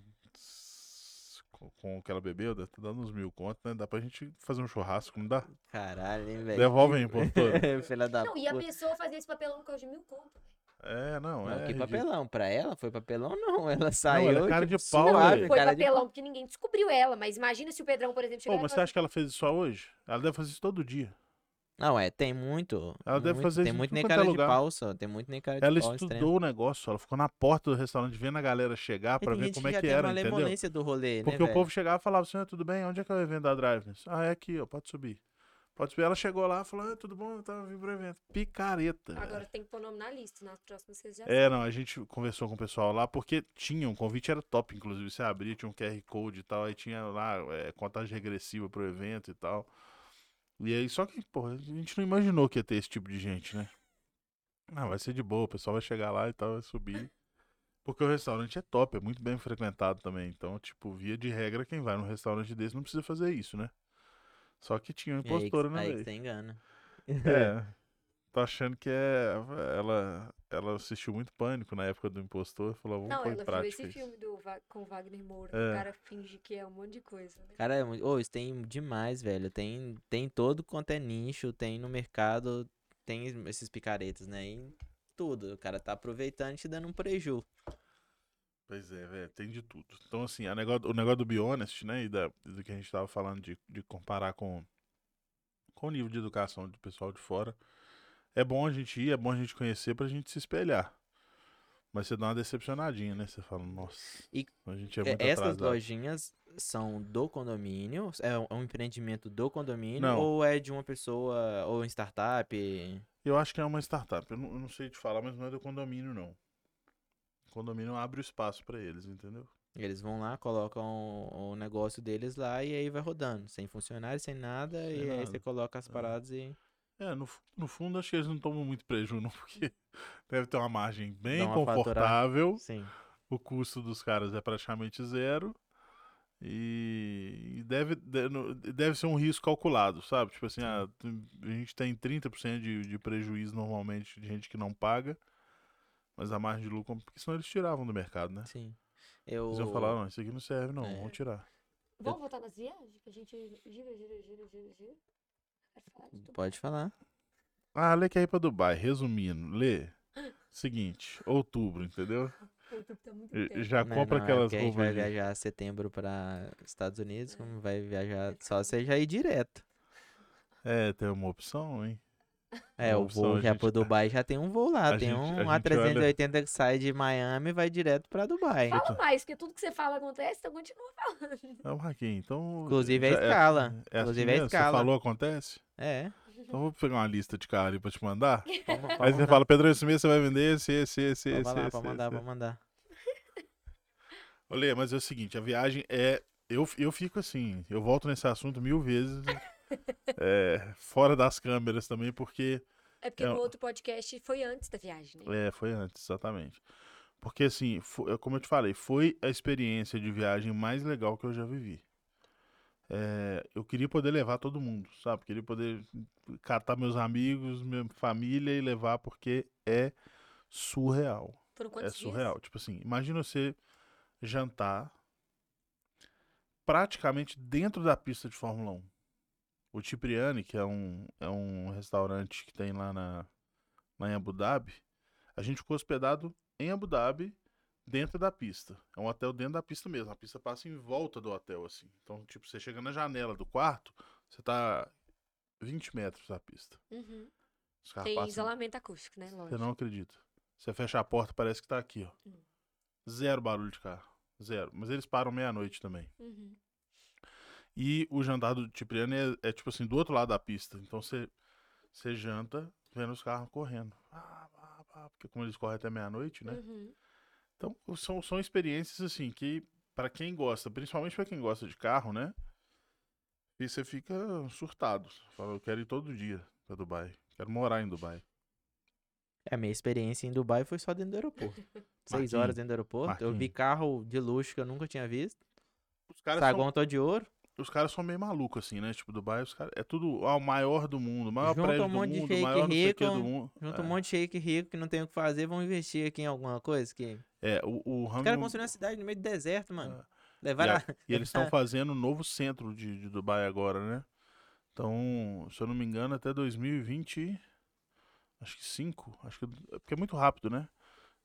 S2: Com, com o que ela bebeu, deve tá dando uns mil contos, né? Dá pra gente fazer um churrasco, não dá?
S1: Caralho, hein, velho?
S2: Devolve aí, impostora.
S1: Filha da
S3: Não, e a
S1: puta.
S3: pessoa fazer esse papelão por causa de mil conto. velho.
S2: É, não,
S1: Não,
S2: é.
S1: que papelão. Pra ela foi papelão, não. Ela saiu.
S2: ela é cara
S1: tipo,
S2: de pau,
S1: suave,
S2: velho.
S3: Foi
S1: cara de
S3: papelão porque ninguém descobriu ela, mas imagina se o Pedrão, por exemplo,
S2: Pô,
S3: chegar e
S2: mas você acha que ela fez isso só hoje? Ela deve fazer isso todo dia.
S1: Não, é, tem muito.
S2: Ela deve
S1: muito-
S2: fazer
S1: Tem muito nem
S2: é
S1: cara de
S2: lugar.
S1: pau, só. Tem muito nem cara de
S2: Ela
S1: pau.
S2: estudou
S1: extremo.
S2: o negócio, ela ficou na porta do restaurante vendo a galera chegar pra ver como é que
S1: tem
S2: era,
S1: uma
S2: entendeu?
S1: lemolência do rolê,
S2: Porque
S1: né,
S2: o
S1: velho?
S2: povo chegava e falava assim, tudo bem, onde é que é o evento da Driveness? Ah, é aqui, ó, pode subir. Pode subir. Ela chegou lá e falou, ah, tudo bom, eu tava vindo pro evento. Picareta. velho.
S3: Agora tem que pôr nome na lista, nas próximas vocês já
S2: É, não, a gente conversou com o pessoal lá, porque tinha, um convite era top, inclusive, você abria, tinha um QR Code e tal, aí tinha lá é, contagem regressiva pro evento e tal. E aí, só que, porra, a gente não imaginou que ia ter esse tipo de gente, né? Não, vai ser de boa, o pessoal vai chegar lá e tal, vai subir. Porque o restaurante é top, é muito bem frequentado também. Então, tipo, via de regra, quem vai num restaurante desse não precisa fazer isso, né? Só que tinha uma impostora, né,
S1: aí que
S2: velho?
S1: você engana.
S2: É. Tô achando que é. Ela, ela assistiu muito pânico na época do impostor. Falou, vamos
S3: Não,
S2: pôr em
S3: ela viu
S2: prática
S3: esse
S2: isso.
S3: filme do, com o Wagner Moura.
S2: É.
S3: O cara finge que é um monte de coisa, né?
S1: Cara, é muito... Ô, isso tem demais, velho. Tem, tem todo quanto é nicho, tem no mercado, tem esses picaretas, né? Em tudo. O cara tá aproveitando e te dando um preju.
S2: Pois é, velho, tem de tudo. Então, assim, a negócio, o negócio do Be Honest, né? E da, do que a gente tava falando de, de comparar com, com o nível de educação do pessoal de fora. É bom a gente ir, é bom a gente conhecer pra gente se espelhar. Mas você dá uma decepcionadinha, né? Você fala, nossa,
S1: E
S2: a gente é
S1: É,
S2: muito
S1: Essas
S2: atrasado.
S1: lojinhas são do condomínio? É um- é um empreendimento do condomínio?
S2: Não.
S1: Ou é de uma pessoa, ou um startup?
S2: Eu acho que é uma startup. Eu não, eu não sei te falar, mas não é do condomínio, não. O condomínio abre o espaço pra eles, entendeu?
S1: Eles vão lá, colocam o, negócio deles lá e aí vai rodando. Sem funcionário, sem nada.
S2: Sem
S1: e aí
S2: nada.
S1: você coloca as
S2: É.
S1: paradas e
S2: É, no, no fundo acho que eles não tomam muito prejuízo, não, porque deve ter uma margem bem
S1: uma
S2: confortável.
S1: Sim.
S2: O custo dos caras é praticamente zero. E, deve, deve ser um risco calculado, sabe? Tipo assim, ah, tem- a gente tem 30% de, de prejuízo normalmente de gente que não paga, mas a margem de lucro, porque senão eles tiravam do mercado, né?
S1: Sim. Eu.
S2: Eles iam falar, não, isso aqui não serve, não,
S1: É.
S2: vamos tirar.
S3: Vamos voltar nas viagens? Que a gente gira, gira, gira, gira, gira.
S1: Pode falar.
S2: Ah, Lê quer ir pra Dubai. Resumindo, Lê. Seguinte, outubro, entendeu?
S3: Tá muito tempo.
S2: Já
S1: Não,
S2: compra
S1: não, é
S2: aquelas
S1: porque a gente vai
S2: roupas. de-
S1: viajar setembro para Estados Unidos, como vai viajar, só você já ir direto.
S2: É, tem uma opção, hein?
S1: É,
S2: Uma
S1: o voo
S2: a
S1: já
S2: gente-
S1: pro Dubai já tem um voo lá,
S2: a
S1: tem
S2: gente- a
S1: um
S2: gente
S1: A380 que sai de Miami e vai direto pra Dubai.
S3: Fala mais, porque tudo que você fala acontece, então continua falando.
S2: É o Raquinho, então.
S1: Inclusive é
S2: já
S1: escala.
S2: É,
S1: Inclusive
S2: assim
S1: é
S2: mesmo?
S1: escala.
S2: Você falou, acontece?
S1: É.
S2: Então vou pegar uma lista de cara ali pra te mandar.
S1: Vamos,
S2: Aí
S1: vamos
S2: você
S1: mandar.
S2: fala, Pedro, esse mês você vai vender esse, esse, esse, esse.
S1: Pode falar,
S2: esse,
S1: mandar,
S2: esse.
S1: pode mandar.
S2: Ô, Lê, mas é o seguinte, a viagem é eu, eu fico assim, eu volto nesse assunto mil vezes, é, fora das câmeras também, porque
S3: É porque
S2: É,
S3: no
S2: ó.
S3: outro podcast foi antes da viagem, né?
S2: É, foi antes, exatamente. Porque assim, fo- é como eu te falei, foi a experiência de viagem mais legal que eu já vivi. É, eu queria poder levar todo mundo, sabe? Queria poder catar meus amigos, minha família e levar, porque é surreal.
S3: Foram
S2: É
S3: quantos dias?
S2: surreal. Tipo assim, imagina você jantar praticamente dentro da pista de Fórmula 1. O Cipriani, que é um, é um restaurante que tem lá na, lá em Abu Dhabi, a gente ficou hospedado em Abu Dhabi, dentro da pista. É um hotel dentro da pista mesmo. A pista passa em volta do hotel, assim. Então, tipo, você chega na janela do quarto, você tá 20 metros da pista.
S3: Uhum. Tem
S2: passam
S3: isolamento acústico, né?
S2: você
S3: Lógico.
S2: não acredita. Você fecha a porta, parece que tá aqui, ó.
S3: Hum.
S2: Zero barulho de carro. Zero. Mas eles param meia-noite também.
S3: Uhum.
S2: E o jantar do Cipriani é, é, tipo assim, do outro lado da pista. Então você, janta vendo os carros correndo. Ah, pá, pá, porque como eles correm até meia-noite, né?
S3: Uhum.
S2: Então são, são experiências assim que, pra quem gosta, principalmente pra quem gosta de carro, né? E você fica surtado. Fala, eu quero ir todo dia pra Dubai. Quero morar em Dubai.
S1: É, A minha experiência em Dubai foi só dentro do aeroporto. Seis
S2: Marquinhos,
S1: horas dentro do aeroporto. Eu vi
S2: Marquinhos.
S1: carro de luxo que eu nunca tinha visto.
S2: Os caras são
S1: Saguão todo de ouro.
S2: Os caras são meio malucos, assim, né? Tipo, Dubai, os caras. É tudo o maior do mundo, o maior
S1: Junta
S2: prédio
S1: um
S2: do
S1: monte de
S2: mundo, o
S1: fake
S2: maior não sei o que
S1: rico,
S2: do mundo.
S1: Junta
S2: é,
S1: um monte de shake rico que não tem o que fazer, vão investir aqui em alguma coisa. Que...
S2: É, o, o
S1: Os caras construíram uma cidade no meio do deserto, mano.
S2: É.
S1: Levaram
S2: E,
S1: a...
S2: a- e eles estão fazendo um novo centro de, de Dubai agora, né? Então, se eu não me engano, até 2020. Acho que 5. Acho que, é porque é muito rápido, né?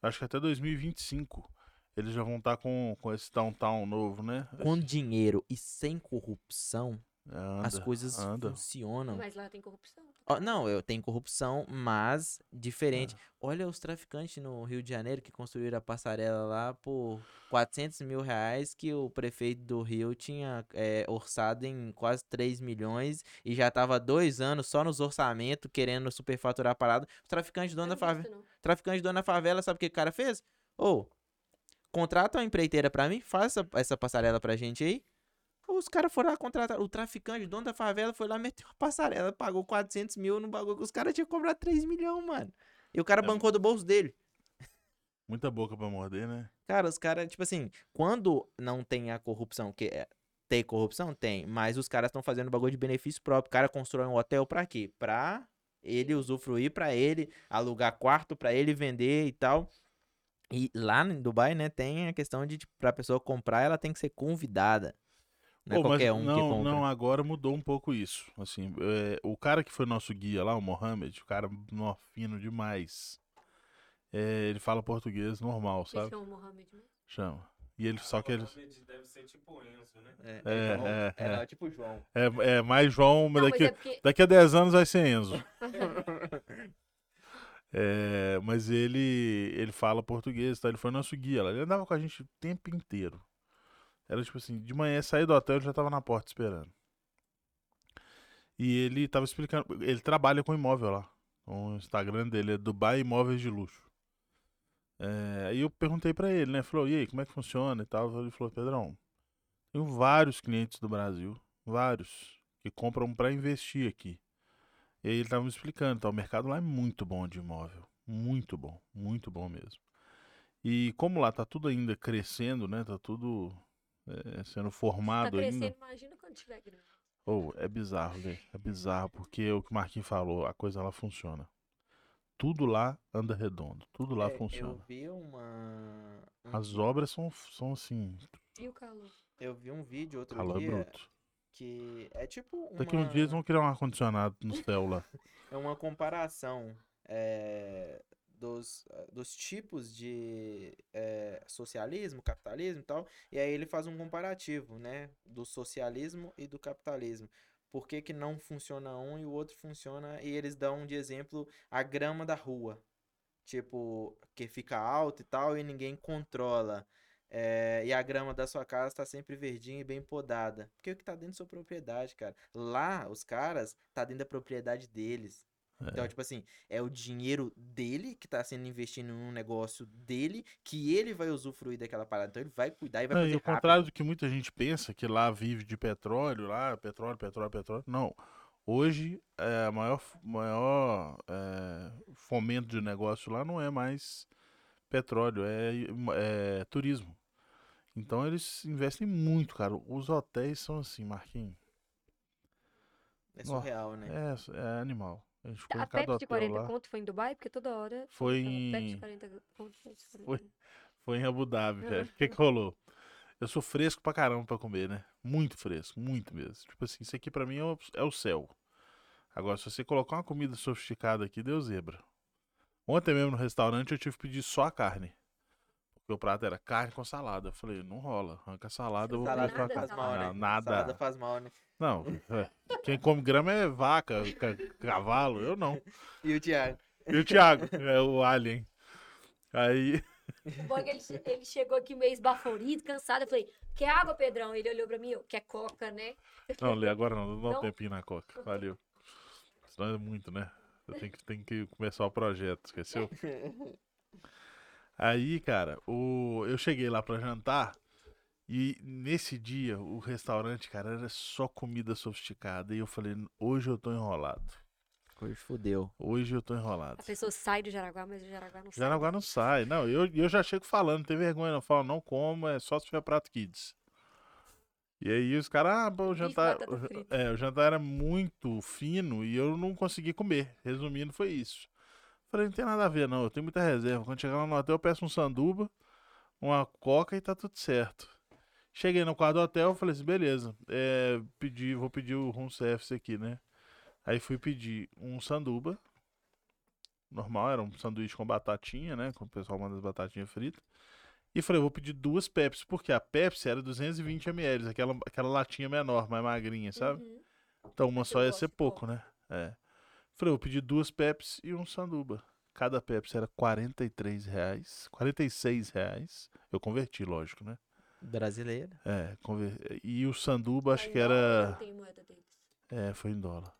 S2: Acho que até 2025 eles já vão estar com, com esse downtown novo, né?
S1: Com dinheiro e sem corrupção,
S2: É, anda,
S1: as coisas
S2: anda.
S1: funcionam.
S3: Mas lá tem corrupção.
S1: Ó, não, eu tenho corrupção, mas diferente.
S2: É.
S1: Olha os traficantes no Rio de Janeiro que construíram a passarela lá por 400 mil reais, que o prefeito do Rio tinha é, orçado em quase 3 milhões e já tava dois anos só nos orçamentos querendo superfaturar a parada. Os traficantes dono da
S3: Não
S1: favela. Traficante dono da favela, sabe o que o cara fez? Ô, contrata uma empreiteira pra mim, faça essa passarela pra gente aí. Os caras foram lá contratar. O traficante, dono da favela, foi lá, meteu a passarela, pagou 400 mil no bagulho. Os caras tinham que cobrar 3 milhões, mano. E o cara
S2: É.
S1: bancou do bolso dele.
S2: Muita boca pra morder, né?
S1: Cara, os caras, tipo assim, quando não tem a corrupção, que é. Tem corrupção? Tem. Mas os caras estão fazendo bagulho de benefício próprio. O cara constrói um hotel pra quê? Pra ele usufruir, pra ele alugar quarto, pra ele vender e tal. E lá em Dubai, né, tem a questão de, tipo, pra pessoa comprar, ela tem que ser convidada. Não é
S2: Pô, mas
S1: qualquer um que
S2: não,
S1: compra.
S2: não, agora mudou um pouco isso. Assim, é, o cara que foi nosso guia lá, o Mohamed, o cara nó, fino demais. É, ele fala português normal, sabe?
S3: é o Mohamed mesmo.
S2: Chama. E ele só que ele
S4: Deve ser tipo Enzo, né?
S1: É,
S2: É,
S1: João.
S2: é,
S1: É, não,
S2: é.
S1: é tipo João.
S2: é, é mais João, mas
S3: Não,
S2: daqui,
S3: mas é porque...
S2: daqui a 10 anos vai ser Enzo. É, mas ele ele fala português, tá? Ele foi nosso guia. Ele andava com a gente o tempo inteiro. Era tipo assim, de manhã saí do hotel, ele já tava na porta esperando. E ele tava explicando, ele trabalha com imóvel lá. O Instagram dele é Dubai Imóveis de Luxo. É, aí eu perguntei pra ele, né? Falou, e aí, como é que funciona e tal? Ele falou, Pedrão, tenho vários clientes do Brasil, vários, que compram pra investir aqui. E aí ele tava me explicando, tá? O mercado lá é muito bom de imóvel. Muito bom, muito bom mesmo. E como lá tá tudo ainda crescendo, né? Tá tudo é, sendo
S3: Tá
S2: formado ainda.
S3: crescendo, imagina quando tiver grande.
S2: Ou é bizarro, velho. É bizarro, porque é o que o Marquinhos falou, a coisa lá funciona. Tudo lá anda redondo, tudo lá
S1: É, Eu
S2: funciona.
S1: vi uma. um
S2: As obras são, são assim,
S3: E o calor?
S1: Eu vi um vídeo outro
S2: calor
S1: dia
S2: bruto.
S1: Que é tipo uma...
S2: Daqui uns dias eles vão criar um ar-condicionado no céu lá.
S1: é uma comparação é, dos, dos tipos de eh, socialismo, capitalismo e tal, e aí ele faz um comparativo, né, do socialismo e do capitalismo. Por que que não funciona um e o outro funciona, e eles dão de exemplo a grama da rua, tipo, que fica alta e tal, e ninguém controla. É, e a grama da sua casa tá sempre verdinha e bem podada. Porque é o que tá dentro da sua propriedade, cara. Lá, os caras, tá dentro da propriedade deles. Então, tipo assim, é o dinheiro dele que tá sendo investido num negócio dele, que ele vai usufruir daquela parada. Então ele vai cuidar e vai
S2: Não,
S1: fazer
S2: e ao
S1: rápido.
S2: contrário do que muita gente pensa, que lá vive de petróleo, lá, petróleo, petróleo, petróleo. Não. Hoje, é, a maior, maior é, fomento de negócio lá não é mais petróleo, é, é turismo. Então eles investem muito, cara. Os hotéis são assim, Marquinhos.
S1: É surreal, né?
S2: É, é animal. A gente ficou
S3: A
S2: em cada
S3: Pepsi de
S2: hotel
S3: 40
S2: lá.
S3: conto foi em Dubai? Porque toda hora.
S2: Foi
S3: Pepsi
S2: em-
S3: de 40 conto,
S2: Foi.
S3: 40.
S2: Foi em Abu Dhabi, velho. O que que rolou? Eu sou fresco pra caramba pra comer, né? Muito fresco, muito mesmo. Tipo assim, isso aqui pra mim é o, é o céu. Agora, se você colocar uma comida sofisticada aqui, deu zebra. Ontem mesmo no restaurante eu tive que pedir só a carne. Porque o prato era carne com salada. Eu falei, não rola. Arranca a salada, eu vou
S3: Salada
S2: comer com a
S3: faz
S2: carne.
S3: mal,
S1: né?
S2: Não, nada.
S1: Salada faz mal, né?
S2: Não, é. quem come grama é vaca, ca- cavalo, eu não.
S1: E o Thiago?
S2: E o Thiago, é o alien. Aí,
S3: O bom é ele, ele chegou aqui meio esbaforido, cansado. Eu falei, quer água, Pedrão? Ele olhou pra mim, eu, quer coca, né?
S2: Não, Lê, agora não, dá um tempinho na coca. Valeu. Senão é muito, né? Eu tenho que, tenho que começar o projeto, esqueceu? Aí, cara, o... eu cheguei lá pra jantar e nesse dia o restaurante, cara, era só comida sofisticada. E eu falei, hoje eu tô enrolado.
S1: Hoje fudeu.
S2: Hoje eu tô enrolado.
S3: A pessoa sai do Jaraguá, mas o Jaraguá não sai.
S2: Jaraguá não sai. Não, eu, eu já chego falando, não tem vergonha, não. Eu falo, não como, é só se tiver prato kids. E aí os caras, ah, pô, o jantar. É, o jantar era muito fino e eu não consegui comer. Resumindo, foi isso. Falei, não tem nada a ver, não. Eu tenho muita reserva. Quando chegar lá no hotel, eu peço um sanduba, uma coca e tá tudo certo. Cheguei no quarto do hotel, falei assim, beleza. É, pedi, vou pedir o room service aqui, né? Aí fui pedir um sanduba. Normal, era um sanduíche com batatinha, né? Com o pessoal manda as batatinhas fritas. E falei, vou pedir duas Pepsi, porque a Pepsi era 220 ml, aquela, aquela latinha menor, mais magrinha, sabe?
S3: Uhum.
S2: Então uma só ia ser
S3: de
S2: pouco, né? É. Falei, vou pedir duas Pepsi e um sanduba. Cada Pepsi era 43 reais, 46 reais. Eu converti, lógico, né?
S1: Brasileiro.
S2: É, conver... e o sanduba acho que era...
S3: Não tem moeda deles.
S2: É, foi em dólar.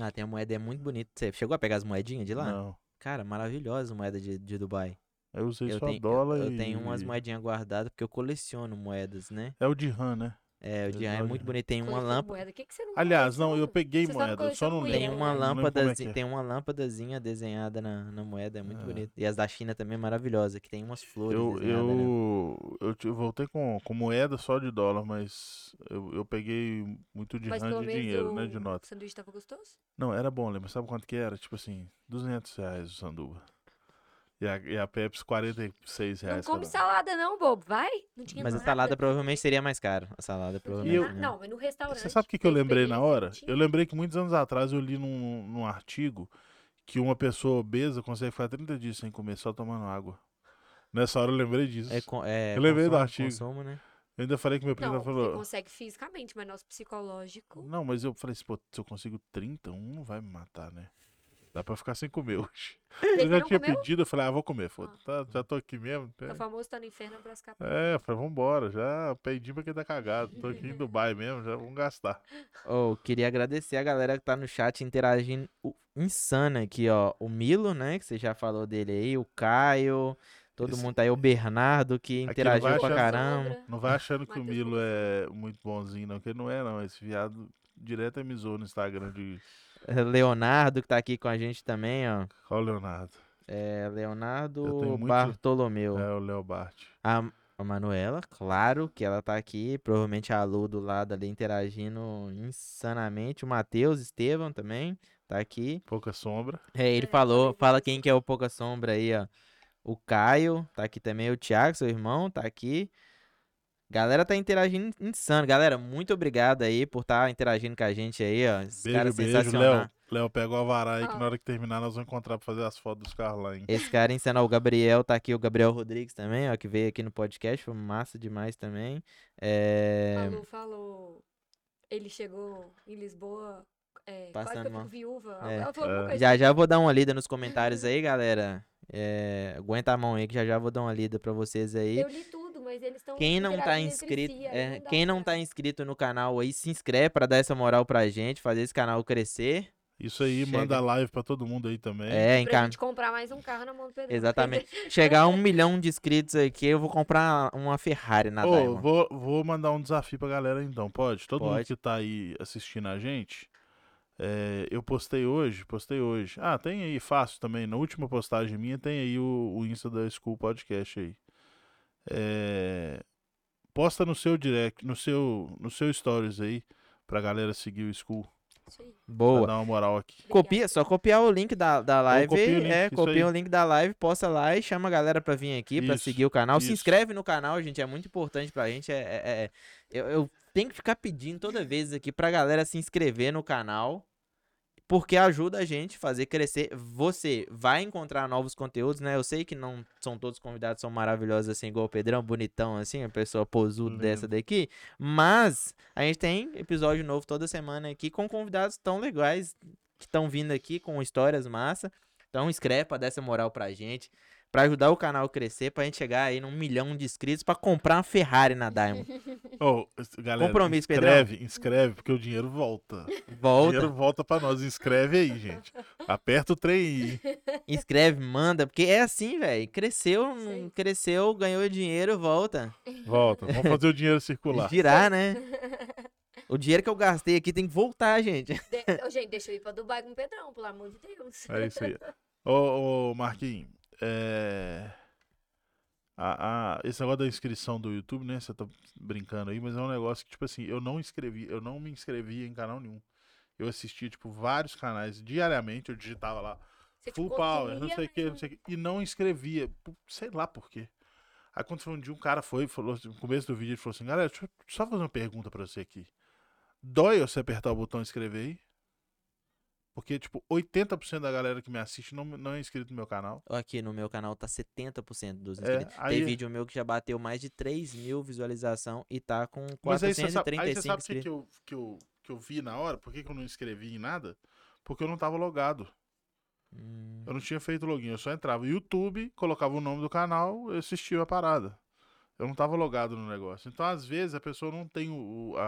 S1: Ah, tem a moeda, é muito bonita. Você chegou a pegar as moedinhas de lá?
S2: Não,
S1: Cara, maravilhosa a moeda de, de Dubai.
S2: Eu usei
S1: Eu
S2: só
S1: tenho,
S2: dólar
S1: eu
S2: e...
S1: tenho umas moedinhas guardadas porque eu coleciono moedas, né?
S2: É o de RAM, né?
S1: É, o
S2: Eu
S1: de é
S2: gosto
S1: muito bonito. Tem uma lâmpada.
S3: O que, que você não
S2: Aliás, não, eu peguei
S3: Você
S2: moeda, eu só não
S3: coleciona
S1: Tem
S2: lembro.
S1: uma
S2: lembro como é é.
S1: tem uma lâmpadazinha desenhada na, na moeda, é muito
S2: É.
S1: bonito. E as da China também é maravilhosa, que tem umas flores
S2: Eu,
S1: né?
S2: eu, eu te- voltei com, com moeda só de dólar, mas eu, eu peguei muito de
S3: Mas pelo
S2: de dinheiro,
S3: o
S2: né? De nota.
S3: sanduíche tava gostoso?
S2: Não, era bom, lembra? Sabe quanto que era? Tipo assim, 200 reais o sanduba. E a, e a Pepsi, 46
S3: Não
S2: reais.
S3: come
S2: cada um.
S3: salada não, bobo. Vai. Não tinha
S1: Mas a
S3: nada.
S1: salada provavelmente seria mais caro. A salada
S3: Não
S1: provavelmente.
S2: eu-
S1: né?
S3: Não, mas no restaurante.
S2: Você sabe o que, que eu lembrei na hora?
S3: não.
S2: Eu lembrei que muitos anos atrás eu li num, num artigo que uma pessoa obesa consegue ficar 30 dias sem comer, só tomando água. Nessa hora eu lembrei disso.
S1: É, é
S2: Eu lembrei do
S1: consumo-
S2: artigo.
S1: consumo, né?
S2: Eu ainda falei que meu primo
S3: Não, você
S2: falou.
S3: consegue fisicamente, mas nosso psicológico.
S2: Não, mas eu falei assim, pô, se eu consigo 30, um não vai me matar, né? Dá pra ficar sem comer hoje. Eu já tinha
S3: comeu?
S2: pedido, eu falei, ah, vou comer, foda tá, já tô aqui mesmo.
S3: O famoso tá no inferno, abraço capa.
S2: É, eu falei, vambora, já peidi pra quem tá cagado. Tô aqui em Dubai mesmo, já vamos gastar.
S1: Oh, queria agradecer a galera que tá no chat interagindo o- insana aqui, ó. O Milo, né? Que você já falou dele aí, o Caio, todo
S2: Esse-
S1: mundo tá aí, o Bernardo que interagiu pra
S2: achando-
S1: caramba.
S2: Não vai achando que o Milo é muito bonzinho, não, que ele não é, não. Esse viado direto é misou no Instagram de.
S1: Leonardo que tá aqui com a gente também, ó.
S2: Qual o Leonardo?
S1: É Leonardo
S2: muito-
S1: Bartolomeu.
S2: É o Léo Bart.
S1: A, a Manuela, claro que ela tá aqui. Provavelmente a Lu do lado ali interagindo insanamente. O Matheus Estevam também tá aqui.
S2: Pouca sombra.
S1: É, ele
S3: É,
S1: falou, fala quem que é o Pouca Sombra aí, ó. O Caio, tá aqui também. O Thiago, seu irmão, tá aqui. Galera tá interagindo insano. Galera, muito obrigado aí por estar interagindo com a gente aí, ó. Esse cara
S2: Beijo, beijo,
S1: sensacional.
S2: Léo. Léo, pega o alvará aí que na hora que terminar nós vamos encontrar pra fazer as fotos dos carros lá, hein?
S1: Esse cara insano, ó, o Gabriel tá aqui, o Gabriel Rodrigues também, ó, que veio aqui no podcast, foi massa demais também. É...
S3: Falou, falou. Ele chegou em Lisboa. É, quase que
S1: Passando
S3: fico viúva.
S1: É.
S2: É.
S1: Já já vou dar uma lida nos comentários aí, galera. É, Aguenta a mão aí que já já vou dar uma lida pra vocês aí.
S3: Eu li tudo, mas eles estão.
S1: Quem não tá inscrito, é, quem não tá inscrito no canal aí, se inscreve pra dar essa moral pra gente, fazer esse canal crescer.
S2: Isso aí,
S1: Chega.
S2: manda live pra todo mundo aí também.
S1: É,
S3: Pra
S1: encar...
S3: gente comprar mais um carro na mão do Pedro.
S1: Exatamente. Chegar a um milhão de inscritos aqui, eu vou comprar uma Ferrari na
S2: Ô,
S1: Diamond.
S2: vou, vou mandar um desafio pra galera então, pode? Todo mundo
S1: Pode.
S2: que tá aí assistindo a gente, é, eu postei hoje, postei hoje. Ah, tem aí, fácil também, na última postagem minha tem aí o, o Insta da School Podcast aí. É, posta no seu direct, no seu, no seu stories aí, pra galera seguir o School,
S3: aí.
S2: pra
S1: Boa.
S2: dar uma moral aqui.
S1: Copia, só copiar o link da, da live.
S2: copia o link,
S1: é, copia o link da live, posta lá e chama a galera pra vir aqui, pra
S2: Isso,
S1: seguir o canal. Se
S2: isso.
S1: inscreve no canal, gente, é muito importante pra gente. É, é- é- eu, eu tenho que ficar pedindo toda vez aqui pra galera se inscrever no canal. Porque ajuda a gente a fazer crescer. Você vai encontrar novos conteúdos, né? Eu sei que não são todos convidados, são maravilhosos assim, igual o Pedrão, bonitão assim, a pessoa posuda dessa daqui. Mas a gente tem episódio novo toda semana aqui com convidados tão legais que estão vindo aqui com histórias massa. Então pra dar essa moral pra gente, pra ajudar o canal a crescer, pra gente chegar aí num milhão de inscritos pra comprar uma Ferrari na Diamond.
S2: Ô, galera,
S1: Compromisso, Pedrão.
S2: inscreve, inscreve, porque o dinheiro volta. O
S1: Volta,
S2: dinheiro volta pra nós. Inscreve aí, gente. Aperta o trem aí.
S1: inscreve, manda, porque é assim, velho. Cresceu,
S3: aí.
S1: cresceu, ganhou dinheiro, volta.
S2: Volta. Vamos fazer o dinheiro circular.
S1: Girar, né? O dinheiro que eu gastei aqui tem que voltar, gente.
S3: De- gente, deixa eu ir pra Dubai com o Pedrão, pelo amor de Deus.
S2: É isso aí. Ô, ô Marquinhos, é... a- a- esse negócio da inscrição do YouTube, né? Você tá brincando aí, mas é um negócio que, tipo assim, eu não inscrevi, eu não me inscrevi em canal nenhum. Eu assistia, tipo, vários canais diariamente, eu digitava lá,
S3: Você,
S2: full power, não sei o que, não sei o que, e não inscrevia, sei lá por quê. Aí quando foi um dia, um cara foi falou, no começo do vídeo, ele falou assim, galera, deixa eu só fazer uma pergunta pra você aqui. Dói você apertar o botão inscrever aí? Porque, tipo, 80% da galera que me assiste não, não é inscrito no meu canal.
S1: Aqui no meu canal tá 70% dos
S2: É,
S1: inscritos.
S2: aí-
S1: Tem vídeo meu que já bateu mais de 3 mil visualização e tá com
S2: Mas aí você sabe, aí
S1: 435
S2: você sabe o que, eu, que, eu, que eu vi na hora? Por que, que eu não inscrevi em nada? Porque eu não tava logado.
S1: Hum,
S2: Eu não tinha feito login. Eu só entrava no YouTube, colocava o nome do canal e assistia a parada. Eu não tava logado no negócio. Então, às vezes, a pessoa não tem o, o- a,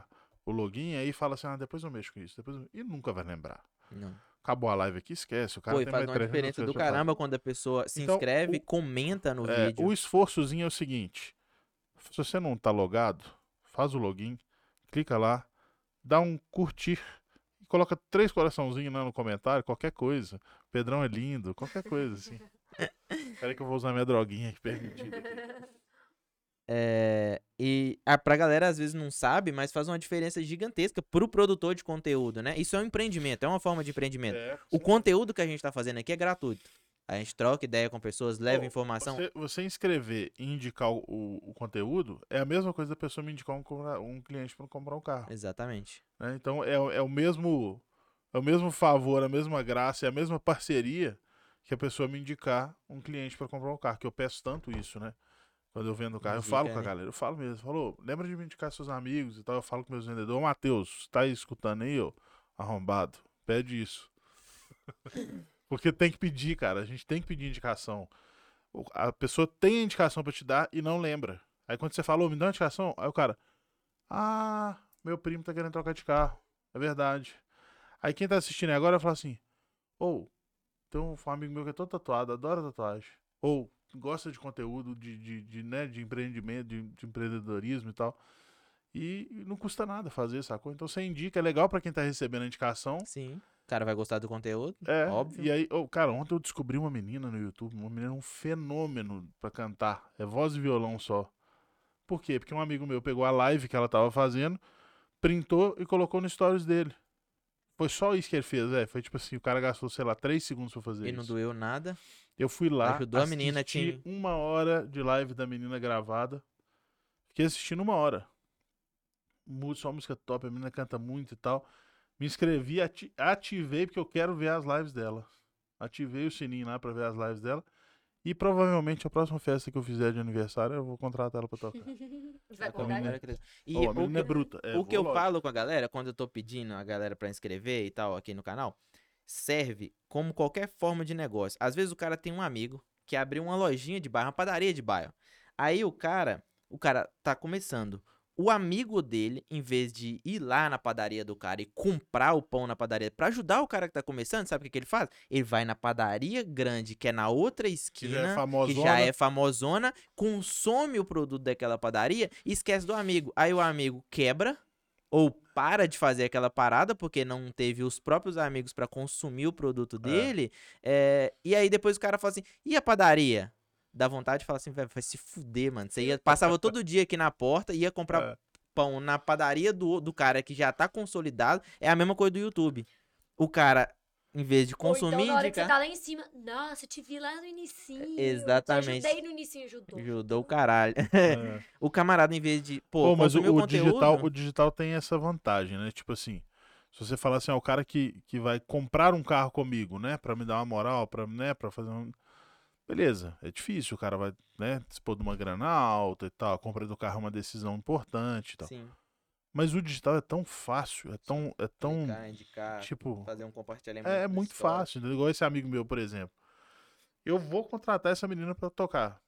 S2: a- o login aí fala assim, ah, depois eu mexo com isso. Depois eu... E nunca vai lembrar.
S1: não.
S2: Acabou a live aqui, esquece. O cara
S1: Pô,
S2: tem
S1: faz uma
S2: 300
S1: diferença do caramba quando a pessoa se
S2: Então,
S1: inscreve,
S2: o-
S1: comenta no
S2: É,
S1: vídeo.
S2: o esforçozinho é o seguinte: se você não tá logado, faz o login, clica lá, dá um curtir coloca três coraçãozinhos lá no comentário, qualquer coisa. Pedrão é lindo, qualquer coisa assim. Peraí que eu vou usar minha droguinha aqui permitida.
S1: É, e a, pra galera às vezes não sabe, mas faz uma diferença gigantesca pro produtor de conteúdo, né? Isso é um empreendimento, é uma forma de empreendimento.
S2: É,
S1: O conteúdo que a gente tá fazendo aqui é gratuito. A gente troca ideia com pessoas, leva informação.
S2: Você, você inscrever e indicar o, o- conteúdo é a mesma coisa da pessoa me indicar um, um cliente para comprar um carro.
S1: Exatamente.
S2: né? Então é, o- é o mesmo é o mesmo favor, a mesma graça, é a mesma parceria que a pessoa me indicar um cliente para comprar um carro, que eu peço tanto isso, né? Quando eu vendo o carro, eu falo com a
S1: né?
S2: galera, eu falo mesmo, falou, lembra de me indicar seus amigos e tal, eu falo com meus vendedores, ô Matheus, tá aí escutando aí, ô, arrombado, pede isso. Porque tem que pedir, cara, a gente tem que pedir indicação. A pessoa tem a indicação para te dar e não lembra. Aí quando você falou, me dá uma indicação, aí o cara, ah, meu primo tá querendo trocar de carro. É verdade. Aí quem tá assistindo agora vai falar assim: Ou, tem um amigo meu que é todo tatuado, adora tatuagem. Ou, gosta de conteúdo de, de, de, né, de empreendimento, de, de empreendedorismo e tal. E não custa nada fazer, sacou? Então você indica, é legal pra quem tá recebendo a indicação.
S1: Sim. O cara vai gostar do conteúdo.
S2: É,
S1: Óbvio.
S2: E aí, ô, cara, ontem eu descobri uma menina no YouTube, uma menina um fenômeno pra cantar. É voz e violão só. Por quê? Porque um amigo meu pegou a live que ela tava fazendo, printou e colocou no stories dele. Foi só isso que ele fez, é. Foi tipo assim, o cara gastou, sei lá, três segundos pra fazer
S1: E não
S2: isso.
S1: doeu nada.
S2: Eu fui lá,
S1: Ajudou a menina,
S2: assisti
S1: tinha-
S2: uma hora de live da menina gravada. Fiquei assistindo uma hora. Só música top, a menina canta muito e tal. Me inscrevi, ati- ativei porque eu quero ver as lives dela. Ativei o sininho lá pra ver as lives dela. E provavelmente a próxima festa que eu fizer de aniversário eu vou contratar ela pra tocar.
S3: Vai
S2: a menina-.
S1: E
S2: Ô, a
S1: o
S2: menina é
S1: que-
S2: bruta. É,
S1: o que eu
S2: logo.
S1: falo com a galera, quando eu tô pedindo a galera pra inscrever e tal aqui no canal, serve como qualquer forma de negócio. Às vezes o cara tem um amigo que abriu uma lojinha de bairro, uma padaria de bairro. Aí o cara, o cara tá começando. o amigo dele, em vez de ir lá na padaria do cara e comprar o pão na padaria pra ajudar o cara que tá começando, sabe o que, que ele faz? Ele vai na padaria grande, que é na outra
S2: Que
S1: esquina,
S2: já é
S1: que já é famosona, consome o produto daquela padaria e esquece do amigo. Aí o amigo quebra ou para de fazer aquela parada porque não teve os próprios amigos pra consumir o produto dele. é, e aí depois o cara fala assim: e a padaria? Dá vontade de falar assim, vai se fuder, mano. Você ia, passava todo dia aqui na porta, ia comprar
S2: É.
S1: pão na padaria do, do cara que já tá consolidado. É a mesma coisa do YouTube. O cara, em vez de
S3: Ou
S1: consumir,
S3: então, na hora que você
S1: indicar-
S3: tá lá em cima, nossa, eu te vi lá no inicinho.
S1: Exatamente.
S3: Te ajudei no inicinho, ajudou.
S1: ajudou o caralho.
S2: É.
S1: o camarada, em vez de, pô,
S2: Pô, mas o,
S1: o,
S2: o
S1: conteúdo...
S2: digital, o digital tem essa vantagem, né? Tipo assim, se você falar assim, ó, o cara que, que vai comprar um carro comigo, né? Pra me dar uma moral, pra, né, pra fazer um... Beleza, é difícil, o cara vai, né, dispor de uma grana alta e tal, a compra do carro é uma decisão importante e tal.
S1: Sim,
S2: Mas o digital é tão fácil, é tão, é tão,
S1: indicar, indicar,
S2: tipo,
S1: fazer um compartilhamento.
S2: é, é muito
S1: história.
S2: fácil, entendeu? igual esse amigo meu, por exemplo. Eu vou contratar essa menina pra tocar.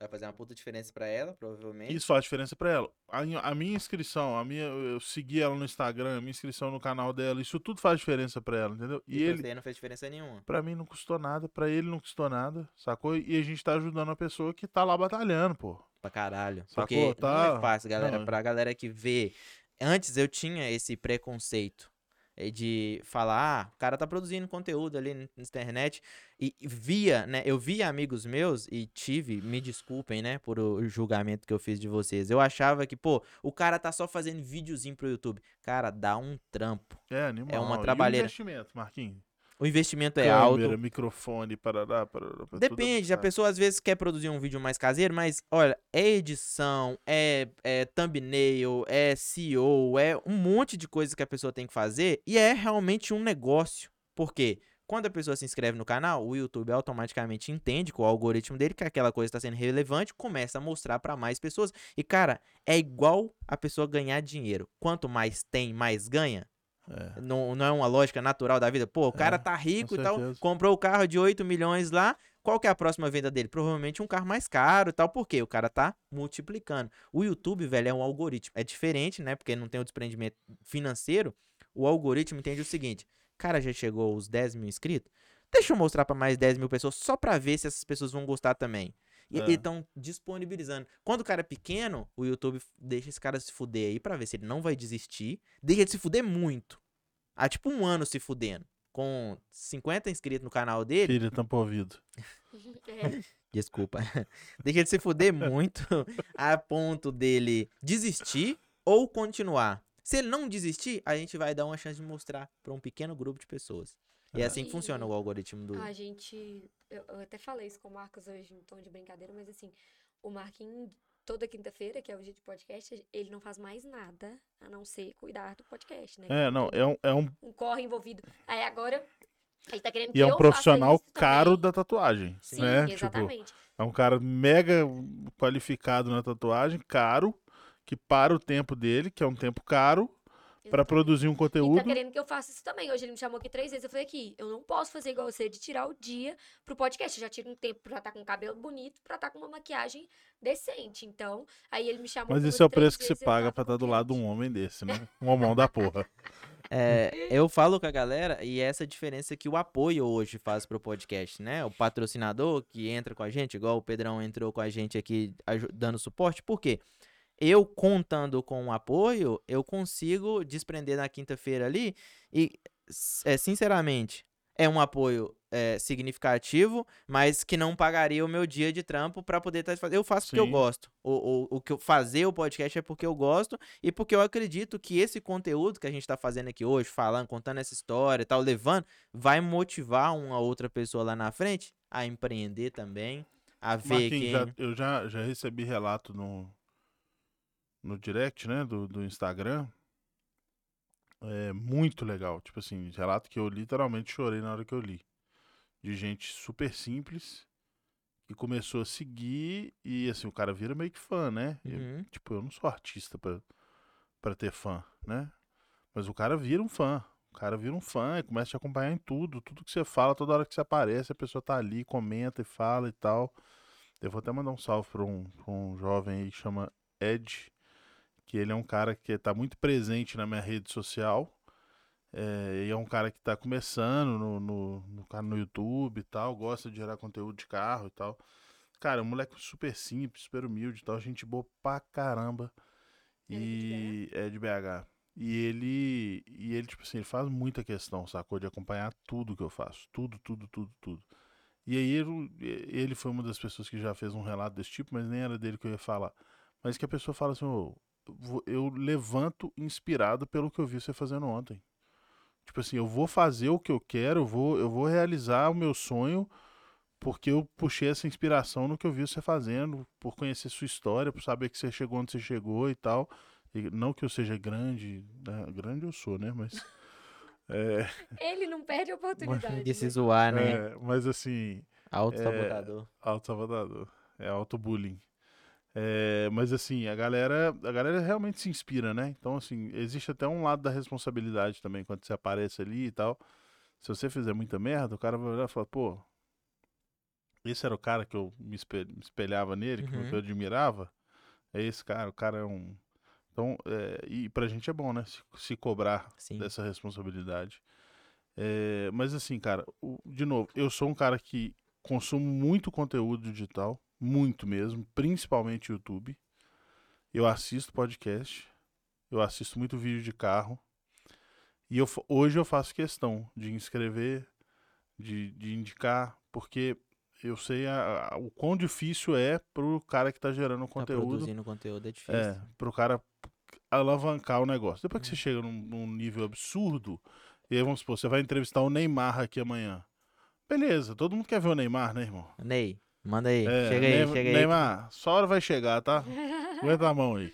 S1: Vai fazer uma puta diferença pra ela, provavelmente.
S2: Isso faz diferença pra ela. A, a minha inscrição, a minha, eu segui ela no Instagram, a minha inscrição no canal dela, isso tudo faz diferença pra ela, entendeu? E,
S1: E,
S2: ele,
S1: você não fez diferença nenhuma.
S2: pra mim não custou nada, pra ele não custou nada, sacou? E a gente tá ajudando a pessoa que tá lá batalhando, pô.
S1: Pra caralho.
S2: Sacou?
S1: Porque não
S2: Tá-
S1: é fácil, galera.
S2: não.
S1: Pra galera que vê. Antes eu tinha esse preconceito eh, de falar, ah, o cara tá produzindo conteúdo ali na internet e via, né? Eu via amigos meus e tive, me desculpem, né, por o julgamento que eu fiz de vocês. Eu achava que, pô, o cara tá só fazendo videozinho pro YouTube. Cara, dá um trampo.
S2: É animal.
S1: É uma
S2: E o
S1: trabalheira.
S2: investimento, Marquinhos?
S1: O investimento é
S2: Câmera,
S1: alto.
S2: microfone, parará, parará,
S1: Depende, a
S2: apostar.
S1: pessoa às vezes quer produzir um vídeo mais caseiro, mas olha, é edição, é, é thumbnail, é SEO, é um monte de coisa que a pessoa tem que fazer e é realmente um negócio. Por quê? Quando a pessoa se inscreve no canal, o YouTube automaticamente entende com o algoritmo dele que aquela coisa está sendo relevante, começa a mostrar para mais pessoas. E cara, é igual a pessoa ganhar dinheiro. Quanto mais tem, mais ganha.
S2: É.
S1: Não, não é uma lógica natural da vida? Pô, o cara
S2: É,
S1: tá rico e tal, comprou o carro de 8 milhões lá. Qual que é a próxima venda dele? Provavelmente um carro mais caro e tal. Por quê? O cara tá multiplicando. O YouTube, velho, é um algoritmo. É diferente, né? Porque não tem o desprendimento financeiro. O algoritmo entende o seguinte: cara, já chegou aos 10 mil inscritos? Deixa eu mostrar pra mais 10 mil pessoas só pra ver se essas pessoas vão gostar também. E
S2: É.
S1: estão disponibilizando. Quando o cara é pequeno, o YouTube deixa esse cara se fuder aí pra ver se ele não vai desistir. Deixa ele se fuder muito. Há tipo um ano se fudendo. Com 50 inscritos no canal dele.
S2: Filha, tampa o ouvido.
S3: É,
S1: Desculpa. Deixa ele se fuder muito a ponto dele desistir ou continuar. Se ele não desistir, a gente vai dar uma chance de mostrar pra um pequeno grupo de pessoas. E é assim que funciona o algoritmo do.
S3: A gente. Eu, eu até falei isso com o Marcos hoje em tom de brincadeira, mas assim, o Marquinhos, toda quinta-feira, que é o dia de podcast, ele não faz mais nada a não ser cuidar do podcast, né?
S2: É, não, é um, é um,
S3: um corre envolvido. Aí agora. Ele tá querendo que
S2: e é
S3: eu
S2: um
S3: faça
S2: profissional caro
S3: também.
S2: da tatuagem,
S3: Sim,
S2: né? Tipo,
S3: exatamente.
S2: é um cara mega qualificado na tatuagem, caro, que para o tempo dele, que é um tempo caro, pra
S3: Exatamente.
S2: produzir um
S3: E tá
S2: conteúdo.
S3: querendo que eu faça isso também. Hoje ele me chamou aqui três vezes. Eu falei aqui, eu não posso fazer igual você de tirar o dia pro podcast. Eu já tiro um tempo pra estar com o cabelo bonito, pra estar com uma maquiagem decente. Então, aí ele me chamou.
S2: Mas esse é o preço que
S3: eu
S2: paga pra estar do lado de um homem desse, né? Um homão da porra.
S1: É, eu falo com a galera e é essa diferença que o apoio hoje faz pro podcast, né? O patrocinador que entra com a gente, igual o Pedrão entrou com a gente aqui dando suporte, por quê? Eu contando com o apoio, eu consigo desprender na quinta-feira ali e, é, sinceramente, é um apoio é, significativo, mas que não pagaria o meu dia de trampo pra poder estar fazendo. Eu faço porque eu gosto. O, o, o que eu fazer o podcast é porque eu gosto e porque eu acredito que esse conteúdo que a gente tá fazendo aqui hoje, falando, contando essa história e tal, levando, vai motivar uma outra pessoa lá na frente a empreender também, a ver
S2: Marquinhos,
S1: quem...
S2: já- eu já, já recebi relato no, no direct, né, do, do Instagram. É muito legal. Tipo assim, relato que eu literalmente chorei na hora que eu li. De gente super simples que começou a seguir e assim, o cara vira meio que fã, né? Eu-
S1: Uhum.
S2: tipo, eu não sou artista pra, pra ter fã, né? Mas o cara vira um fã. O cara vira um fã e começa a te acompanhar em tudo. Tudo que você fala, toda hora que você aparece, a pessoa tá ali, comenta e fala e tal. Eu vou até mandar um salve pra um, pra um jovem aí que chama Ed. Que ele é um cara que está muito presente na minha rede social. É, e é um cara que está começando no, no, no, no YouTube e tal, gosta de gerar conteúdo de carro e tal. Cara, é um moleque super simples, super humilde e tal, gente boa pra caramba.
S3: Ele é
S2: E é de BH. E ele, e ele, tipo assim, ele faz muita questão, sacou? De acompanhar tudo que eu faço. Tudo, tudo, tudo, tudo. E aí ele, ele foi uma das pessoas que já fez um relato desse tipo, mas nem era dele que eu ia falar. Mas que a pessoa fala assim, "Ô, eu levanto inspirado pelo que eu vi você fazendo ontem. Tipo assim, eu vou fazer o que eu quero, eu vou, eu vou realizar o meu sonho porque eu puxei essa inspiração no que eu vi você fazendo, por conhecer sua história, por saber que você chegou onde você chegou e tal. E não que eu seja grande, né? grande eu sou, né? Mas, é,
S3: Ele não perde a oportunidade.
S1: De se
S3: né?
S1: zoar, né?
S2: é, mas assim,
S1: Auto-sabotador.
S2: auto-sabotador, é auto-bullying. É, mas assim, a galera, a galera realmente se inspira, né? Então, assim, existe até um lado da responsabilidade também, quando você aparece ali e tal. Se você fizer muita merda, o cara vai olhar e falar, pô, esse era o cara que eu me espe- me espelhava nele, que, eu-
S1: Uhum.
S2: eu admirava. É esse cara, o cara é um. Então, é, e pra gente é bom, né? Se, se cobrar
S1: Sim.
S2: dessa responsabilidade. É, mas assim, cara, o- de novo, eu sou um cara que consumo muito conteúdo digital, muito mesmo, principalmente YouTube. Eu assisto podcast, eu assisto muito vídeo de carro. E eu, hoje eu faço questão de inscrever, de, de indicar, porque eu sei a- a- o quão difícil é pro cara que tá gerando o
S1: Tá
S2: conteúdo.
S1: produzindo conteúdo é difícil.
S2: É, pro cara alavancar o negócio. Depois que você chega num, num nível absurdo, e aí vamos supor, você vai entrevistar o Neymar aqui amanhã. Beleza, todo mundo quer ver o Neymar, né, irmão?
S1: Ney, manda aí.
S2: É,
S1: chega aí,
S2: Ney-
S1: chega aí.
S2: Neymar, só hora vai chegar, tá? Aguenta a mão aí.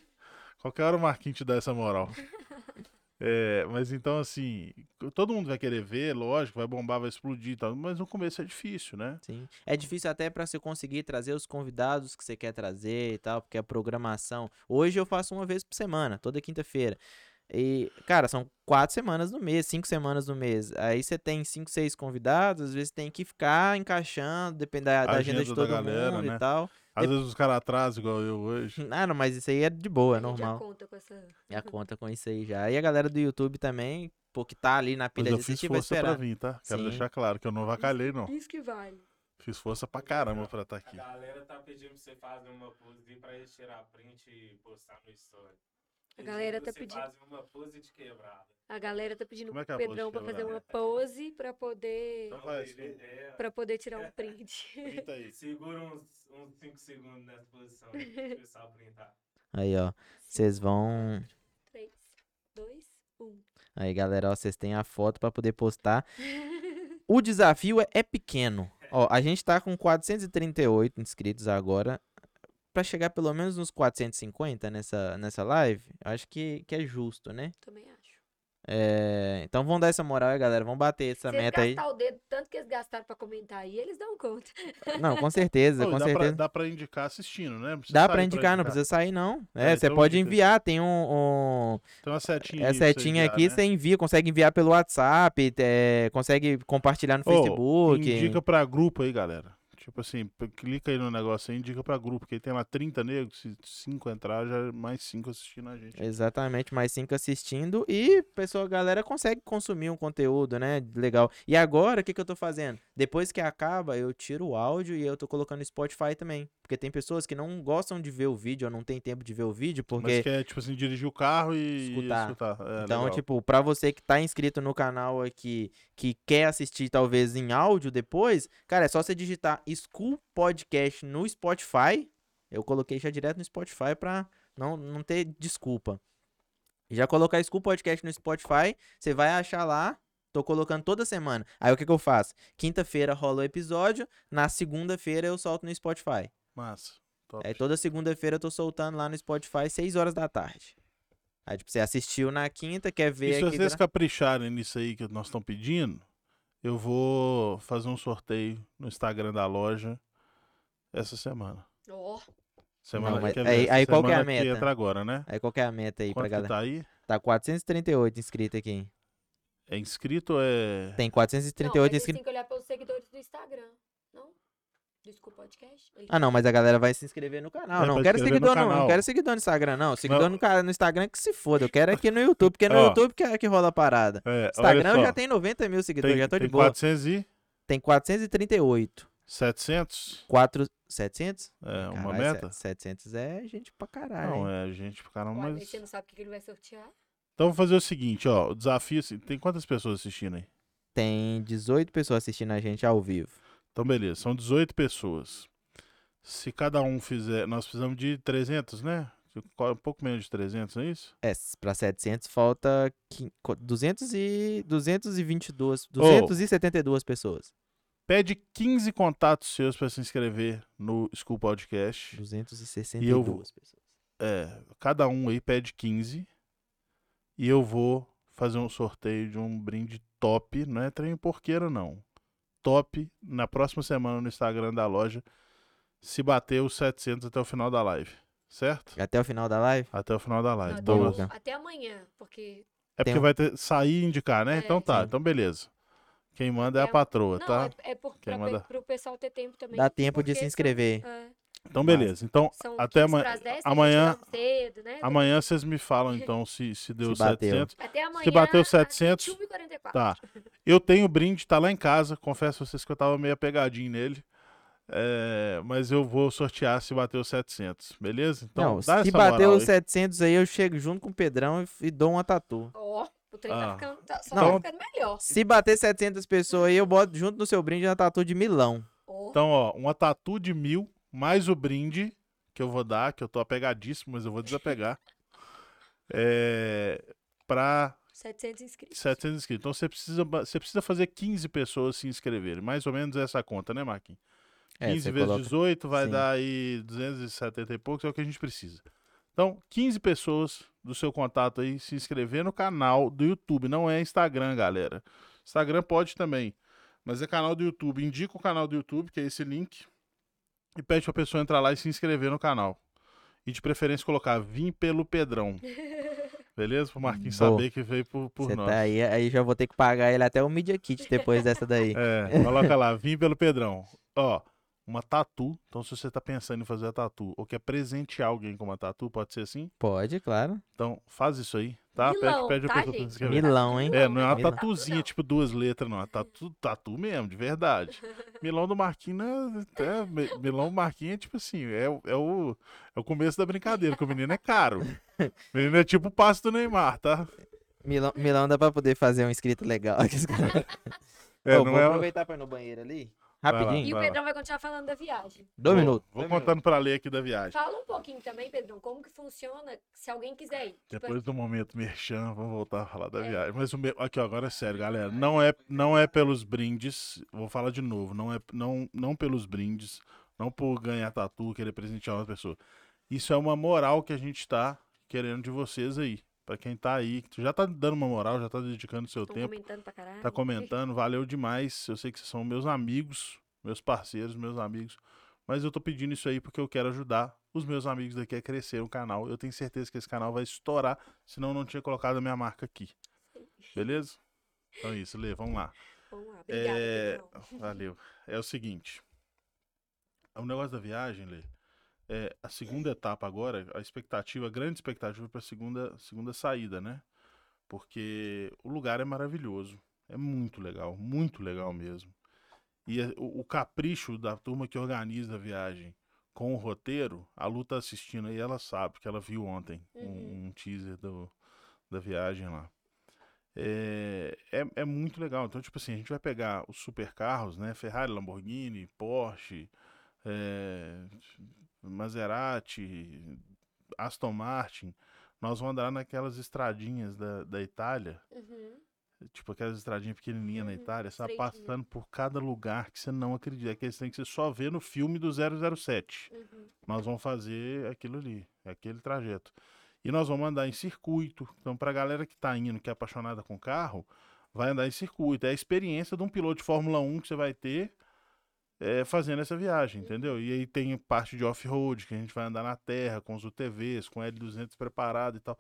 S2: Qualquer hora o Marquinhos te dá essa moral. É, mas então, assim, todo mundo vai querer ver, lógico, vai bombar, vai explodir e tal, mas no começo é difícil, né?
S1: Sim. É difícil até pra você conseguir trazer os convidados que você quer trazer e tal, porque a programação. Hoje eu faço uma vez por semana, toda quinta-feira. E, cara, são quatro semanas no mês, cinco semanas no mês. Aí você tem cinco, seis convidados, às vezes tem que ficar encaixando, depende da, da agenda de
S2: Agenda da
S1: todo
S2: galera,
S1: mundo
S2: né?
S1: e tal.
S2: Às
S1: Dep-
S2: vezes os caras atrasam, igual eu hoje.
S1: Ah, não, mas isso aí é de boa, é
S3: A gente já
S1: normal.
S3: conta com essa.
S1: Já conta com isso aí já. E a galera do YouTube também, pô, que tá ali na pilha
S2: eu
S1: de
S2: fiz
S1: assistir, vai
S2: força pra
S1: esperar.
S2: vir, tá? Quero
S1: Sim.
S2: deixar claro que eu não vacalhei, não.
S3: Isso que vale.
S2: Fiz força pra caramba pra estar
S4: A
S2: aqui.
S4: galera tá pedindo pra você fazer uma pose pra eles tirar print e postar no story.
S3: A galera tá pedindo-
S4: fazer uma pose de quebrada.
S3: A galera tá pedindo
S2: Como é que é
S3: Pedrão pra fazer uma pose pra poder,
S2: Então faz.
S4: É,
S3: pra poder tirar um print.
S2: Printa aí.
S4: segura uns 5 segundos nessa posição. Pessoal printar.
S1: Aí, ó. Vocês vão.
S3: 3, 2, 1.
S1: Aí, galera, ó, vocês têm a foto pra poder postar. O desafio é, é pequeno. Ó, a gente tá com 438 inscritos agora. Pra chegar pelo menos nos 450 nessa, nessa live, eu acho que, que é justo, né?
S3: Também acho.
S1: É, então vamos dar essa moral aí, galera. Vamos bater essa
S3: Se eles
S1: meta aí.
S3: gastar o dedo, tanto que eles gastaram pra comentar aí, eles dão conta.
S1: Não, com certeza,
S2: Ô,
S1: com
S2: dá, pra,
S1: certeza.
S2: dá pra indicar assistindo, né?
S1: Dá
S2: sair
S1: pra indicar, não precisa sair, não. É,
S2: É,
S1: você
S2: então
S1: pode enviar, tem um. um
S2: Tem uma setinha
S1: é
S2: pra
S1: setinha
S2: enviar,
S1: aqui,
S2: né?
S1: você envia, consegue enviar pelo WhatsApp, é, consegue compartilhar no
S2: Ô,
S1: Facebook.
S2: Indica pra grupo aí, galera. Tipo assim, clica aí no negócio aí, indica pra grupo, porque tem lá 30 negros, se 5 entrar, já é mais 5 assistindo a gente.
S1: Exatamente, mais cinco assistindo e pessoa, a galera consegue consumir um conteúdo, né? Legal. E agora, o que, que eu tô fazendo? Depois que acaba, eu tiro o áudio e eu tô colocando no Spotify também. Porque tem pessoas que não gostam de ver o vídeo ou não tem tempo de ver o vídeo,
S2: Mas
S1: porque.
S2: quer, tipo assim, dirigir o carro e
S1: Escutar.
S2: escutar. É,
S1: Então,
S2: legal.
S1: tipo, pra você que tá inscrito no canal aqui, que quer assistir talvez em áudio depois, cara, é só você digitar School Podcast no Spotify. Eu coloquei já direto no Spotify pra não, não ter desculpa. Já colocar School Podcast no Spotify, você vai achar lá. Tô colocando toda semana. Aí o que, que eu faço? Quinta-feira rola o episódio, na segunda-feira eu solto no Spotify.
S2: Massa. Top.
S1: Aí toda segunda-feira eu tô soltando lá no Spotify, 6 horas da tarde. Aí, tipo, você assistiu na quinta, quer ver
S2: E se
S1: aqui.
S2: vocês
S1: gra-
S2: capricharem nisso aí que nós estamos pedindo, eu vou fazer um sorteio no Instagram da loja essa semana.
S3: Ó,
S2: Semana
S1: Não, mas
S2: que
S1: aí-
S2: essa
S1: aí qual que é a meta?
S2: entra agora, né?
S1: Aí qual que é a meta aí pra
S2: Quanto que
S1: galera?
S2: tá aí?
S1: Tá 438 inscritos aqui.
S2: É inscrito ou é...
S1: Tem
S3: não,
S1: 438
S3: mas
S1: inscritos.
S3: tem que olhar pelos seguidores do Instagram. Não? Desculpa, podcast? Ele-
S1: Ah, não, mas a galera vai se inscrever no canal.
S2: É,
S1: não
S2: pra
S1: quero seguidor, não. Não quero seguidor no Instagram, não. Seguidor
S2: Não.
S1: no, ca- no Instagram que se foda. Eu quero aqui no YouTube, porque no
S2: Ó.
S1: YouTube que, é que rola a parada.
S2: É,
S1: Instagram já tem 90 mil seguidores,
S2: tem,
S1: já tô de
S2: tem
S1: boa.
S2: 400 e
S1: Tem 438.
S2: 700?
S1: 4... 700?
S2: É, uma
S1: Caralho,
S2: meta?
S1: se- 700 é gente pra caralho.
S2: Não,
S1: hein?
S2: é gente caramba,
S3: Uai,
S2: mas...
S3: mas você não sabe o que ele vai sortear?
S2: Então vamos fazer o seguinte, ó, o desafio, assim, tem quantas pessoas assistindo aí?
S1: Tem 18 pessoas assistindo a gente ao vivo.
S2: Então beleza, são 18 pessoas. Se cada um fizer, nós precisamos de 300, né? Um pouco menos de 300, não é isso?
S1: É, pra 700 falta quin- co- 200 e 222, 272 pessoas.
S2: Pede 15 contatos seus pra se inscrever no School Podcast.
S1: 262 pessoas.
S2: É, cada um aí pede 15. E eu vou fazer um sorteio de um brinde top, não é trem porqueiro não. Top na próxima semana no Instagram da loja, se bater os 700 até o final da live, certo?
S1: Até o final da live?
S2: Até o final da
S3: Não,
S2: live.
S3: até,
S2: Então,
S3: até amanhã, porque.
S2: é porque
S1: um-
S2: vai ter, sair e indicar, né?
S3: É,
S2: então tá,
S1: sim.
S2: então beleza. Quem manda é a
S3: É,
S2: patroa,
S3: Não,
S2: tá?
S3: é, é por,
S2: Quem
S3: pra,
S2: manda?
S3: pro pessoal ter tempo também.
S1: Dá tempo de se inscrever.
S3: é,
S2: Então beleza. Então
S3: são
S2: até
S3: 15
S2: amanhã.
S3: pras 10, tem
S2: amanhã-
S3: tá cedo, né?
S2: Amanhã vocês me falam então se, se deu
S1: Se bateu.
S2: 700.
S3: Até amanhã.
S2: Se bateu
S3: às
S2: 700,
S3: 21h44.
S2: Tá. Eu tenho o brinde, tá lá em casa. Confesso a vocês que eu tava meio apegadinho nele. É, mas eu vou sortear se bater os 700, beleza? Então,
S1: não,
S2: dá
S1: se
S2: essa
S1: bater
S2: moral
S1: os
S2: aí.
S1: 700 aí, eu chego junto com o Pedrão e, e dou uma tatu.
S3: Ó, o trem
S2: Ah.
S3: tá ficando. Tá, só
S1: Não.
S3: tá ficando melhor.
S1: Se bater 700 pessoas aí, eu boto junto no seu brinde uma tatu de Milão.
S3: Ó,
S2: Então, ó, uma tatu de mil, mais o brinde que eu vou dar, que eu tô apegadíssimo, mas eu vou desapegar. é, pra
S3: 700 inscritos.
S2: 700 inscritos. Então, você precisa, você precisa fazer 15 pessoas se inscreverem. Mais ou menos essa conta, né, Marquinhos?
S1: É,
S2: 15
S1: você
S2: vezes
S1: coloca-
S2: 18 vai
S1: Sim.
S2: dar aí 270 e poucos, é o que a gente precisa. Então, 15 pessoas do seu contato aí se inscrever no canal do YouTube, não é Instagram, galera. Instagram pode também, mas é canal do YouTube. Indica o canal do YouTube, que é esse link, e pede pra pessoa entrar lá e se inscrever no canal. E de preferência colocar Vim pelo Pedrão. Beleza? Pro Marquinhos
S1: Boa.
S2: saber que veio por, por
S1: Você
S2: nós.
S1: tá aí, aí já vou ter que pagar ele até o Media Kit depois dessa daí.
S2: É, coloca lá, vim pelo Pedrão. Ó, uma tatu. Então, se você tá pensando em fazer a tatu ou quer presentear alguém com uma tatu, pode ser assim?
S1: Pode, claro.
S2: Então, faz isso aí, tá?
S3: Milão,
S2: pede, pede a
S3: tá,
S2: pessoa
S3: gente?
S1: Milão, hein?
S2: É, não é uma
S1: Milão.
S2: tatuzinha, tipo duas letras, não. É tatu, tatu mesmo, de verdade. Milão do Marquinhos é, é- Mi- Milão do Marquinhos é tipo assim, é, o- é, o, é o começo da brincadeira, que o menino é caro. O menino é tipo o passe do Neymar, tá?
S1: Milão, Milão dá pra poder fazer um inscrito legal.
S2: É, não
S1: vou
S2: é.
S1: aproveitar pra ir no banheiro ali. Rapidinho.
S3: E o. Pedrão vai continuar falando da viagem.
S1: Dois
S2: Vou-
S1: minutos.
S2: Vou
S1: dois minutos.
S2: contando pra ler aqui da viagem.
S3: Fala um pouquinho também, Pedrão, como que funciona se alguém quiser ir. Tipo,
S2: Depois do momento merchan, vamos voltar a falar da
S3: É.
S2: viagem. Mas o meu, aqui, ó, agora é sério, galera. Não é, não é pelos brindes. Vou falar de novo. Não é não, não pelos brindes. Não por ganhar tatu, querer presentear uma pessoa. Isso é uma moral que a gente tá querendo de vocês aí. Pra quem tá aí, que já tá dando uma moral, já tá dedicando seu
S3: tão
S2: tempo,
S3: comentando pra caralho.
S2: tá comentando, valeu demais. Eu sei que vocês são meus amigos, meus parceiros, meus amigos. Mas eu tô pedindo isso aí porque eu quero ajudar os meus amigos daqui a crescer o canal. Eu tenho certeza que esse canal vai estourar, senão eu não tinha colocado a minha marca aqui. Beleza? Então é isso, Lê, vamos lá.
S3: Vamos lá, obrigada,
S2: É. Valeu. É o seguinte. O negócio da viagem, Lê, é a segunda etapa agora, a expectativa, a grande expectativa para a segunda, segunda saída, né? Porque o lugar é maravilhoso. É muito legal, muito legal mesmo. E é- o, o capricho da turma que organiza a viagem com o roteiro, a Lu tá assistindo aí, ela sabe, que ela viu ontem um-
S3: Uhum.
S2: um, teaser do, da viagem lá. É, é, é muito legal. Então, tipo assim, a gente vai pegar os supercarros, né? Ferrari, Lamborghini, Porsche, é, Maserati, Aston Martin. Nós vamos andar naquelas estradinhas da, da Itália,
S3: Uhum.
S2: tipo aquelas estradinhas pequenininhas na
S3: Uhum,
S2: Itália, sabe?
S3: estreitinha.
S2: Passando por cada lugar que você não acredita. Aqueles tem que você só vê no filme do 007
S3: Uhum.
S2: nós vamos fazer aquilo ali, aquele trajeto. E nós vamos andar em circuito. Então, para a galera que está indo, que é apaixonada com carro, vai andar em circuito. É a experiência de um piloto de Fórmula 1 que você vai ter é, fazendo essa viagem, entendeu? E aí tem parte de off-road, que a gente vai andar na terra, com os UTVs, com L200 preparado e tal.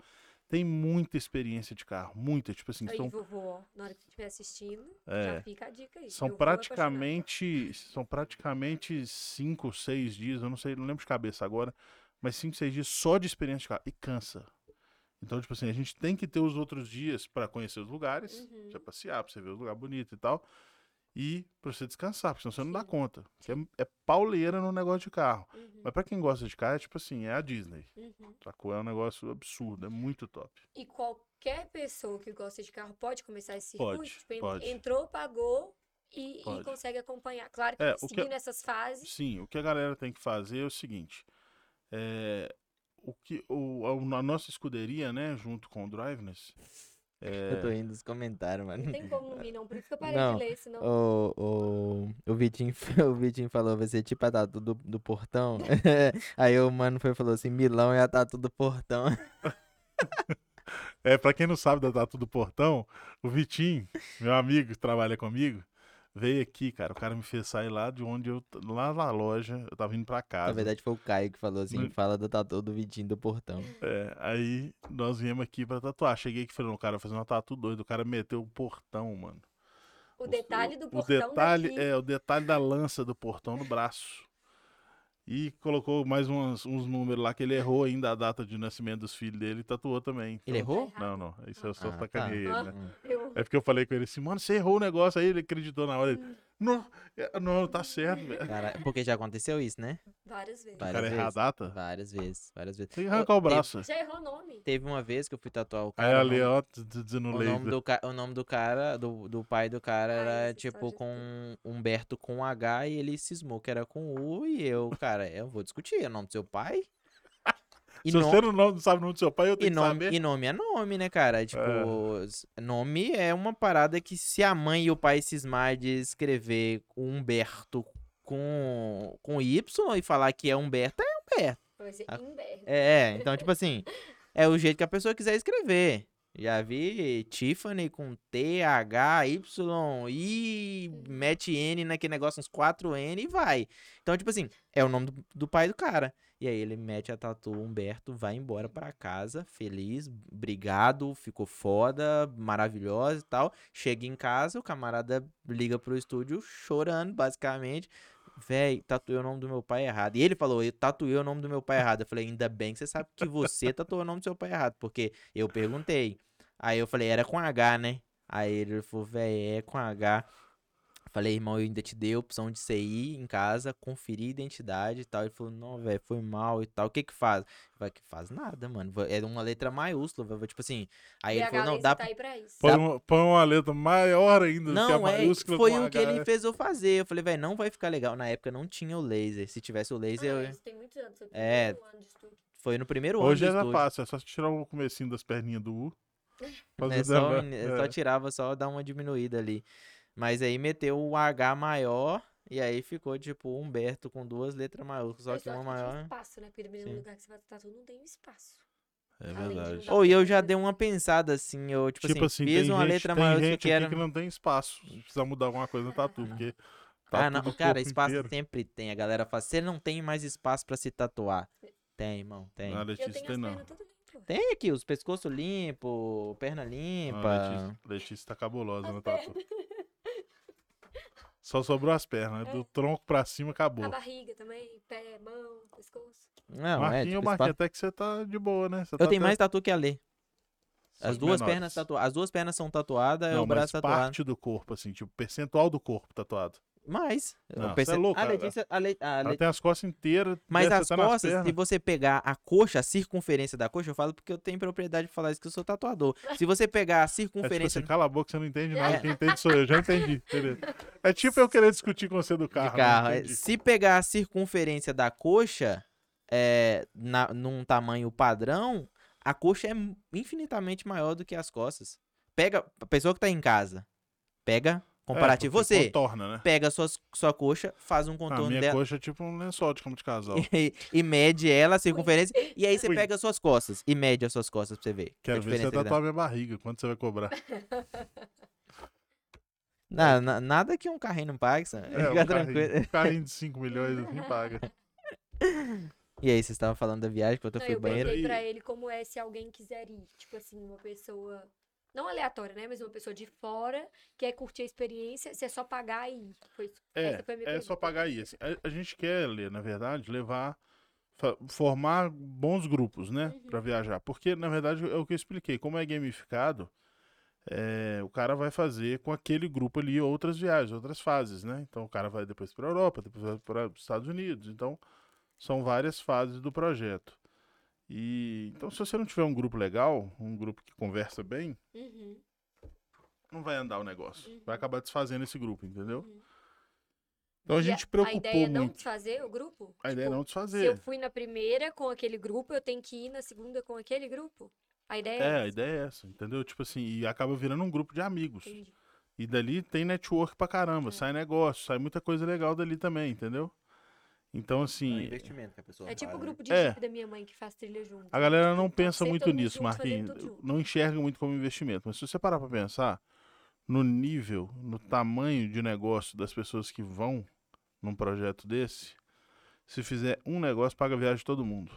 S2: tem muita experiência de carro, muita, tipo assim,
S3: Aí,
S2: são,
S3: vovô, na hora que estiver assistindo,
S2: É.
S3: já fica a dica aí.
S2: são praticamente, são praticamente cinco, seis dias, eu não sei, não lembro de cabeça agora, mas cinco, seis dias só de experiência de carro, e cansa. Então, tipo assim, a gente tem que ter os outros dias pra conhecer os lugares,
S3: Uhum.
S2: pra passear, pra você ver os lugares bonitos e tal, e pra você descansar, porque senão você não dá conta. É, é pauleira no negócio de carro.
S3: Uhum,
S2: Mas pra quem gosta de carro, é tipo assim, é a Disney.
S3: uhum.
S2: Sacou? É um negócio absurdo, é muito top.
S3: E qualquer pessoa que gosta de carro pode começar esse
S2: Pode,
S3: circuito? Tipo, en-
S2: pode.
S3: Entrou, pagou e, e
S2: Pode.
S3: consegue acompanhar. Claro que
S2: É, o que-
S3: seguindo essas fases.
S2: Sim, o que a galera tem que fazer é o seguinte. É, o que, o, a, a nossa escuderia, né, junto com o Driveness,
S1: Eu tô indo nos comentários, mano.
S3: Não tem como não rir, não. Por isso que eu parei
S1: Não,
S3: de ler, senão.
S1: O, o, o, Vitinho, o Vitinho falou, vai ser tipo a tatu do, do portão. Aí o mano foi e falou assim, Milão é a tatu do portão.
S2: É, pra quem não sabe da Tatu do Portão, o Vitinho, meu amigo que trabalha comigo, veio aqui, cara. O cara me fez sair lá de onde eu. lá na loja, eu tava indo pra casa.
S1: Na verdade foi o Caio que falou assim,
S2: Não-
S1: fala da tatu do Vitinho do portão.
S2: É, aí nós viemos aqui pra tatuar. Cheguei aqui e falei, o cara fazer uma tatu doido. O cara meteu o portão, mano.
S3: o detalhe do
S2: o
S3: portão
S2: detalhe
S3: daqui.
S2: É, o detalhe da lança do portão no braço. E colocou mais uns, uns números lá que ele errou ainda a data de nascimento dos filhos dele e tatuou também.
S1: Ele
S2: Então-
S1: errou?
S2: Não, não. Isso eu só
S1: Ah, tá.
S2: sacaneei ele, né?
S1: Hum.
S3: Eu-
S2: É porque eu falei com ele assim, mano, você errou o negócio aí, ele acreditou na hora. Ele, não, é, não, tá certo, velho.
S1: Cara, porque já aconteceu isso, né?
S3: Várias vezes.
S2: O
S1: Várias
S2: cara errar a
S1: vezes.
S2: data?
S1: Várias vezes, várias vezes.
S2: Tem que arrancar o
S1: Teve-
S2: braço.
S3: Já errou nome.
S1: Teve uma vez que eu fui tatuar o
S2: Aí
S1: cara. o
S2: ali,
S1: nome-
S2: ó, dizendo
S1: O nome, do, o nome do cara, do, do pai do cara era tipo com Humberto com H e ele cismou que era com U e eu, cara, eu vou discutir, é o nome do seu pai? E,
S2: Se você não, não sabe o nome do seu pai, eu
S1: e,
S2: tenho que
S1: nome,
S2: saber.
S1: e nome é nome, né, cara? Tipo, s- nome é uma parada que se a mãe e o pai cismar de escrever Humberto com, com Y e falar que é Humberto, é Humberto.
S3: Vai ser
S1: Ah,
S3: Inberno.
S1: É, então, tipo assim, é o jeito que a pessoa quiser escrever. Já vi Tiffany com T, H, Y, I, mete N naquele negócio, uns 4 N e vai. Então, tipo assim, é o nome do, do pai do cara. E aí ele mete a tatu Humberto, vai embora pra casa, feliz, obrigado, ficou foda, maravilhosa e tal. Chega em casa, o camarada liga pro estúdio chorando, basicamente. Véi, tatuei o nome do meu pai errado. E ele falou, eu tatuei o nome do meu pai errado. Eu falei, ainda bem que você sabe que você tatuou o nome do seu pai errado. Porque eu perguntei. Aí eu falei, era com H, né? Aí ele falou, véi, é com H. Falei, irmão, eu ainda te dei a opção de você ir em casa, conferir a identidade e tal. Ele falou, não, velho, foi mal e tal. O que que faz? Falei, que faz nada, mano. É uma letra maiúscula, tipo assim. Aí
S3: e
S1: ele
S3: a
S1: falou, não, dá
S3: tá
S1: pra
S3: aí pra isso.
S2: Põe uma, põe uma letra maior ainda do que a
S1: não, é,
S2: maiúscula
S1: foi
S2: com
S1: o que ele fez eu fazer. Eu falei, velho, não vai ficar legal. Na época não tinha o laser. Se tivesse o laser,
S3: Ah,
S1: eu...
S3: isso tem muitos anos. Foi
S1: É,
S3: primeiro ano de estúdio.
S1: foi no primeiro ano
S2: Hoje era
S1: estúdio.
S2: fácil, é só tirar o comecinho das perninhas do U. fazer
S1: É só, é só
S2: é.
S1: tirava, só dar uma diminuída ali. Mas aí meteu o H maior e aí ficou tipo Humberto com duas letras maiúsculas, só que uma maior.
S3: espaço, né? Porque dependendo do lugar que você vai tatuar não tem um espaço.
S2: É verdade.
S1: Ou e eu já dei uma pensada assim, eu tipo,
S2: Tipo
S1: assim,
S2: assim,
S1: fiz
S2: tem
S1: uma
S2: gente,
S1: letra
S2: tem
S1: maiúscula
S2: gente
S1: que era.
S2: que não tem espaço. Precisa mudar alguma coisa no tatu, porque tá
S1: ah, não, cara, espaço
S2: inteiro.
S1: sempre tem. A galera fala, você não tem mais espaço pra se tatuar. Tem, irmão, tem.
S2: Não, a
S3: Eu
S2: Letícia
S3: tenho
S2: tem
S3: as
S2: não.
S1: Tem aqui os pescoço limpo, perna limpa.
S2: a Letícia, Letícia tá cabulosa no tatu. Só sobrou as pernas, né? Do tronco pra cima acabou.
S3: A barriga também, pé, mão, pescoço.
S1: Não, é,
S2: Marquinho,
S1: tipo,
S2: Marquinho,
S1: espaço-
S2: até que você tá de boa, né? Você
S1: Eu
S2: tá
S1: tenho
S2: até-
S1: mais tatu que a Lê. As duas
S2: menores.
S1: pernas tatuadas. As duas pernas são tatuadas, é
S2: Não,
S1: o
S2: mas
S1: braço tatuado.
S2: parte do corpo, assim, tipo, percentual do corpo tatuado.
S1: Mais.
S2: Não,
S1: eu pensei-
S2: é louco,
S1: a
S2: cara.
S1: Letícia, a Le- a
S2: Ela
S1: Le-
S2: tem as costas inteiras,
S1: Mas as
S2: nas
S1: costas, se você pegar a coxa, a circunferência da coxa, eu falo porque eu tenho propriedade de falar isso que eu sou tatuador. Se você pegar a
S2: É tipo
S1: circunferência
S2: assim, cala a boca, você não entende nada. Quem entende sou eu, já entendi. beleza. É tipo eu querer discutir com você do carro.
S1: de
S2: né?
S1: carro, é, se pegar a circunferência da coxa é, na, num tamanho padrão, a coxa é infinitamente maior do que as costas. Pega, a pessoa que tá em casa, pega comparativo.
S2: É,
S1: você
S2: Contorna, né?
S1: pega a sua, sua coxa, faz um
S2: A
S1: contorno
S2: minha
S1: dela.
S2: coxa é tipo um lençol de cama de casal.
S1: e, e mede ela, a circunferência, e aí você
S2: Ui.
S1: pega as suas costas e mede as suas costas pra você ver. a
S2: Quero ver você
S1: que dá.
S2: tatuar minha barriga. Quanto você vai cobrar?
S1: Na- na- nada que um carrinho não pague, Sam.
S2: É,
S1: Fica
S2: um
S1: tranquilo.
S2: carrinho, um carrinho de 5 milhões assim paga.
S1: E aí, você estava falando da viagem, que eu
S3: Não,
S1: fui
S3: eu
S1: banheiro.
S3: perguntei
S2: Aí-
S3: pra ele como é se alguém quiser ir. Tipo assim, uma pessoa. Não aleatória, né? Mas uma pessoa de fora quer curtir a experiência, se é só pagar e ir. Foi,
S2: É,
S3: foi a
S2: é só pagar aí. assim, a, a gente quer, na verdade, levar, formar bons grupos, né,
S3: Uhum.
S2: Pra viajar. Porque, na verdade, é o que eu expliquei. Como é gamificado, é, o cara vai fazer com aquele grupo ali outras viagens, outras fases, né? Então, o cara vai depois para Europa, depois vai para os Estados Unidos. Então, são várias fases do projeto. E então, se você não tiver um grupo legal, um grupo que conversa bem,
S3: Uhum,
S2: não vai andar o negócio.
S3: Uhum.
S2: Vai acabar desfazendo esse grupo, entendeu?
S3: uhum.
S2: Então a
S3: E
S2: gente
S3: A
S2: preocupou
S3: ideia é não
S2: muito.
S3: desfazer o grupo?
S2: A ideia é
S3: Tipo,
S2: não
S3: Se eu
S2: desfazer.
S3: fui na primeira com aquele grupo, eu tenho que ir na segunda com aquele grupo? A ideia
S2: É,
S3: é
S2: a ideia é essa, entendeu? Tipo assim, e acaba virando um grupo de amigos.
S3: Entendi.
S2: E dali tem network pra caramba,
S3: É.
S2: sai negócio, sai muita coisa legal dali também, entendeu? Então,
S1: É um
S2: assim,
S1: investimento que a pessoa
S3: É tipo o
S1: né?
S3: grupo de
S2: É.
S3: Da minha mãe que faz trilha junto.
S2: a galera não
S3: pode
S2: pensa muito nisso, Marquinhos. Não enxerga muito como investimento. Mas se você parar pra pensar no nível, no tamanho de negócio das pessoas que vão num projeto desse, se fizer um negócio, paga a viagem de todo mundo.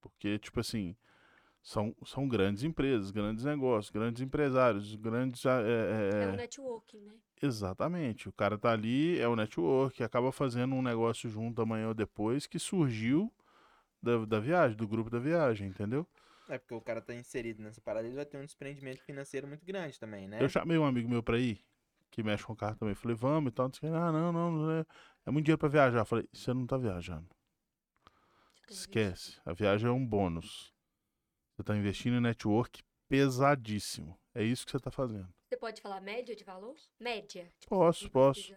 S2: Porque, tipo assim, são, são grandes empresas, grandes negócios, grandes empresários, grandes. ah, é, é,
S3: É o networking, né?
S2: Exatamente. O cara tá ali, é o network, acaba fazendo um negócio junto amanhã ou depois que surgiu da, da viagem, do grupo da viagem, entendeu?
S1: É porque o cara tá inserido nessa parada, ele vai ter um desprendimento financeiro muito grande também, né?
S2: Eu chamei um amigo meu pra ir, que mexe com carro também. Falei, vamos e tal. Disse, ah, não, não, não é, é muito dinheiro pra viajar. Falei, você não tá viajando. Esquece. A viagem é um bônus. Você tá investindo em network pesadíssimo. É isso que você tá fazendo.
S3: Você pode falar média de valor? Média. Tipo,
S2: Posso, posso.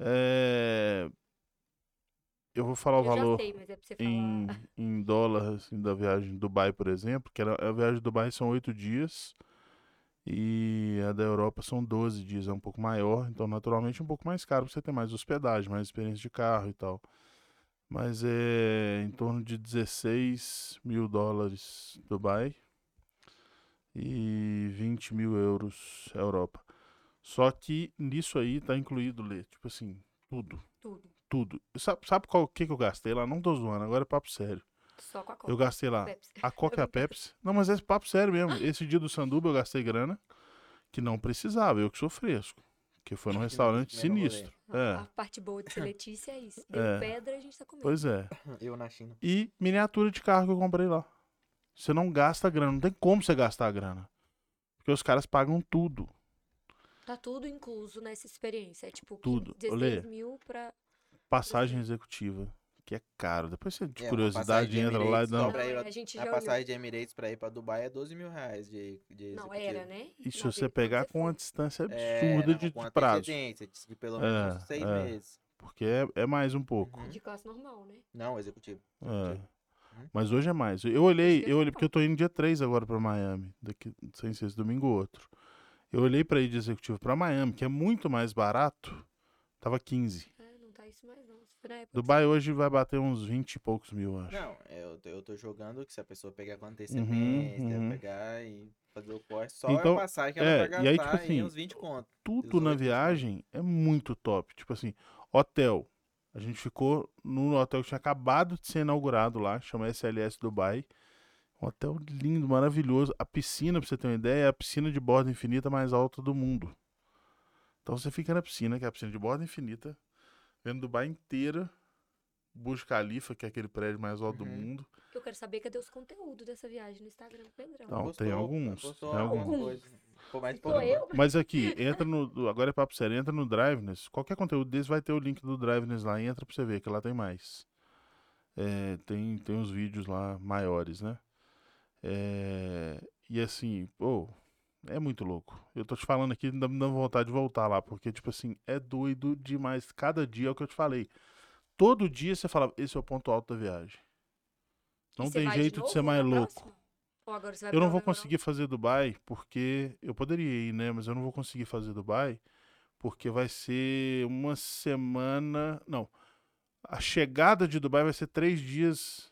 S2: É... Eu vou falar o
S3: Eu já
S2: valor.
S3: sei, é você falar.
S2: em, em dólar, assim, da viagem Dubai, por exemplo, que era, a viagem Dubai são oito dias e a da Europa são 12 dias, é um pouco maior, então naturalmente um pouco mais caro você ter mais hospedagem, mais experiência de carro e tal. Mas é em torno de 16 mil dólares Dubai e 20 mil euros Europa. Só que nisso aí tá incluído, Lê, tipo assim, tudo,
S3: Tudo.
S2: tudo. Sabe, sabe qual que, que eu gastei lá? Não tô zoando, agora é papo sério.
S3: Só com a Coca.
S2: Eu gastei lá
S3: Pepsi.
S2: a Coca e a Pepsi. Não, mas é papo sério mesmo. Esse dia do Sanduba eu gastei grana que não precisava, eu que sou fresco. Que foi num restaurante sinistro.
S3: A
S2: É,
S3: parte boa de ser Letícia é isso. Deu
S2: É.
S3: pedra, a gente tá comendo.
S2: pois é.
S1: Eu na China.
S2: E miniatura de carro que eu comprei lá. Você não gasta grana, não tem como você gastar a grana. Porque os caras pagam tudo.
S3: Tá tudo incluso nessa experiência. É tipo
S2: Tudo.
S3: 16
S2: Olê.
S3: mil pra.
S2: Passagem executiva, que é caro. Depois você, de
S1: É,
S2: curiosidade,
S1: passagem de
S2: entra lá e
S3: Não, a gente
S1: A
S3: já
S1: passagem de Emirates pra ir pra Dubai é 12 mil reais de, de
S3: Não,
S1: executivo.
S3: era, né?
S2: E se você pegar com uma distância
S1: É,
S2: absurda
S1: não,
S2: de,
S1: com
S2: de prazo.
S1: que pelo
S2: É,
S1: menos seis
S2: é.
S1: meses.
S2: Porque é, é mais um pouco.
S1: Uhum.
S3: De classe normal, né?
S1: Não, executivo.
S2: É.
S1: executivo.
S2: Mas hoje é mais. Eu olhei, eu
S3: eu
S2: olhei porque eu tô indo dia 3 agora pra Miami, daqui, sem ser esse domingo ou outro. Eu olhei pra ir de executivo pra Miami, que é muito mais barato, tava 15. Dubai hoje vai bater uns 20 e poucos mil, eu acho.
S1: Não, eu, tô- eu tô jogando que se a pessoa pegar com antecedência,
S2: uhum.
S1: pegar e fazer o corte, só
S2: Então,
S1: a passagem que ela
S2: é,
S1: vai gastar
S2: e aí, tipo assim,
S1: uns 20 conto.
S2: Tudo na
S1: 18,
S2: viagem é muito top. Tipo assim, hotel. A gente ficou num hotel que tinha acabado de ser inaugurado lá, chama SLS Dubai. Um hotel lindo, maravilhoso. A piscina, pra você ter uma ideia, é a piscina de borda infinita mais alta do mundo. Então você fica na piscina, que é a piscina de borda infinita, vendo Dubai inteira, Burj Khalifa, que é aquele prédio mais alto do
S1: Uhum.
S2: mundo.
S3: Eu quero saber cadê os conteúdos dessa viagem no Instagram do Pedrão.
S2: Não,
S1: Postou-
S2: tem alguns,
S1: postou
S2: tem
S3: alguns.
S1: mas?
S2: Mas aqui, entra no. Agora é papo sério, entra no Driveness. Qualquer conteúdo desse vai ter o link do Driveness lá. Entra pra você ver, que lá tem mais. É, tem, tem uns vídeos lá maiores, né? É, e assim, pô, é muito louco. Eu tô te falando aqui, dá me dando vontade de voltar lá, porque, tipo assim, é doido demais. Cada dia é o que eu te falei. Todo dia você fala, esse é o ponto alto da viagem. Não tem jeito de,
S3: novo
S2: ser mais louco. Eu não vou conseguir fazer Dubai porque eu poderia ir, né? Mas eu não vou conseguir fazer Dubai porque vai ser uma semana. Não. A chegada de Dubai vai ser três dias.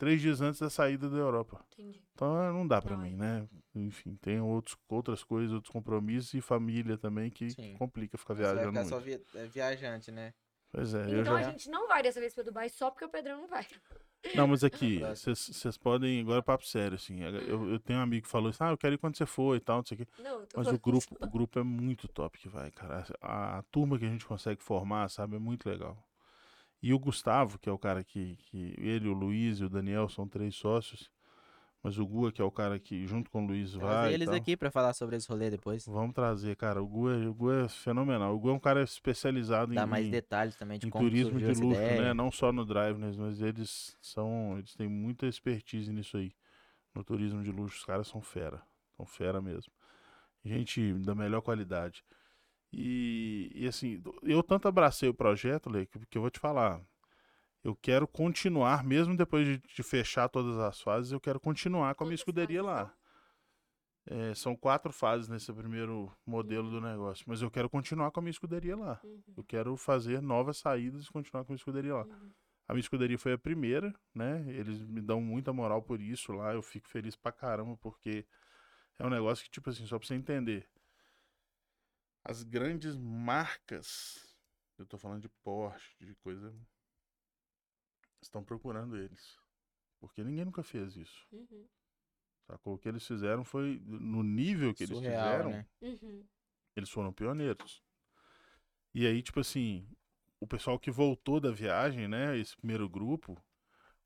S2: Três dias antes da saída da Europa.
S3: Entendi.
S2: Então eh, não dá pra
S3: Não,
S2: mim,
S3: é.
S2: né? Enfim, tem outros, outras coisas, outros compromissos e família também que
S1: Sim.
S2: complica ficar
S1: você vai
S2: viajando
S1: ficar
S2: muito.
S1: só vi- é, viajante, né?
S2: Pois é, eu
S3: Então
S2: já.
S3: a gente não vai dessa vez pra Dubai só porque o Pedrão não vai.
S2: Não, mas aqui, vocês podem. Agora, papo sério, assim. Eu, eu tenho um amigo que falou assim: ah, eu quero ir quando você for e tal, não sei o quê.
S3: Não, eu tô
S2: Mas o grupo, o grupo é muito top que vai, cara. A, a turma que a gente consegue formar, sabe, é muito legal. E o Gustavo, que é o cara que, que. Ele, o Luiz e o Daniel são três sócios. Mas o Gua, que é o cara que, junto com o Luiz, vai.
S1: Trazer eles aqui pra falar sobre esse rolê depois.
S2: Vamos trazer, cara. O Gu, é, o Gu é fenomenal. O Gu é um cara especializado
S1: Dar
S2: em,
S1: mais
S2: em-
S1: detalhes também de
S2: em
S1: como
S2: turismo de luxo,
S1: ideia.
S2: né? Não só no Driveness, mas eles são. Eles têm muita expertise nisso aí. No turismo de luxo, os caras são fera. São fera mesmo. Gente da melhor qualidade. E, e assim, eu tanto abracei o projeto, Lê, que, que eu vou te falar. Eu quero continuar, mesmo depois de, de fechar todas as fases, eu quero continuar com a minha escuderia lá. É, são quatro fases nesse primeiro modelo do negócio, mas eu quero continuar com a minha escuderia lá.
S3: Uhum,
S2: Eu quero fazer novas saídas e continuar com a minha escuderia lá.
S3: uhum.
S2: A minha escuderia foi a primeira, né? Eles me dão muita moral por isso lá. Eu fico feliz pra caramba, porque é um negócio que, tipo assim, só pra você entender. As grandes marcas, eu tô falando de Porsche, de coisa. Estão procurando eles. Porque ninguém nunca fez isso.
S3: Uhum,
S2: Sacou? O que eles fizeram foi, no nível que eles
S1: Surreal,
S2: fizeram,
S1: né?
S3: uhum.
S2: eles foram pioneiros. E aí, tipo assim, o pessoal que voltou da viagem, né, esse primeiro grupo,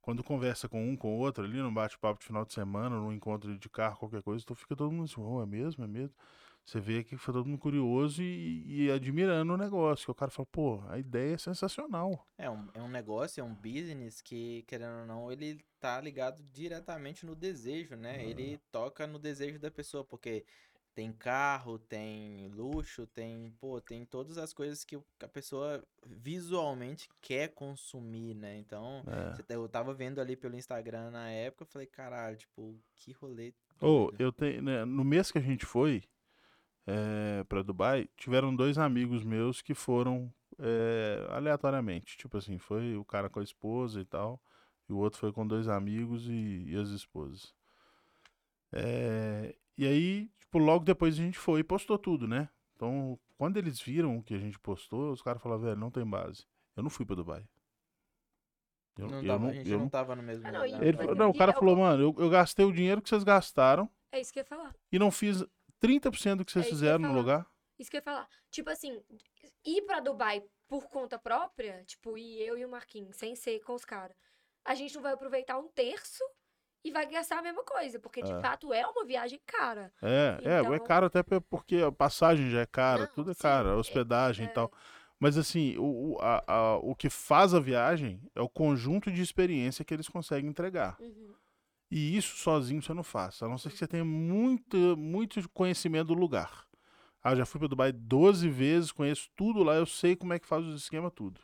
S2: quando conversa com um, com o outro ali, num bate-papo de final de semana, num encontro de carro, qualquer coisa, então fica todo mundo assim, oh, é mesmo, é mesmo. Você vê que foi todo mundo curioso e, e admirando o negócio, que o cara fala, pô, a ideia é sensacional.
S1: É um, é um negócio, é um business que, querendo ou não, ele tá ligado diretamente no desejo, né? Ele toca no desejo da pessoa, porque tem carro, tem luxo, tem, pô, tem todas as coisas que a pessoa visualmente quer consumir, né? Então,
S2: É.
S1: tá- eu tava vendo ali pelo Instagram na época, eu falei, caralho, tipo, que rolê.
S2: Ô,
S1: doido."
S2: eu tenho, né, no mês que a gente foi é, para Dubai, tiveram dois amigos meus que foram é, aleatoriamente. Tipo assim, foi o cara com a esposa e tal, e o outro foi com dois amigos e, e as esposas. É, e aí, tipo, logo depois a gente foi e postou tudo, né? Então, quando eles viram o que a gente postou, os caras falaram, velho, não tem base. Eu não fui pra Dubai. Eu,
S1: Não
S2: eu
S1: tava,
S2: não-
S1: a gente
S2: eu
S1: não tava no mesmo
S3: Ah, não,
S1: lugar.
S2: Ele não, o cara
S3: é
S2: falou, mano, eu, eu gastei o dinheiro que vocês gastaram
S3: É isso que eu ia falar.
S2: e não fiz 30% do que vocês
S3: É isso que
S2: fizeram no lugar.
S3: Isso que eu ia falar. Tipo assim, ir pra Dubai por conta própria, tipo, ir eu e o Marquinhos, sem ser com os caras, a gente não vai aproveitar um terço e vai gastar a mesma coisa, porque de
S2: É.
S3: fato é uma viagem cara.
S2: É, é, é
S3: Então-
S2: caro até porque a passagem já é cara,
S3: Não,
S2: tudo é
S3: sim,
S2: caro, a
S3: é-
S2: hospedagem
S3: é.
S2: e tal. Mas assim, o, o, a- a- o que faz a viagem é o conjunto de experiência que eles conseguem entregar.
S3: Uhum.
S2: E isso sozinho você não faz, a não ser que você tenha muito, muito conhecimento do lugar. Ah, já fui para Dubai 12 vezes, conheço tudo lá, eu sei como é que faz os esquemas, tudo.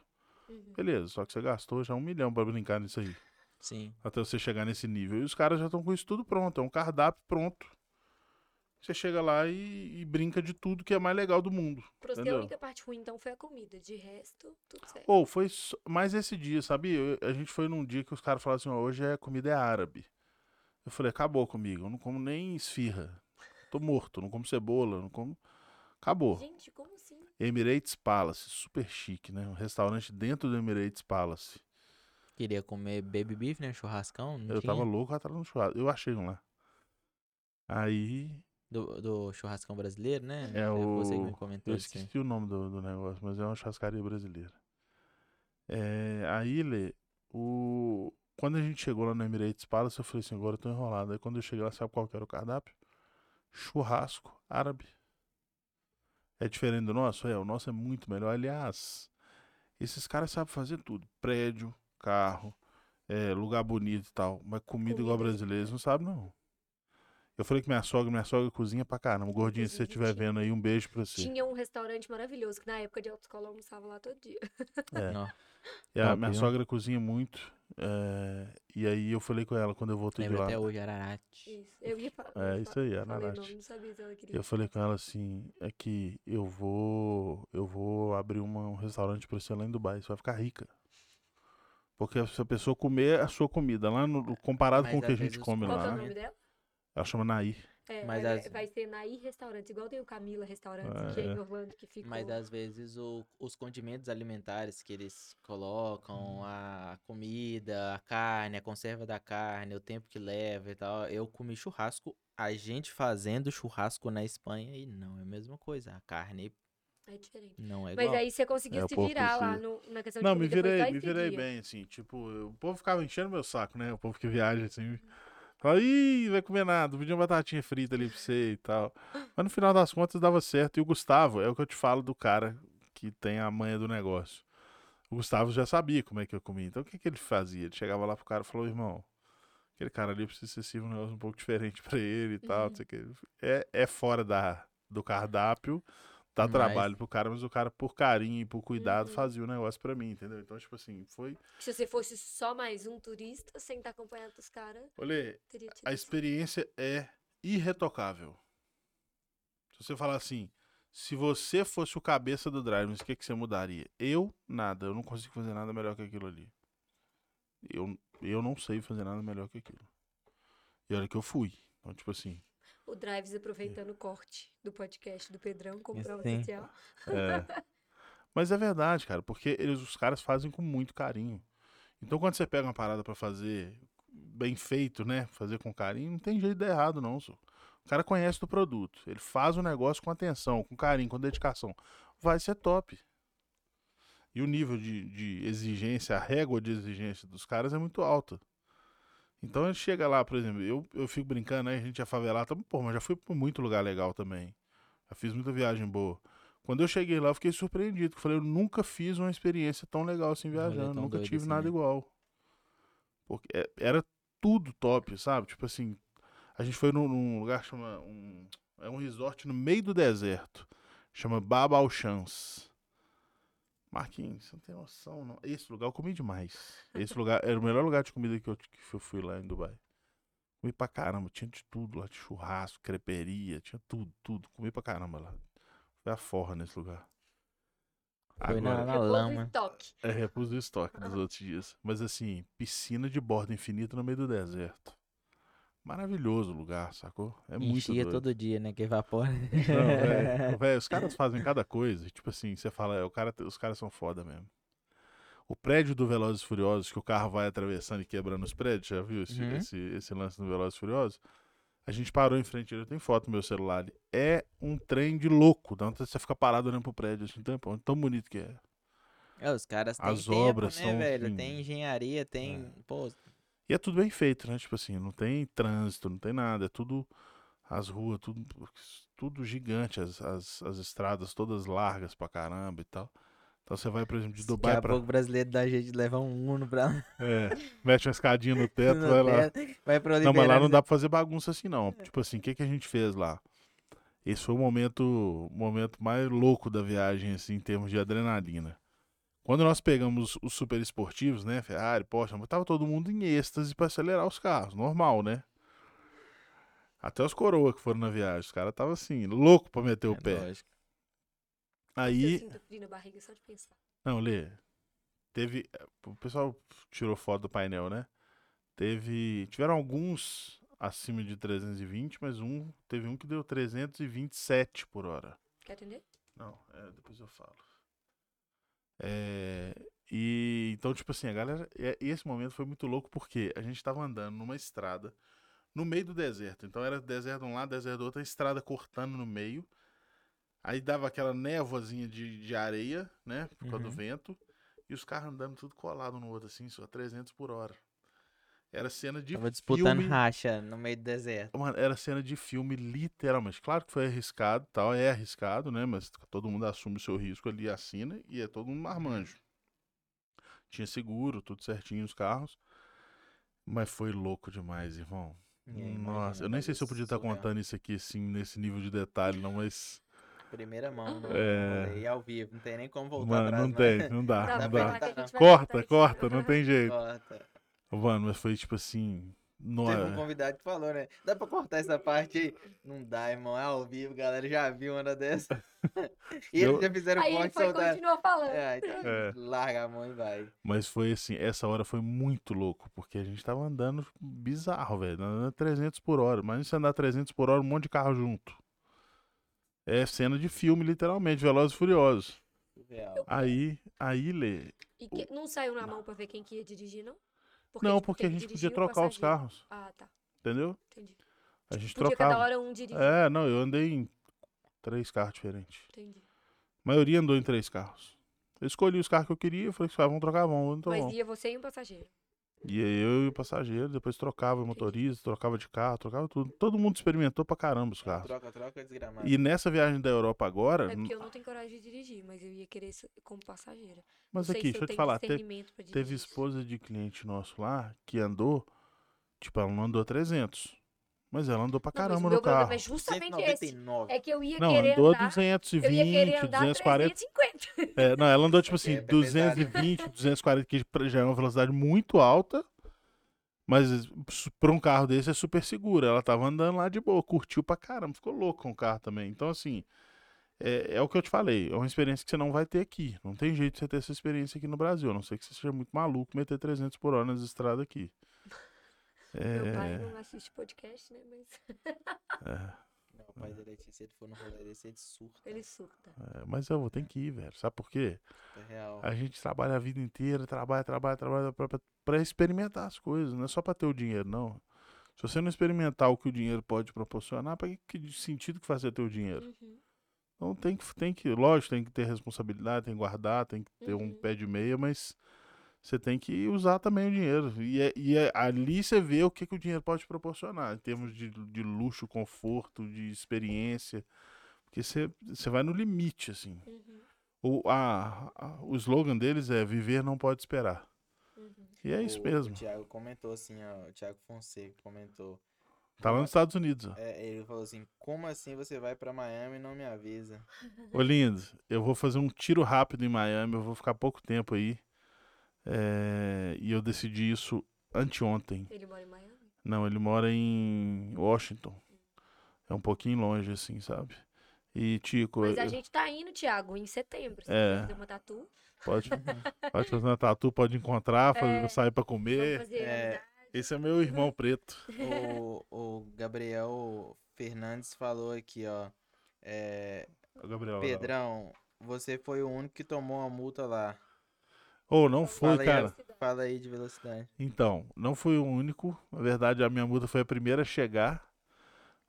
S3: Uhum.
S2: Beleza, só que você gastou já um milhão para brincar nisso aí.
S1: Sim.
S2: Até você chegar nesse nível. E os caras já estão com isso tudo pronto. É um cardápio pronto. Você chega lá e, e brinca de tudo que é mais legal do mundo.
S3: Pra você, a única parte ruim, então, foi a comida. De resto, tudo certo.
S2: Ou foi só- mais esse dia, sabia? Eu- a gente foi num dia que os caras falaram assim: ó, hoje a comida é árabe. Eu falei: acabou comigo. Eu não como nem esfirra. Tô morto. Não como cebola. Não como. Acabou.
S3: Gente, como assim?
S2: Emirates Palace. Super chique, né? Um restaurante dentro do Emirates Palace.
S1: Queria comer baby beef, né? Churrascão. Não
S2: Eu
S1: tinha?
S2: tava louco atrás do churrasco. Eu achei um lá. Aí
S1: Do, do churrascão brasileiro, né?
S2: É
S1: Você que
S2: o-
S1: me comentou
S2: Eu esqueci o nome do, do negócio, mas é uma churrascaria brasileira. É, aí, Lê, o... quando a gente chegou lá no Emirates Palace, eu falei assim, agora eu tô enrolado. Aí quando eu cheguei lá, sabe qual que era o cardápio? Churrasco árabe. É diferente do nosso? É, o nosso é muito melhor. Aliás, esses caras sabem fazer tudo. Prédio, carro, é, lugar bonito e tal. Mas comida igual
S3: Comida.
S2: brasileira, eles não sabem, não. Eu falei que minha sogra, minha sogra cozinha pra caramba. Gordinha, se você estiver vendo aí, um beijo pra você.
S3: Tinha um restaurante maravilhoso, que na época de autoescola eu almoçava lá todo dia.
S2: É.
S1: Não.
S2: E a minha sogra cozinha muito. é, e aí eu falei com ela quando eu voltei de
S1: Lembro
S2: lá.
S1: até hoje, Ararate.
S3: Isso. Eu ia falar.
S2: É, isso aí,
S3: falei
S2: Ararate.
S3: nome, não sabia se ela queria.
S2: Eu falei com ela assim, é que eu vou, eu vou abrir uma- um restaurante pra você lá em Dubai, você vai ficar rica. Porque se a pessoa comer a sua comida lá no, comparado
S1: Mas
S2: com o que a gente come
S3: Qual que é o
S2: lá,
S3: nome dela?
S2: ela chama Nair.
S3: É,
S1: Mas
S3: vai,
S1: as-
S3: vai ser na I Restaurantes, igual tem o Camila Restaurantes,
S2: Ah,
S3: que é em
S2: é.
S3: Orlando, que ficou...
S1: Mas às vezes o- os condimentos alimentares que eles
S2: Hum.
S1: colocam, a comida, a carne, a conserva da carne, o tempo que leva e tal. Eu comi churrasco, a gente fazendo churrasco na Espanha e não é a mesma coisa. A carne
S3: É diferente.
S1: não é
S3: Mas
S1: igual.
S3: aí você conseguiu
S2: É,
S3: se virar lá no- na questão
S2: Não,
S3: de
S2: me
S3: comida, foi só
S2: virei, me virei
S3: dia.
S2: bem, assim, tipo, o povo ficava enchendo meu saco, né? O povo que viaja, assim, fala, ih, vai comer nada, pedi uma batatinha frita ali pra você e tal. Mas no final das contas dava certo. E o Gustavo, é o que eu te falo do cara que tem a manha do negócio. O Gustavo já sabia como é que eu comia. Então o que, que ele fazia? Ele chegava lá pro cara e falou, irmão, aquele cara ali precisa ser um negócio um pouco diferente pra ele e tal,
S3: Uhum.
S2: não sei o que. É, é fora da, do cardápio, dá
S1: Mas-
S2: trabalho pro cara, mas o cara, por carinho e por cuidado,
S3: Uhum.
S2: fazia o negócio pra mim, entendeu? Então, tipo assim, foi.
S3: Se você fosse só mais um turista, sem estar acompanhado dos caras,
S2: Olha, a experiência é irretocável. Se você falar assim, se você fosse o cabeça do Drive, o que, que você mudaria? Eu, nada. Eu não consigo fazer nada melhor que aquilo ali. Eu, eu não sei fazer nada melhor que aquilo. E olha que eu fui. Então, tipo assim,
S3: O Drives aproveitando o corte do podcast do Pedrão como prova
S1: Sim.
S3: social.
S2: É. Mas é verdade, cara, porque eles, os caras fazem com muito carinho. Então quando você pega uma parada pra fazer bem feito, né? Fazer com carinho, não tem jeito de dar errado, não. só. O cara conhece do produto. Ele faz o negócio com atenção, com carinho, com dedicação. Vai ser top. E o nível de, de exigência, a régua de exigência dos caras é muito alta. Então a gente chega lá, por exemplo, eu, eu fico brincando, né? A gente é favelado, pô, mas já fui pra muito lugar legal também. Já fiz muita viagem boa. Quando eu cheguei lá, eu fiquei surpreendido. Eu falei, eu nunca fiz uma experiência tão legal assim viajando.
S1: tão
S2: Nunca tive
S1: assim,
S2: nada
S1: né?
S2: igual. Porque é- era tudo top, sabe? Tipo assim, a gente foi num, num lugar que chama. Um, é um resort no meio do deserto. Chama Baba Shams. Marquinhos, você não tem noção, não. Esse lugar eu comi demais. Esse lugar era o melhor lugar de comida que eu, que eu fui lá em Dubai. Comi pra caramba, tinha de tudo lá, de churrasco, creperia, tinha tudo, tudo. Comi pra caramba lá. Foi a forra nesse lugar.
S1: Foi na-
S2: Agora,
S1: na
S3: Repouso
S1: lama.
S3: estoque.
S2: é repouso do estoque dos outros dias. Mas assim, piscina de borda infinita no meio do deserto. Maravilhoso o lugar, sacou? É muito
S1: Enchia
S2: doido.
S1: todo dia, né? Que evapora.
S2: Não, velho, velho, os caras fazem cada coisa. Tipo assim, você fala, é, o cara, os caras são foda mesmo. O prédio do Velozes Furiosos, que o carro vai atravessando e quebrando os prédios, já viu esse,
S1: Uhum.
S2: esse, esse lance do Velozes Furiosos? A gente parou em frente, eu tenho foto no meu celular ali. É um trem de louco, dá vontade de você ficar parado olhando pro prédio, assim, tão, tão bonito que é.
S1: É, os caras têm
S2: As
S1: tempo,
S2: obras
S1: né,
S2: são,
S1: velho?
S2: assim,
S1: Tem engenharia, tem. Pô,
S2: E é tudo bem feito, né? Tipo assim, não tem trânsito, não tem nada. É tudo. As ruas, tudo, tudo gigante. As, as, as estradas todas largas pra caramba e tal. Então você vai, por exemplo, de
S1: daqui
S2: Dubai
S1: a
S2: pra.
S1: pouco o brasileiro dá jeito de levar um Uno pra.
S2: É, mete uma escadinha no teto,
S1: no
S2: vai lá.
S1: teto, Vai pra
S2: Não, mas lá não dá pra fazer bagunça assim, não. Tipo assim, o que, que a gente fez lá? Esse foi o momento, o momento mais louco da viagem, assim, em termos de adrenalina. Quando nós pegamos os super esportivos, né? Ferrari, Porsche, tava todo mundo em êxtase pra acelerar os carros, normal, né? Até os coroa que foram na viagem, os caras tava assim, louco pra meter o
S1: É
S2: pé.
S1: lógico.
S3: Eu
S2: Aí,
S3: sinto frio na barriga só de pensar.
S2: não, Lê. Teve. O pessoal tirou foto do painel, né? Teve. Tiveram alguns acima de 320, mas um. Teve um que deu 327 por hora.
S3: Quer atender?
S2: Não, é, depois eu falo. É, e então, tipo assim, a galera. Esse momento foi muito louco porque a gente tava andando numa estrada no meio do deserto. Então era deserto de um lado, deserto do outro, a estrada cortando no meio. Aí dava aquela névoazinha de, de areia, né? Por causa do
S1: Uhum.
S2: vento. E os carros andando tudo colado no outro, assim, só 300 por hora. Era cena de
S1: Tava disputando
S2: filme.
S1: racha no meio do deserto.
S2: Mano, era cena de filme, literalmente. Claro que foi arriscado, tal, é arriscado, né? Mas todo mundo assume o seu risco ali, assina, e é todo mundo marmanjo. Tinha seguro, tudo certinho nos carros. Mas foi louco demais, irmão.
S1: É,
S2: Nossa,
S1: imagina,
S2: eu nem sei se eu podia estar
S1: surreal.
S2: contando isso aqui, assim, nesse nível de detalhe, não, mas.
S1: Primeira mão, né?
S2: É.
S1: E ao vivo, não tem nem como voltar
S2: Mano,
S1: atrás.
S2: não
S1: né?
S2: tem, não dá, não
S3: pra
S2: dá. Corta, corta, não tem jeito.
S1: Corta.
S2: Mano, mas foi tipo assim. Não
S1: Teve
S2: é-
S1: um convidado que falou, né? Dá pra cortar essa parte aí? Não dá, irmão. É ao vivo, galera já viu uma dessa. e eles
S2: Eu-
S1: já fizeram
S3: Aí ele
S1: corte
S3: foi e
S1: soltaram.
S3: continuou falando.
S1: É, então
S2: É.
S1: larga a mão e vai.
S2: Mas foi assim, essa hora foi muito louco, porque a gente tava andando bizarro, velho. Andando 300 por hora. Mas se andar 300 por hora, um monte de carro junto. É cena de filme, literalmente, Velozes e Furiosos.
S1: Surreal.
S2: Aí, aí, Lê.
S3: E que- não saiu na mão pra ver quem que ia dirigir, não?
S2: Não,
S3: tipo,
S2: porque a gente podia trocar os carros,
S3: Ah, tá.
S2: entendeu?
S3: Entendi.
S2: A gente
S3: Podia cada
S2: trocava.
S3: hora um dirigir.
S2: É, não, eu andei em três carros diferentes.
S3: Entendi.
S2: A maioria andou em três carros. Eu escolhi os carros que eu queria, eu falei que vamos trocar, vamos, então
S3: Mas
S2: vamos.
S3: ia você e um passageiro.
S2: E aí eu e o passageiro, depois trocava o motorista, trocava de carro, trocava tudo. Todo mundo experimentou pra caramba os carros.
S1: Troca, troca, desgramado.
S2: E nessa viagem da Europa agora,
S3: É porque eu não tenho coragem de dirigir, mas eu ia querer ser como passageira.
S2: mas
S3: não
S2: aqui,
S3: se
S2: deixa eu te falar,
S3: pra
S2: teve esposa de cliente nosso lá que andou, tipo, ela não andou 300, mas ela andou pra
S3: Não, mas
S2: caramba
S3: meu
S2: no
S3: problema
S2: carro.
S3: é justamente esse.
S1: 199.
S3: É que eu ia
S2: Não,
S3: querer
S2: andou
S3: andar.
S2: 220,
S3: eu ia querer andar
S2: 240.
S3: 350.
S2: É, não, ela andou tipo assim,
S1: É, pesado.
S2: 220, 240, que já é uma velocidade muito alta. Mas pra um carro desse é super seguro. Ela tava andando lá de boa, curtiu pra caramba, ficou louco com o carro também. Então, assim, é, é o que eu te falei, é uma experiência que você não vai ter aqui. Não tem jeito de você ter essa experiência aqui no Brasil, a não ser que você seja muito maluco meter 300 por hora nas estradas aqui.
S3: Meu pai
S2: É,
S3: não assiste podcast, né? Mas
S2: é,
S1: Não, o pai dele, se ele for no rolê desse, ele surta.
S3: ele surta.
S2: é, mas eu vou ter que ir, velho. Sabe por quê?
S1: É real.
S2: A gente trabalha a vida inteira, trabalha, trabalha, trabalha pra, pra- pra experimentar as coisas, não é só pra ter o dinheiro, não. Se você não experimentar o que o dinheiro pode proporcionar, pra que, que sentido que faz você ter o dinheiro?
S3: Uhum.
S2: Então tem que, tem que, lógico, tem que ter responsabilidade, tem que guardar, tem que ter um
S3: Uhum.
S2: pé de meia, mas você tem que usar também o dinheiro. E, é- e é- ali você vê o que, que o dinheiro pode proporcionar, em termos de, de luxo, conforto, de experiência. Porque você, você vai no limite, assim.
S3: Uhum.
S2: O, a, a- o slogan deles é viver não pode esperar.
S3: Uhum.
S2: E é isso
S1: O-
S2: mesmo.
S1: O Thiago comentou assim, ó. O Thiago Fonseca comentou.
S2: Tá lá nos Estados Unidos. Ó.
S1: É, ele falou assim: como assim você vai pra Miami e não me avisa?
S2: Ô lindo, eu vou fazer um tiro rápido em Miami, eu vou ficar pouco tempo aí. É, e eu decidi isso anteontem.
S3: Ele mora em Miami?
S2: Não, ele mora em Washington. É um pouquinho longe, assim, sabe? E, Tico,
S3: Mas a
S2: eu-
S3: gente tá indo, Thiago, em setembro. Você
S2: É.
S3: fazer uma tatu?
S2: pode, pode fazer uma tatu, pode encontrar, fazer,
S3: É.
S2: sair pra comer.
S1: É.
S2: Esse é meu irmão preto.
S1: o, o Gabriel Fernandes falou aqui, ó. É,
S2: Gabriel.
S1: Pedrão, você foi o único que tomou a multa lá.
S2: Ô, não foi,
S1: Fala aí,
S2: cara.
S1: Fala aí de velocidade.
S2: Então, não fui o único. Na verdade, a minha multa foi a primeira a chegar.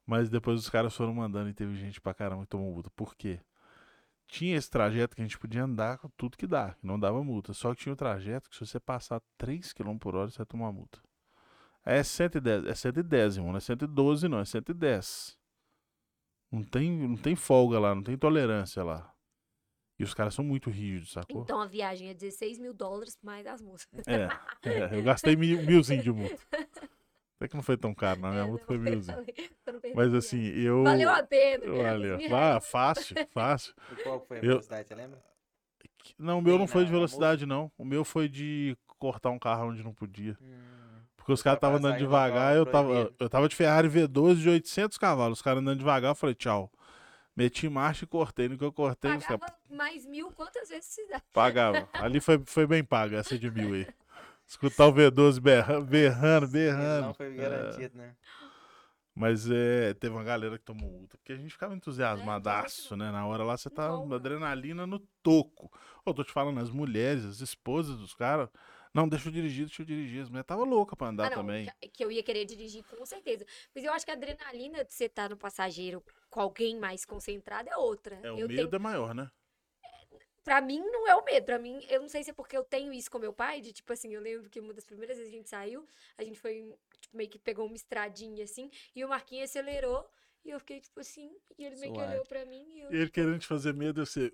S2: Mas depois os caras foram mandando e teve gente pra caramba que tomou multa. Por quê? Tinha esse trajeto que a gente podia andar com tudo que dá, que não dava multa. Só que tinha o trajeto que se você passar 3 km por hora, você vai tomar multa. É 110, é 110, irmão. Não é 112, não, é 110. Não tem, não tem folga lá, não tem tolerância lá. E os caras são muito rígidos, sacou?
S3: Então a viagem é 16 mil dólares mais as moças.
S2: É, é, eu gastei mil, milzinho de multa. Até que não foi tão caro, não. Minha
S3: É,
S2: multa
S3: não,
S2: foi milzinho.
S3: não
S2: Mas assim, eu.
S3: Valeu a pena.
S2: Valeu. Ah, fácil, fácil.
S1: E qual foi a
S2: Eu-
S1: velocidade, você lembra?
S2: Não, o meu
S1: Tem
S2: não foi
S1: na-
S2: de velocidade, não. O meu foi de cortar um carro onde não podia.
S1: Hum,
S2: Porque os caras estavam andando devagar, eu tava, eu tava de Ferrari V12 de 800 cavalos. Os caras andando devagar, eu falei, tchau. Meti marcha e cortei. No que eu cortei,
S3: Pagava mais mil quantas vezes precisava.
S2: pagavam. Ali foi, foi bem pago, essa de mil aí. Escutar o V12 berrando, berrando, berrando.
S1: não foi garantido, né?
S2: Mas é, teve uma galera que tomou multa, porque a gente ficava entusiasmadaço, né? Na hora lá você tá
S3: Empolga.
S2: adrenalina no toco. Ô, tô te falando, as mulheres, as esposas dos caras, não, deixa eu dirigir, deixa eu dirigir. As mulheres tava louca pra andar
S3: Ah, não,
S2: também.
S3: que- eu ia querer dirigir com certeza. Mas eu acho que a adrenalina de você estar no passageiro com alguém mais concentrado é outra.
S2: É, o
S3: eu
S2: medo
S3: tenho,
S2: é maior, né?
S3: pra mim não é o medo, pra mim, eu não sei se é porque eu tenho isso com meu pai, de tipo assim, eu lembro que uma das primeiras vezes que a gente saiu, a gente foi, tipo, meio que pegou uma estradinha assim, e o Marquinhos acelerou, e eu fiquei tipo assim, e ele meio que olhou pra mim, e eu,
S2: E ele querendo te fazer medo, eu sei.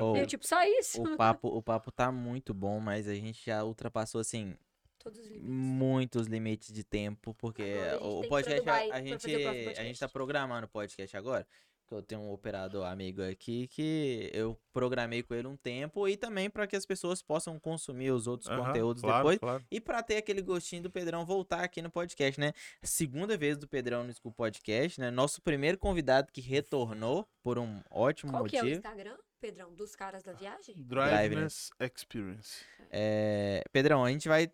S1: Ô,
S3: eu, tipo, só isso.
S1: O papo, o papo tá muito bom, mas a gente já ultrapassou, assim,
S3: Todos os limites.
S1: muitos limites de tempo, porque
S3: Agora
S1: o podcast, a, gente,
S3: próximo
S1: a gente tá
S3: podcast.
S1: programando o podcast agora, que eu tenho um operador amigo aqui que eu programei com ele um tempo e também para que as pessoas possam consumir os outros
S2: Aham,
S1: conteúdos
S2: claro,
S1: depois
S2: claro.
S1: e para ter aquele gostinho do Pedrão voltar aqui no podcast, né? Segunda vez do Pedrão no School Podcast, né? Nosso primeiro convidado que retornou por um ótimo
S3: Qual que é o
S1: motivo.
S3: Instagram, Pedrão, dos caras da viagem?
S2: Driveness Experience.
S1: É, Pedrão, a gente vai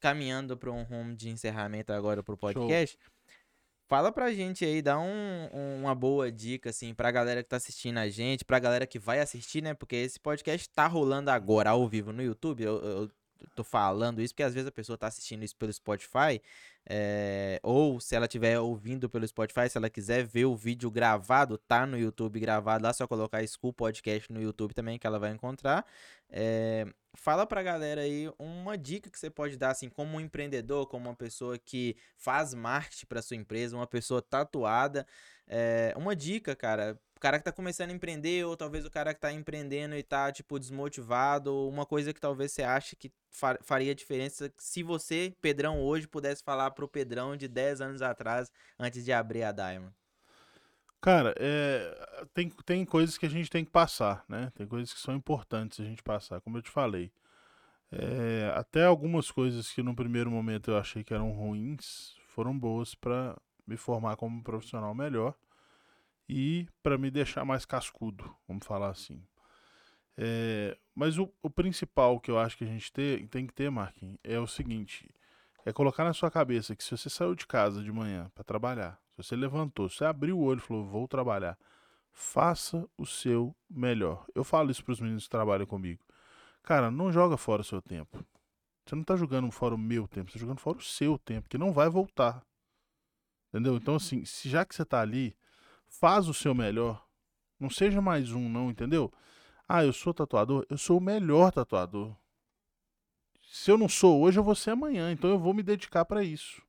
S1: caminhando para um rumo de encerramento agora pro podcast. Fala pra gente aí, dá um- um- uma boa dica, assim, pra galera que tá assistindo a gente, pra galera que vai assistir, né? Porque esse podcast tá rolando agora ao vivo no YouTube. Eu, eu tô falando isso porque às vezes a pessoa tá assistindo isso pelo Spotify. é, ou se ela estiver ouvindo pelo Spotify, se ela quiser ver o vídeo gravado, tá no YouTube gravado. Lá é só colocar School Podcast no YouTube também que ela vai encontrar. É, fala pra galera aí uma dica que você pode dar, assim, como um empreendedor, como uma pessoa que faz marketing pra sua empresa, uma pessoa tatuada. É, uma dica, cara. O cara que tá começando a empreender, ou talvez o cara que tá empreendendo e tá, tipo, desmotivado, ou uma coisa que talvez você ache que fa- faria diferença se você, Pedrão, hoje pudesse falar pro Pedrão de 10 anos atrás, antes de abrir a Diamond.
S2: Cara, é, tem, tem coisas que a gente tem que passar, né? Tem coisas que são importantes a gente passar, como eu te falei. É, até algumas coisas que no primeiro momento eu achei que eram ruins foram boas para me formar como profissional melhor e para me deixar mais cascudo, vamos falar assim. É, mas o, o principal que eu acho que a gente ter- tem que ter, Marquinhos, é o seguinte: é colocar na sua cabeça que se você saiu de casa de manhã para trabalhar, você levantou, você abriu o olho e falou, vou trabalhar, faça o seu melhor. Eu falo isso para os meninos que trabalham comigo. Cara, não joga fora o seu tempo. Você não tá jogando fora o meu tempo, você tá jogando fora o seu tempo, que não vai voltar. Entendeu? Então, assim, se já que você tá ali, faz o seu melhor. Não seja mais um, não, entendeu? Ah, eu sou tatuador? Eu sou o melhor tatuador. Se eu não sou hoje, eu vou ser amanhã. Então eu vou me dedicar para isso.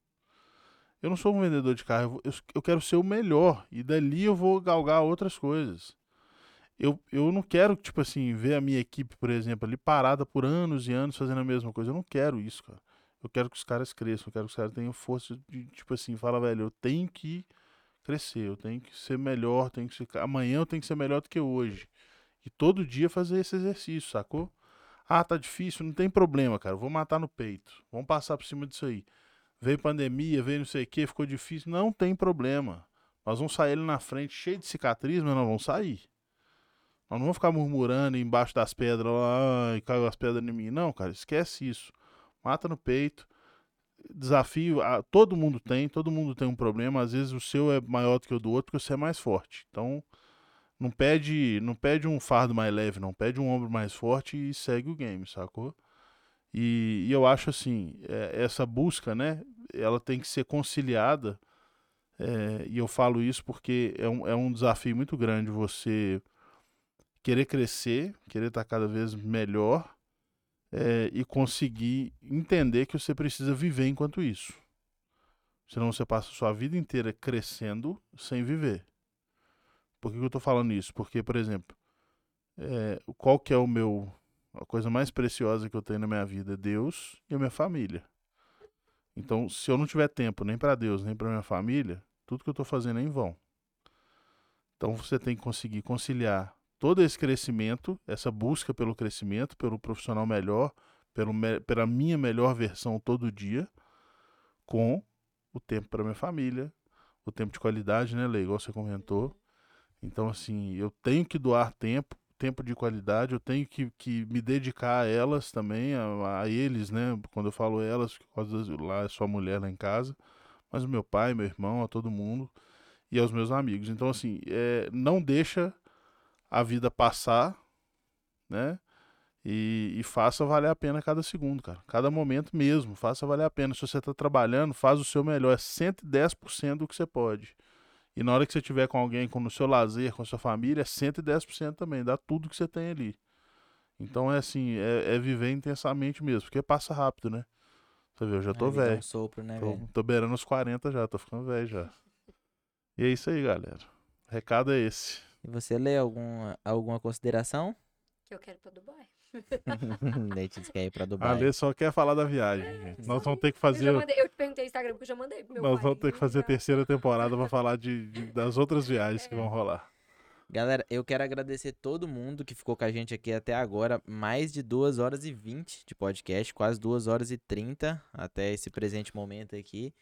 S2: Eu não sou um vendedor de carro, eu, eu, quero ser o melhor. E dali eu vou galgar outras coisas. Eu, eu não quero, tipo assim, ver a minha equipe, por exemplo, ali parada por anos e anos fazendo a mesma coisa. Eu não quero isso, cara. Eu quero que os caras cresçam, eu quero que os caras tenham força de, tipo assim, fala, velho, eu tenho que crescer, eu tenho que ser melhor, tenho que amanhã eu tenho que ser melhor do que hoje. E todo dia fazer esse exercício, sacou? Ah, tá difícil, não tem problema, cara. Vou matar no peito. Vamos passar por cima disso aí. Veio pandemia, veio não sei o que, ficou difícil. Não tem problema. Nós vamos sair ali na frente cheio de cicatriz, mas nós vamos sair. Nós não vamos ficar murmurando embaixo das pedras lá, ai, caiu as pedras em mim. Não, cara, esquece isso. Mata no peito. Desafio, ah, todo mundo tem, todo mundo tem um problema. Às vezes o seu é maior do que o do outro, porque você é mais forte. Então, não pede, não pede um fardo mais leve, não. Pede um ombro mais forte e segue o game, sacou? E, e eu acho assim, é, essa busca, né? Ela tem que ser conciliada. é, e eu falo isso porque é um, é um desafio muito grande você querer crescer, querer estar cada vez melhor é, e conseguir entender que você precisa viver enquanto isso. Senão você passa a sua vida inteira crescendo sem viver. Por que, eu tô falando isso? Porque, por exemplo, é, qual que é o meu. A coisa mais preciosa que eu tenho na minha vida? Deus e a minha família. Então, se eu não tiver tempo nem para Deus, nem para minha família, tudo que eu tô fazendo é em vão. Então, você tem que conseguir conciliar todo esse crescimento, essa busca pelo crescimento, pelo profissional melhor, pelo pela minha melhor versão todo dia, com o tempo para minha família, o tempo de qualidade, né, Lei? Igual você comentou. Então, assim, eu tenho que doar tempo, tempo de qualidade, eu tenho que, que me dedicar a elas também, a, a eles, né? Quando eu falo elas, por causa das- lá é só mulher lá em casa, mas o meu pai, meu irmão, a todo mundo e aos meus amigos. Então, assim, é, não deixa a vida passar, né? E, e faça valer a pena cada segundo, cara. Cada momento mesmo, faça valer a pena. Se você está trabalhando, faz o seu melhor, é 110% do que você pode. E na hora que você tiver com alguém, com o seu lazer, com a sua família, é 110% também, dá tudo que você tem ali. Então é assim, é, é viver intensamente mesmo, porque passa rápido, né? Você vê, eu já tô
S1: é
S2: velho.
S1: Um sopro, né,
S2: Tô,
S1: velho?
S2: tô beirando os 40 já, tô ficando velho já. E é isso aí, galera. O recado é esse.
S1: E você lê alguma, alguma consideração?
S3: Que eu quero ir
S1: quer ir pra Dubai.
S2: A Lê só quer falar da viagem, gente. Nós vamos ter que
S3: Eu,
S2: fazer.
S3: já mandei, eu te perguntei no Instagram porque eu já mandei pro meu
S2: Nós
S3: pai.
S2: vamos ter que fazer a terceira temporada pra falar de, de- das outras viagens que vão rolar.
S1: Galera, eu quero agradecer todo mundo que ficou com a gente aqui até agora. Mais de 2 horas e 20 de podcast, quase 2 horas e 30 até esse presente momento aqui.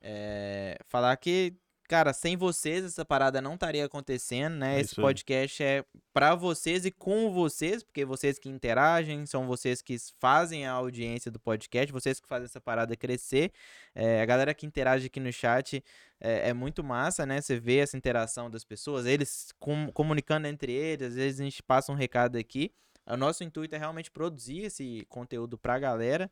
S1: É, falar que, cara, sem vocês essa parada não estaria acontecendo, né?
S2: É
S1: esse podcast é pra vocês e com vocês, porque vocês que interagem, são vocês que fazem a audiência do podcast, vocês que fazem essa parada crescer. É, a galera que interage aqui no chat é, é muito massa, né? Você vê essa interação das pessoas, eles com- comunicando entre eles, às vezes a gente passa um recado aqui. O nosso intuito é realmente produzir esse conteúdo pra galera.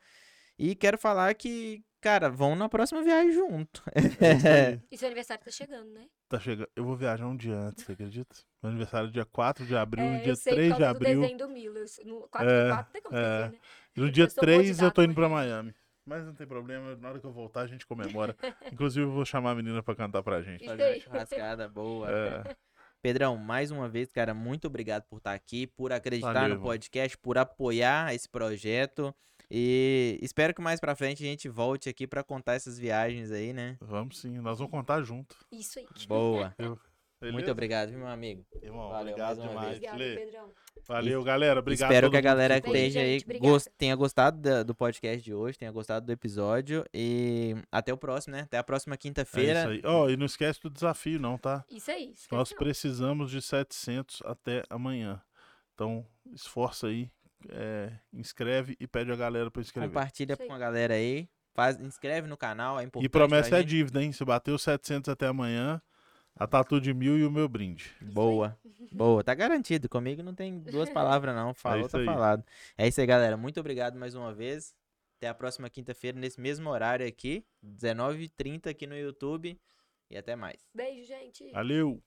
S1: E quero falar que, cara, vão na próxima viagem junto.
S2: É aí.
S3: E seu aniversário tá chegando, né?
S2: Tá chegando. Eu vou viajar um dia antes, você acredita? Meu aniversário é dia 4 de abril, no
S3: É,
S2: dia
S3: eu sei, por
S2: 3 de
S3: do
S2: abril.
S3: desenho do Milo. Eu, no 4
S2: É,
S3: 4 tem como
S2: é.
S3: esquecer, né?
S2: No dia
S3: Eu sou boa de
S2: 3 eu tô indo pra Miami. Mas não tem problema, na hora que eu voltar a gente comemora. Inclusive eu vou chamar a menina pra cantar pra gente.
S1: Fazer uma churrascada boa.
S2: É,
S1: Pedrão, mais uma vez, cara, muito obrigado por estar aqui, por acreditar
S2: Valeu,
S1: no
S2: irmão.
S1: podcast, por apoiar esse projeto. E espero que mais pra frente a gente volte aqui pra contar essas viagens aí, né?
S2: vamos sim, nós vamos contar junto.
S3: Isso aí.
S1: Boa.
S2: Beleza?
S1: Muito obrigado, viu, meu amigo?
S2: Irmão,
S1: Valeu,
S2: obrigado
S1: mais uma
S2: demais.
S3: Obrigada,
S2: Lê.
S3: Pedrão.
S2: Valeu, galera. Obrigado
S1: Espero que a galera que esteja aí
S3: gente, obrigada.
S1: gos- tenha gostado da- do podcast de hoje, tenha gostado do episódio. E até o próximo, né? Até a próxima
S2: É isso
S1: quinta-feira.
S2: aí. Ó, e não esquece do desafio, não, tá?
S3: Isso aí. esquece
S2: Nós
S3: não.
S2: precisamos de 700 até amanhã. Então, esforça aí, é, inscreve e pede a galera pra inscrever.
S1: Compartilha com a galera aí. Faz, inscreve no canal, é importante.
S2: E promessa
S1: pra
S2: é
S1: gente.
S2: dívida, hein? Se bater os 700 até amanhã, a tatu de mil e o meu brinde.
S1: Boa. Boa, tá garantido. Comigo não tem duas palavras, não. Falou,
S2: isso
S1: tá
S2: aí.
S1: falado. É isso aí, galera. Muito obrigado mais uma vez. Até a próxima quinta-feira, nesse mesmo horário aqui, 19h30 aqui no YouTube. E até mais.
S3: Beijo, gente.
S2: Valeu!